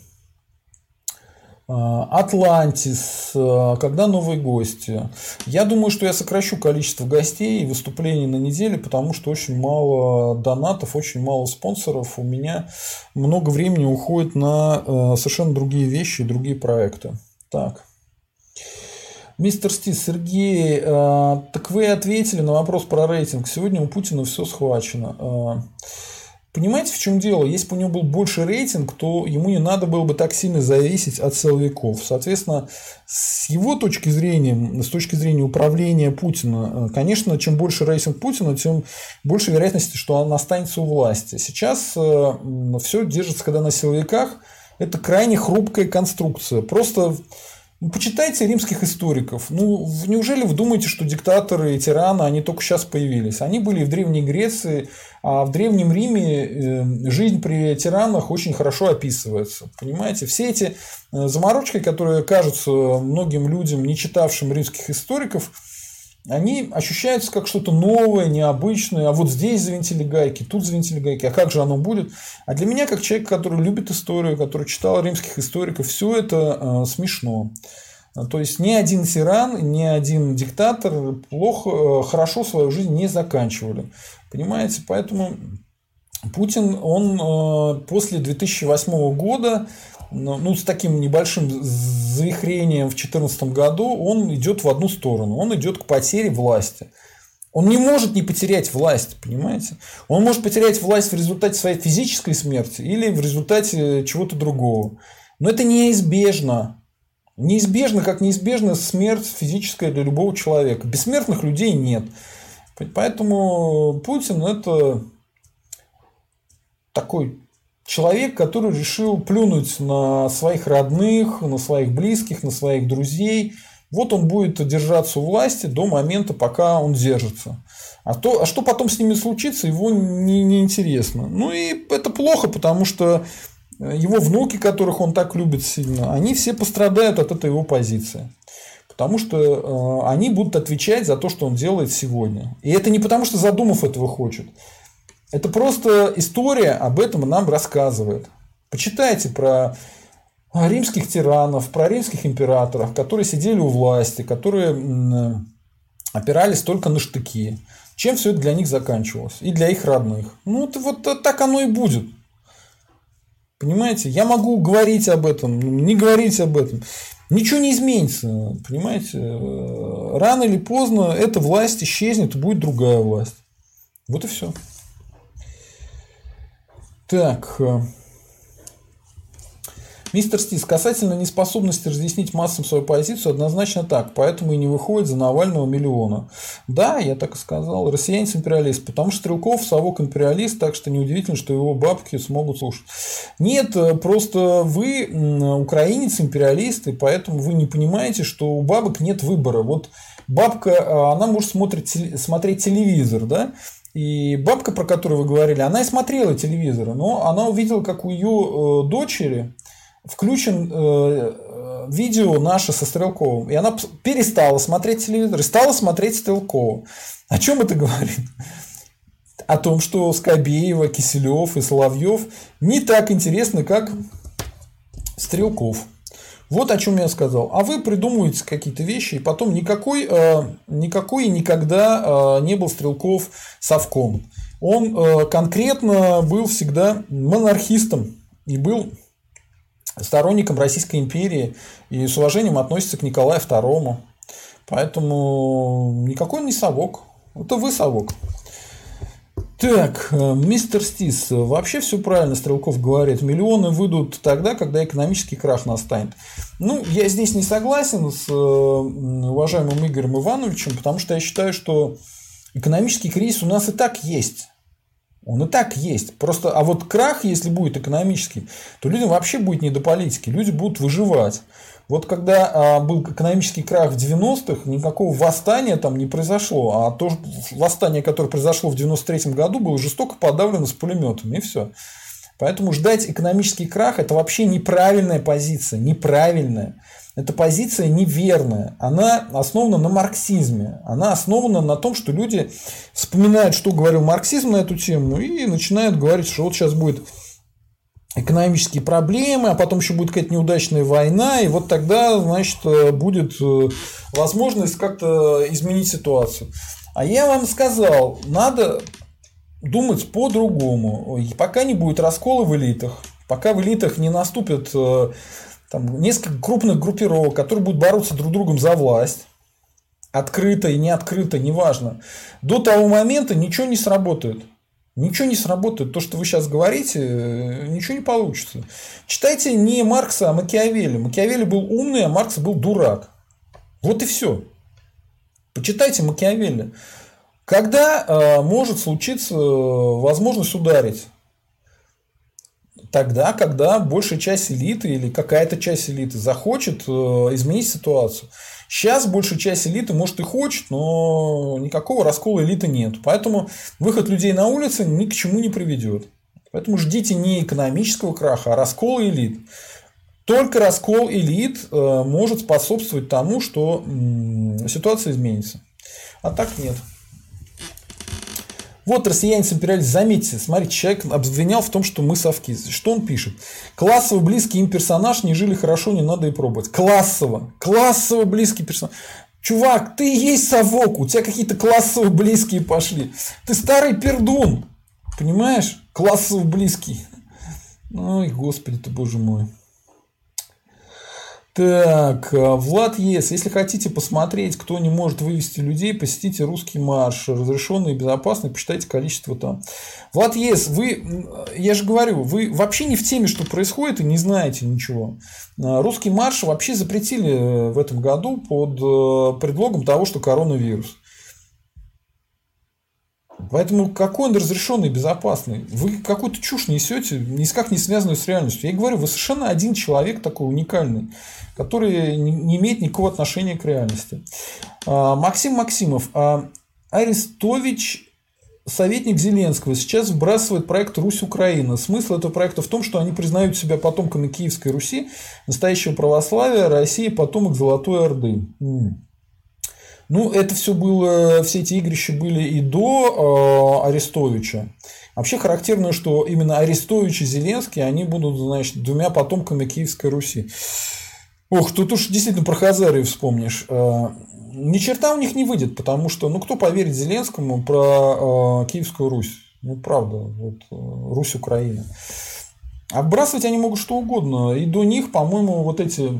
А, Атлантис, а, когда новые гости. Я думаю, что я сокращу количество гостей и выступлений на неделе, потому что очень мало донатов, очень мало спонсоров. У меня много времени уходит на а, совершенно другие вещи и другие проекты. Так. Мистер Стис, Сергей, так вы ответили на вопрос про рейтинг. Сегодня у Путина все схвачено. Понимаете, в чем дело? Если бы у него был больше рейтинг, то ему не надо было бы так сильно зависеть от силовиков. Соответственно, с его точки зрения, с точки зрения управления Путина, э, конечно, чем больше рейтинг Путина, тем больше вероятности, что он останется у власти. Сейчас э, все держится, когда на силовиках. Это крайне хрупкая конструкция. Просто ну, почитайте римских историков. Ну, неужели вы думаете, что диктаторы и тираны, они только сейчас появились? Они были и в Древней Греции, а в Древнем Риме э, жизнь при тиранах очень хорошо описывается. Понимаете, все эти э, заморочки, которые кажутся многим людям, не читавшим римских историков, они ощущаются как что-то новое, необычное, а вот здесь завинтили гайки, тут завинтили гайки, а как же оно будет? А для меня, как человек, который любит историю, который читал римских историков, все это э, смешно. То есть ни один тиран, ни один диктатор плохо, хорошо свою жизнь не заканчивали. Понимаете? Поэтому Путин, он после 2008 года ну, с таким небольшим завихрением в 2014 году, он идет в одну сторону. Он идет к потере власти. Он не может не потерять власть, понимаете? Он может потерять власть в результате своей физической смерти или в результате чего-то другого. Но это неизбежно. Неизбежно, как неизбежна смерть физическая для любого человека. Бессмертных людей нет. Поэтому Путин это такой человек, который решил плюнуть на своих родных, на своих близких, на своих друзей. Вот он будет держаться у власти до момента, пока он держится. А, то, а что потом с ними случится, его не, не интересно. Ну и это плохо, потому что его внуки, которых он так любит сильно, они все пострадают от этой его позиции. Потому что э, они будут отвечать за то, что он делает сегодня. И это не потому, что задумав этого хочет. Это просто история об этом нам рассказывает. Почитайте про римских тиранов, про римских императоров, которые сидели у власти, которые опирались только на штыки. Чем все это для них заканчивалось? И для их родных. Ну, это вот так оно и будет. Понимаете? Я могу говорить об этом, не говорить об этом. Ничего не изменится. Понимаете? Рано или поздно эта власть исчезнет, и будет другая власть. Вот и все. Так. Э, мистер Стис, касательно неспособности разъяснить массам свою позицию, однозначно так, поэтому и не выходит за Навального миллиона. Да, я так и сказал, россиянец империалист, потому что Стрелков совок империалист, так что неудивительно, что его бабки смогут слушать. Нет, э, просто вы украинец империалист, и поэтому вы не понимаете, что у бабок нет выбора. Вот бабка, э, она может смотреть, смотреть телевизор, да, и бабка, про которую вы говорили, она и смотрела телевизор, но она увидела, как у ее э, дочери включен э, видео наше со Стрелковым. И она перестала смотреть телевизор и стала смотреть Стрелкова. О чем это говорит? О том, что Скобеева, Киселев и Соловьев не так интересны, как Стрелков. Вот о чем я сказал. А вы придумываете какие-то вещи, и потом никакой, э, никакой никогда э, не был Стрелков совком. Он э, конкретно был всегда монархистом и был сторонником Российской империи и с уважением относится к Николаю II. Поэтому никакой он не совок. Это вы совок. Так, э, мистер Стис, вообще все правильно Стрелков говорит. Миллионы выйдут тогда, когда экономический крах настанет. Ну, я здесь не согласен с э, уважаемым Игорем Ивановичем, потому что я считаю, что экономический кризис у нас и так есть. Он и так есть. Просто, а вот крах, если будет экономический, то людям вообще будет не до политики. Люди будут выживать. Вот когда а, был экономический крах в 90-х, никакого восстания там не произошло. А то восстание, которое произошло в 93 году, было жестоко подавлено с пулеметами. И все. Поэтому ждать экономический крах – это вообще неправильная позиция. Неправильная. Эта позиция неверная. Она основана на марксизме. Она основана на том, что люди вспоминают, что говорил марксизм на эту тему, и начинают говорить, что вот сейчас будет экономические проблемы, а потом еще будет какая-то неудачная война, и вот тогда, значит, э, будет э, возможность как-то изменить ситуацию. А я вам сказал, надо думать по-другому. Пока не будет раскола в элитах, пока в элитах не наступят э, там, несколько крупных группировок, которые будут бороться друг с другом за власть, открыто и не открыто, неважно, до того момента ничего не сработает. Ничего не сработает. То, что вы сейчас говорите, э, ничего не получится. Читайте не Маркса, а Макиавелли. Макиавелли был умный, а Маркс был дурак. Вот и все. Почитайте Макиавелли. Когда э, может случиться э, возможность ударить? Тогда, когда большая часть элиты или какая-то часть элиты захочет э, изменить ситуацию. Сейчас большая часть элиты, может, и хочет, но никакого раскола элиты нет. Поэтому выход людей на улицы ни к чему не приведет. Поэтому ждите не экономического краха, а раскола элит. Только раскол элит э, может способствовать тому, что ситуация изменится. А так нет. Вот россиянец империалист, заметьте, смотрите, человек обвинял в том, что мы совки. Что он пишет? Классово близкий им персонаж, не жили хорошо, не надо и пробовать. Классово, классово близкий персонаж. Чувак, ты и есть совок, у тебя какие-то классово близкие пошли. Ты старый пердун, понимаешь? Классово близкий. Ой, господи ты, боже мой. Так, э, Влад Ес, если хотите посмотреть, кто не может вывести людей, посетите русский марш, разрешенный и безопасный, посчитайте количество там. Влад Ес, вы, я же говорю, вы вообще не в теме, что происходит, и не знаете ничего. Э, русский марш вообще запретили э, в этом году под предлогом того, что коронавирус. Поэтому какой он разрешенный и безопасный? Вы какую-то чушь несете, никак не связанную с реальностью. Я говорю, вы совершенно один человек такой уникальный, который не имеет никакого отношения к реальности. А, Максим Максимов. А, Арестович советник Зеленского сейчас вбрасывает проект «Русь-Украина». Смысл этого проекта в том, что они признают себя потомками Киевской Руси, настоящего православия, России потомок Золотой Орды. Ну, это все было, все эти игрища были и до э, Арестовича. Вообще характерно, что именно Арестович и Зеленский, они будут, значит, двумя потомками Киевской Руси. Ох, тут уж действительно про Хазарию вспомнишь. Э, ни черта у них не выйдет, потому что, ну, кто поверит Зеленскому про э, Киевскую Русь? Ну, правда, вот э, Русь Украина. А вбрасывать они могут что угодно. И до них, по-моему, вот эти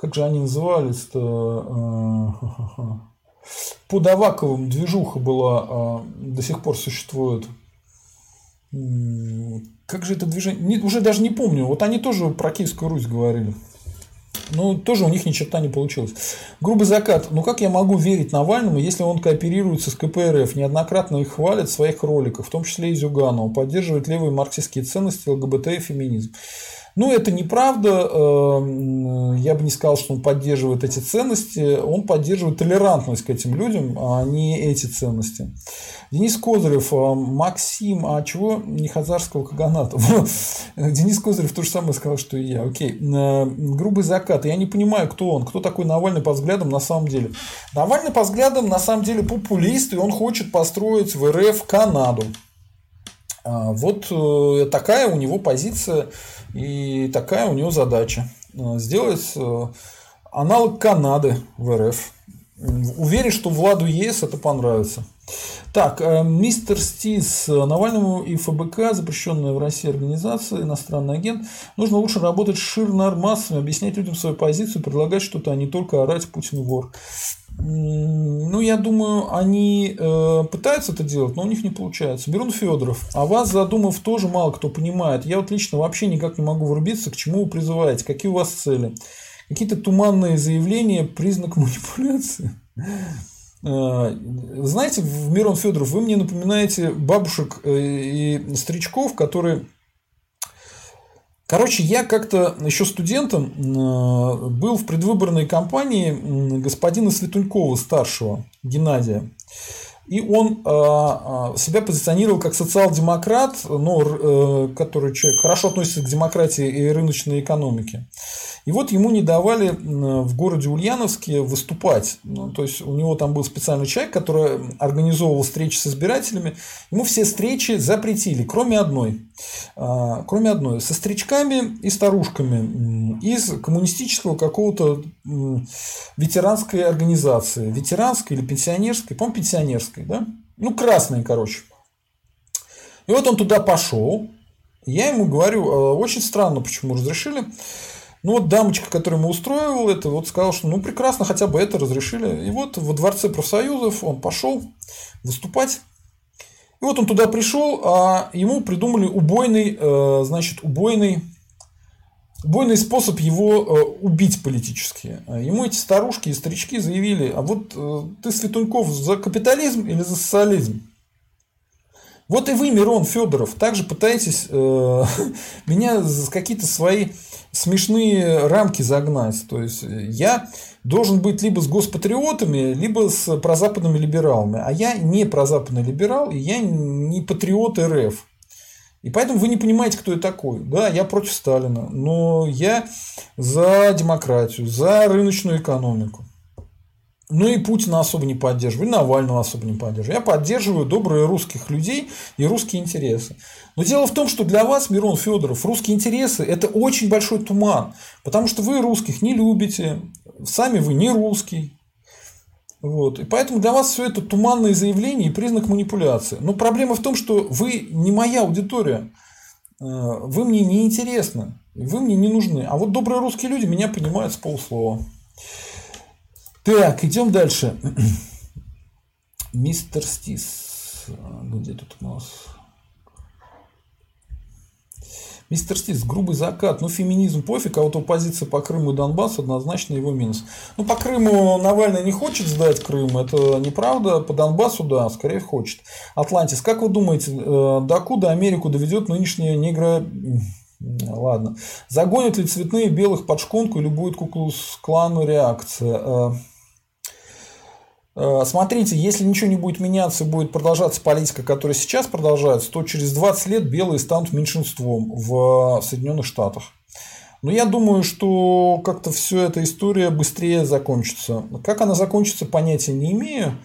как же они назывались-то? Э, Под Аваковым движуха была, э, до сих пор существует. Как же это движение? уже даже не помню. Вот они тоже про Киевскую Русь говорили. Ну, тоже у них ни черта не получилось. Грубый закат. Ну, как я могу верить Навальному, если он кооперируется с КПРФ, неоднократно их хвалит в своих роликах, в том числе и Зюганова, поддерживает левые марксистские ценности, ЛГБТ и феминизм. Ну, это неправда. Эм, я бы не сказал, что он поддерживает эти ценности. Он поддерживает толерантность к этим людям, а не эти ценности. Денис Козырев, э, Максим, а чего не хазарского каганата? Денис Козырев то же самое сказал, что и я. Окей. Э, грубый закат. Я не понимаю, кто он, кто такой Навальный по взглядам на самом деле. Навальный по взглядам на самом деле популист, и он хочет построить в РФ Канаду. А, вот э, такая у него позиция и такая у него задача. Э, сделать э, аналог Канады в РФ. Уверен, что Владу ЕС это понравится. Так, мистер Стис, Навальному и ФБК, запрещенная в России организация, иностранный агент, нужно лучше работать с ширнормассами, объяснять людям свою позицию, предлагать что-то, а не только орать Путин вор. Ну, я думаю, они э, пытаются это делать, но у них не получается. Берун Федоров, а вас, задумав, тоже мало кто понимает. Я вот лично вообще никак не могу врубиться, к чему вы призываете, какие у вас цели. Какие-то туманные заявления, признак манипуляции. Э, знаете, Мирон Федоров, вы мне напоминаете бабушек э, и старичков, которые Короче, я как-то еще студентом э, был в предвыборной кампании господина Светунькова, старшего, Геннадия. И он э, э, себя позиционировал как социал-демократ, но, который человек хорошо относится к демократии и рыночной экономике. И вот ему не давали в городе Ульяновске выступать. Ну, то есть у него там был специальный человек, который организовывал встречи с избирателями. Ему все встречи запретили, кроме одной. А, кроме одной. Со старичками и старушками из коммунистического какого-то ветеранской организации. Ветеранской или пенсионерской, по-моему, пенсионерской, да? Ну, красной, короче. И вот он туда пошел. Я ему говорю, «А, очень странно, почему разрешили. Ну вот дамочка, которая ему устроил это, вот сказала, что ну прекрасно, хотя бы это разрешили. И вот во дворце профсоюзов он пошел выступать. И вот он туда пришел, а ему придумали убойный, э, значит, убойный, убойный способ его э, убить политически. Ему эти старушки и старички заявили, а вот э, ты, Светуньков, за капитализм или за социализм? Вот и вы, Мирон Федоров, также пытаетесь э, меня за какие-то свои смешные рамки загнать. То есть я должен быть либо с госпатриотами, либо с прозападными либералами. А я не прозападный либерал, и я не патриот РФ. И поэтому вы не понимаете, кто я такой. Да, я против Сталина, но я за демократию, за рыночную экономику. Ну и Путина особо не поддерживаю, и Навального особо не поддерживаю. Я поддерживаю добрые русских людей и русские интересы. Но дело в том, что для вас, Мирон Федоров, русские интересы – это очень большой туман. Потому что вы русских не любите, сами вы не русский. Вот. И поэтому для вас все это туманные заявления и признак манипуляции. Но проблема в том, что вы не моя аудитория. Э, вы мне не интересны. Вы мне не нужны. А вот добрые русские люди меня понимают с полслова. Так, идем дальше. Мистер Стис. Где тут у нас? Мистер Стис, грубый закат. Ну, феминизм пофиг, а вот оппозиция по Крыму и Донбассу однозначно его минус. Ну, по Крыму Навальный не хочет сдать Крым, это неправда. По Донбассу, да, скорее хочет. Атлантис, как вы думаете, э, докуда Америку доведет нынешняя негро... Ладно. Загонят ли цветные белых под шконку или будет с клану реакция? Э, Э, смотрите, если ничего не будет меняться, будет продолжаться политика, которая сейчас продолжается, то через 20 лет белые станут меньшинством в Соединенных Штатах. Но я думаю, что как-то все эта история быстрее закончится. Как она закончится, понятия не имею.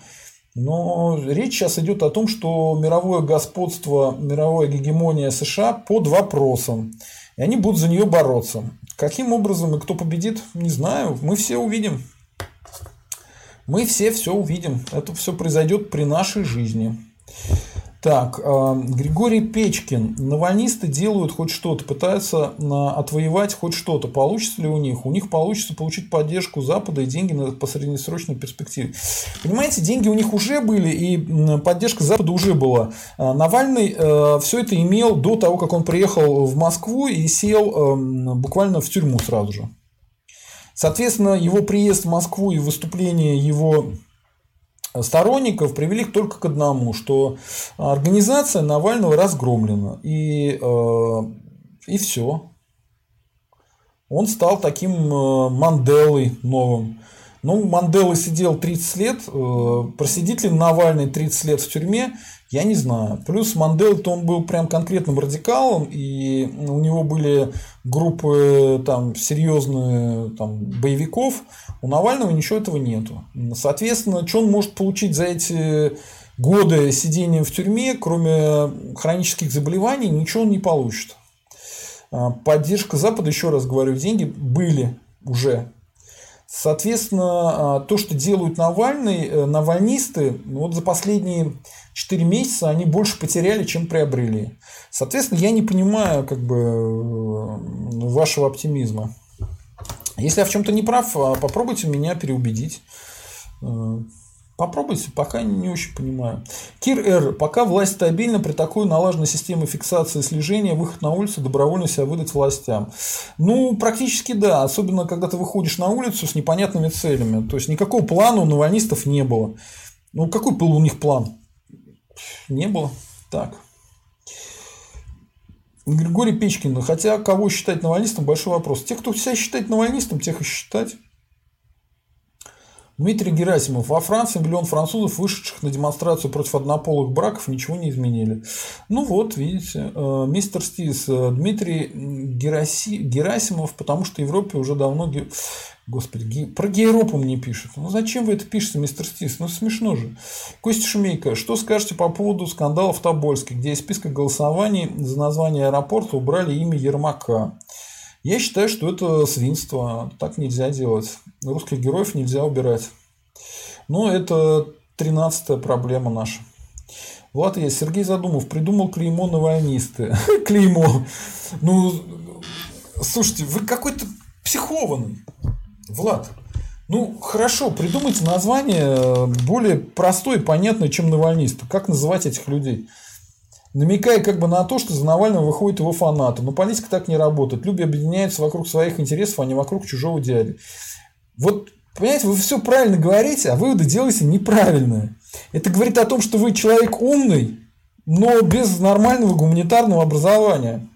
Но речь сейчас идет о том, что мировое господство, мировая гегемония США под вопросом. И они будут за нее бороться. Каким образом и кто победит, не знаю. Мы все увидим. Мы все все увидим. Это все произойдет при нашей жизни. Так, э, Григорий Печкин. Навальнисты делают хоть что-то, пытаются отвоевать хоть что-то. Получится ли у них? У них получится получить поддержку Запада и деньги по среднесрочной перспективе. Понимаете, деньги у них уже были, и поддержка Запада уже была. Э, Навальный э, все это имел до того, как он приехал в Москву и сел буквально в тюрьму сразу же. Соответственно, его приезд в Москву и выступление его сторонников привели только к одному, что организация Навального разгромлена. И, э, и все. Он стал таким э, Манделой новым. Ну, Мандела сидел 30 лет, э, просидит ли Навальный 30 лет в тюрьме, я не знаю. Плюс Мандел-то он был прям конкретным радикалом, и у него были группы там серьезные там, боевиков. У Навального ничего этого нету. Соответственно, что он может получить за эти годы сидения в тюрьме, кроме хронических заболеваний, ничего он не получит. А, поддержка Запада, еще раз говорю, деньги были уже Соответственно, а, то, что делают Навальный, э, навальнисты, ну, вот за последние 4 месяца они больше потеряли, чем приобрели. Соответственно, я не понимаю как бы, э, вашего оптимизма. Если я в чем-то не прав, а, попробуйте меня переубедить. Э, Попробуйте, пока не очень понимаю. Кир Р. Пока власть стабильна, при такой налаженной системе фиксации и слежения, выход на улицу добровольно себя выдать властям. Ну, практически да. Особенно, когда ты выходишь на улицу с непонятными целями. То есть, никакого плана у навальнистов не было. Ну, какой был у них план? Не было. Так. Григорий Печкин. Хотя, кого считать навальнистом, большой вопрос. Тех, кто себя считает навальнистом, тех и считать. Дмитрий Герасимов. Во Франции миллион французов, вышедших на демонстрацию против однополых браков, ничего не изменили. Ну вот, видите, э, мистер Стис, э, Дмитрий Гераси... Герасимов, потому что Европе уже давно... Господи, про Европу мне пишут. Ну зачем вы это пишете, мистер Стис? Ну смешно же. Костя Шумейко, что скажете по поводу скандала в Тобольске, где из списка голосований за название аэропорта убрали имя Ермака? Я считаю, что это свинство. Так нельзя делать. Русских героев нельзя убирать. Но это тринадцатая проблема наша. Влад я Сергей Задумов придумал клеймо навальнисты. клеймо. Ну, слушайте, вы какой-то психованный. Влад. Ну, хорошо, придумайте название более простое и понятное, чем навальнисты. Как называть этих людей? намекая как бы на то, что за Навального выходят его фанаты. Но политика так не работает. Люди объединяются вокруг своих интересов, а не вокруг чужого дяди. Вот, понимаете, вы все правильно говорите, а выводы делаете неправильные. Это говорит о том, что вы человек умный, но без нормального гуманитарного образования.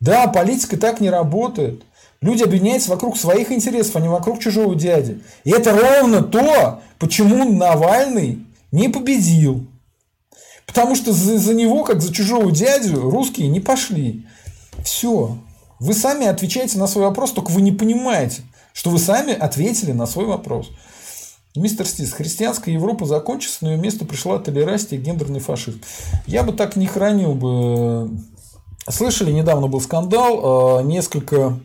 Да, политика так не работает. Люди объединяются вокруг своих интересов, а не вокруг чужого дяди. И это ровно то, почему Навальный не победил. Потому что за, за него, как за чужого дядю, русские не пошли. Все. Вы сами отвечаете на свой вопрос, только вы не понимаете, что вы сами ответили на свой вопрос. Мистер Стис, христианская Европа закончится, на ее место пришла толерастия и гендерный фашизм. Я бы так не хранил бы. Слышали, недавно был скандал, э, несколько,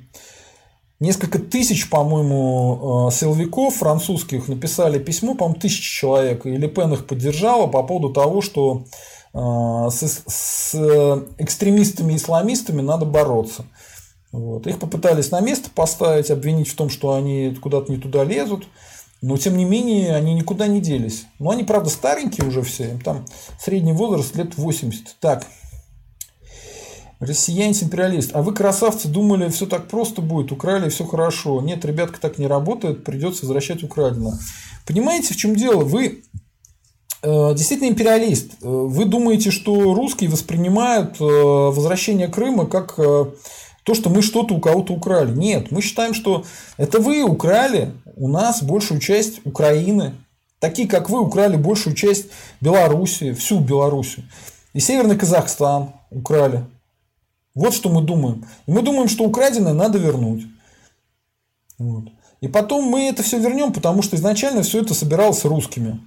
несколько тысяч, по-моему, э, силовиков французских написали письмо, по-моему, тысячи человек, и Ле Пен их поддержала по поводу того, что э, с, с экстремистами-исламистами надо бороться. Вот. Их попытались на место поставить, обвинить в том, что они куда-то не туда лезут. Но, тем не менее, они никуда не делись. Но они, правда, старенькие уже все. Им там средний возраст лет 80. Так. Россиянин-империалист. А вы, красавцы, думали, все так просто будет, украли, все хорошо. Нет, ребятка, так не работает, придется возвращать украденное. Понимаете, в чем дело? Вы э, действительно империалист. Э, вы думаете, что русские воспринимают э, возвращение Крыма как то, что мы что-то у кого-то украли. Нет, мы считаем, что это вы украли у нас большую часть Украины. Такие, как вы, украли большую часть Белоруссии, всю Белоруссию. И Северный Казахстан украли. Вот что мы думаем. И мы думаем, что украденное надо вернуть. Вот. И потом мы это все вернем, потому что изначально все это собиралось русскими.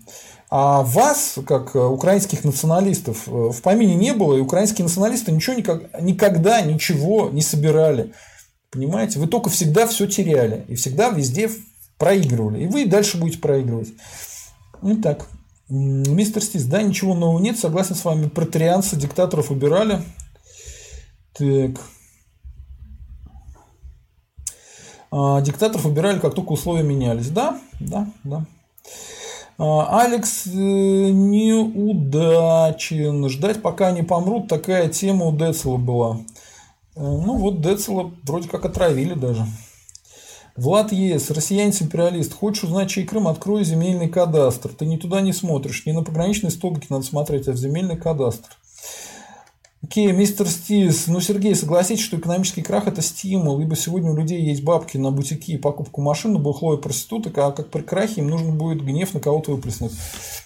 А вас, как э, украинских националистов, э, в помине не было, и украинские националисты ничего никак, никогда ничего не собирали. Понимаете? Вы только всегда все теряли. И всегда везде проигрывали. И вы дальше будете проигрывать. Итак, мистер Стис, да, ничего нового нет. Согласен с вами. Протарианцы диктаторов убирали. Так. А, диктаторов убирали, как только условия менялись. Да, да, да. А, Алекс э, неудачен. Ждать, пока они помрут, такая тема у Децела была. Э, ну вот Децела вроде как отравили даже. Влад ЕС, россиянец-империалист. Хочешь узнать, чей Крым? Открой земельный кадастр. Ты не туда не смотришь. Не на пограничные столбики надо смотреть, а в земельный кадастр. Окей, мистер Стивс. Ну, Сергей, согласитесь, что экономический крах – это стимул, ибо сегодня у людей есть бабки на бутики и покупку машин, бухло и проституток, а как при крахе им нужно будет гнев на кого-то выплеснуть.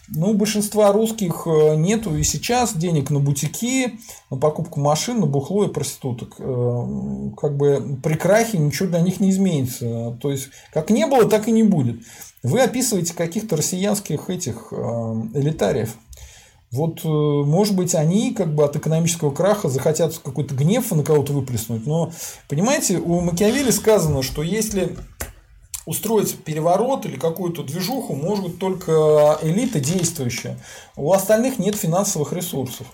Ну, большинства русских э, нету и сейчас денег на бутики, на покупку машин, на бухло и проституток. Э, как бы при крахе ничего для них не изменится. То есть, как не было, так и не будет. Вы описываете каких-то россиянских этих э, элитариев. Вот, э, может быть, они как бы от экономического краха захотят какой-то гнев на кого-то выплеснуть. Но, понимаете, у Макиавелли сказано, что если устроить переворот или какую-то движуху может только элита действующая. У остальных нет финансовых ресурсов.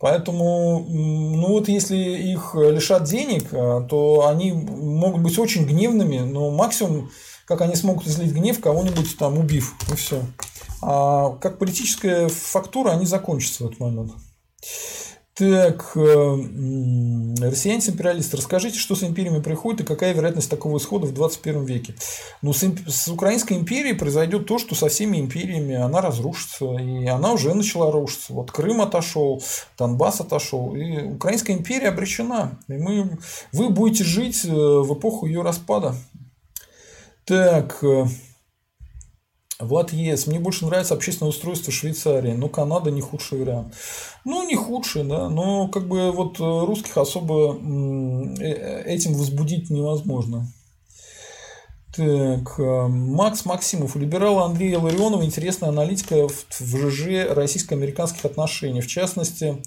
Поэтому, ну вот если их лишат денег, э, то они могут быть очень гневными, но максимум, как они смогут излить гнев, кого-нибудь там убив, и все. А как политическая фактура они закончатся в этот момент. Так, э, россияне-империалисты, расскажите, что с империями приходит и какая вероятность такого исхода в 21 веке? Ну, с, с Украинской империей произойдет то, что со всеми империями она разрушится, и она уже начала рушиться. Вот Крым отошел, Донбасс отошел, и Украинская империя обречена. И мы, вы будете жить э, в эпоху ее распада. Так, э, Влад ЕС. Мне больше нравится общественное устройство Швейцарии, но Канада не худший вариант. Ну, не худший, да, но как бы вот э, русских особо э, этим возбудить невозможно. Так, Макс Максимов. У либерала Андрея Ларионова интересная аналитика в ЖЖ российско-американских отношений. В частности,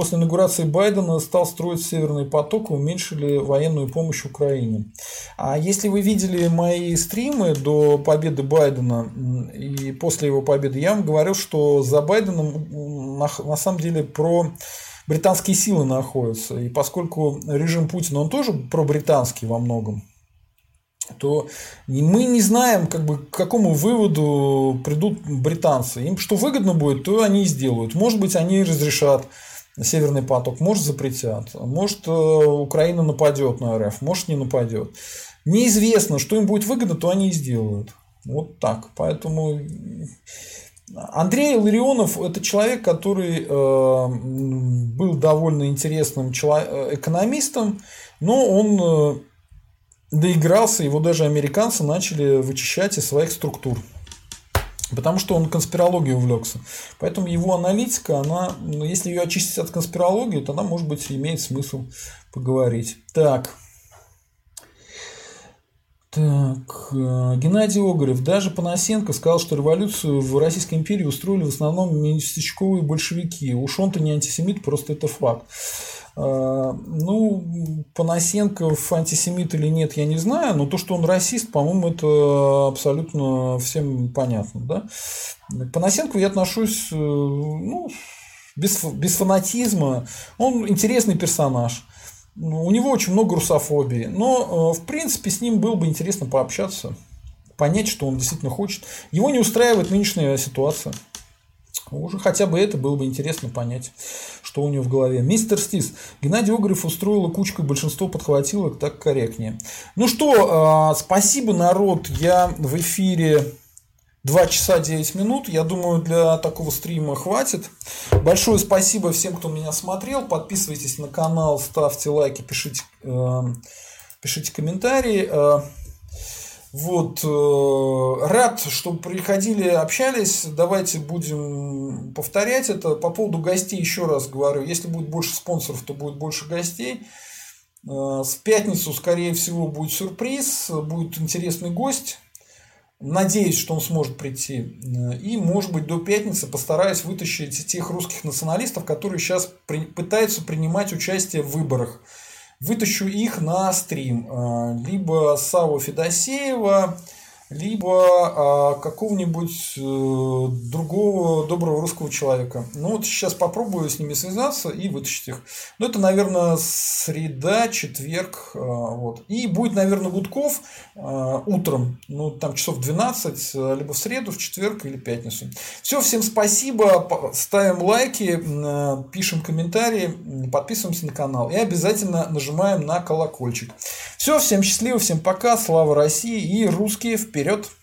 после инаугурации Байдена стал строить Северный поток и уменьшили военную помощь Украине. А если вы видели мои стримы до победы Байдена и после его победы, я вам говорил, что за Байденом на, на самом деле про британские силы находятся. И поскольку режим Путина, он тоже про британский во многом, то мы не знаем, как бы, к какому выводу придут британцы. Им что выгодно будет, то они и сделают. Может быть, они разрешат Северный поток, может запретят, может э, Украина нападет на РФ, может не нападет. Неизвестно, что им будет выгодно, то они и сделают. Вот так. Поэтому Андрей Ларионов – это человек, который э, был довольно интересным экономистом, но он э, доигрался, его даже американцы начали вычищать из своих структур. Потому что он конспирологией увлекся. Поэтому его аналитика, она, ну, если ее очистить от конспирологии, то она, может быть, имеет смысл поговорить. Так. Так, э, Геннадий Огарев. Даже Панасенко сказал, что революцию в Российской империи устроили в основном местечковые большевики. Уж он-то не антисемит, просто это факт. Э, ну, Панасенков антисемит или нет, я не знаю, но то, что он расист, по-моему, это абсолютно всем понятно. Да? К Панасенкову я отношусь э, ну, без, без фанатизма. Он интересный персонаж. У него очень много русофобии. Но, э, в принципе, с ним было бы интересно пообщаться, понять, что он действительно хочет. Его не устраивает нынешняя ситуация. Уже хотя бы это было бы интересно понять, что у него в голове. Мистер Стис. Геннадий Огарев устроил кучку, большинство подхватило так корректнее. Ну что, а, спасибо, народ. Я в эфире 2 часа 9 минут. Я думаю, для такого стрима хватит. Большое спасибо всем, кто меня смотрел. Подписывайтесь на канал, ставьте лайки, пишите, э, пишите комментарии. Э, вот, э, рад, что приходили, общались. Давайте будем повторять это. По поводу гостей еще раз говорю. Если будет больше спонсоров, то будет больше гостей. Э, в пятницу, скорее всего, будет сюрприз, будет интересный гость. Надеюсь, что он сможет прийти. И, может быть, до пятницы постараюсь вытащить тех русских националистов, которые сейчас при... пытаются принимать участие в выборах вытащу их на стрим. А, либо Саву Федосеева, либо э, какого-нибудь э, другого доброго русского человека. Ну вот сейчас попробую с ними связаться и вытащить их. Ну это, наверное, среда, четверг. Э, вот. И будет, наверное, Гудков э, утром, ну там часов 12, либо в среду, в четверг или пятницу. Все, всем спасибо, ставим лайки, э, пишем комментарии, подписываемся на канал и обязательно нажимаем на колокольчик. Все, всем счастливо, всем пока, слава России и русские вперед!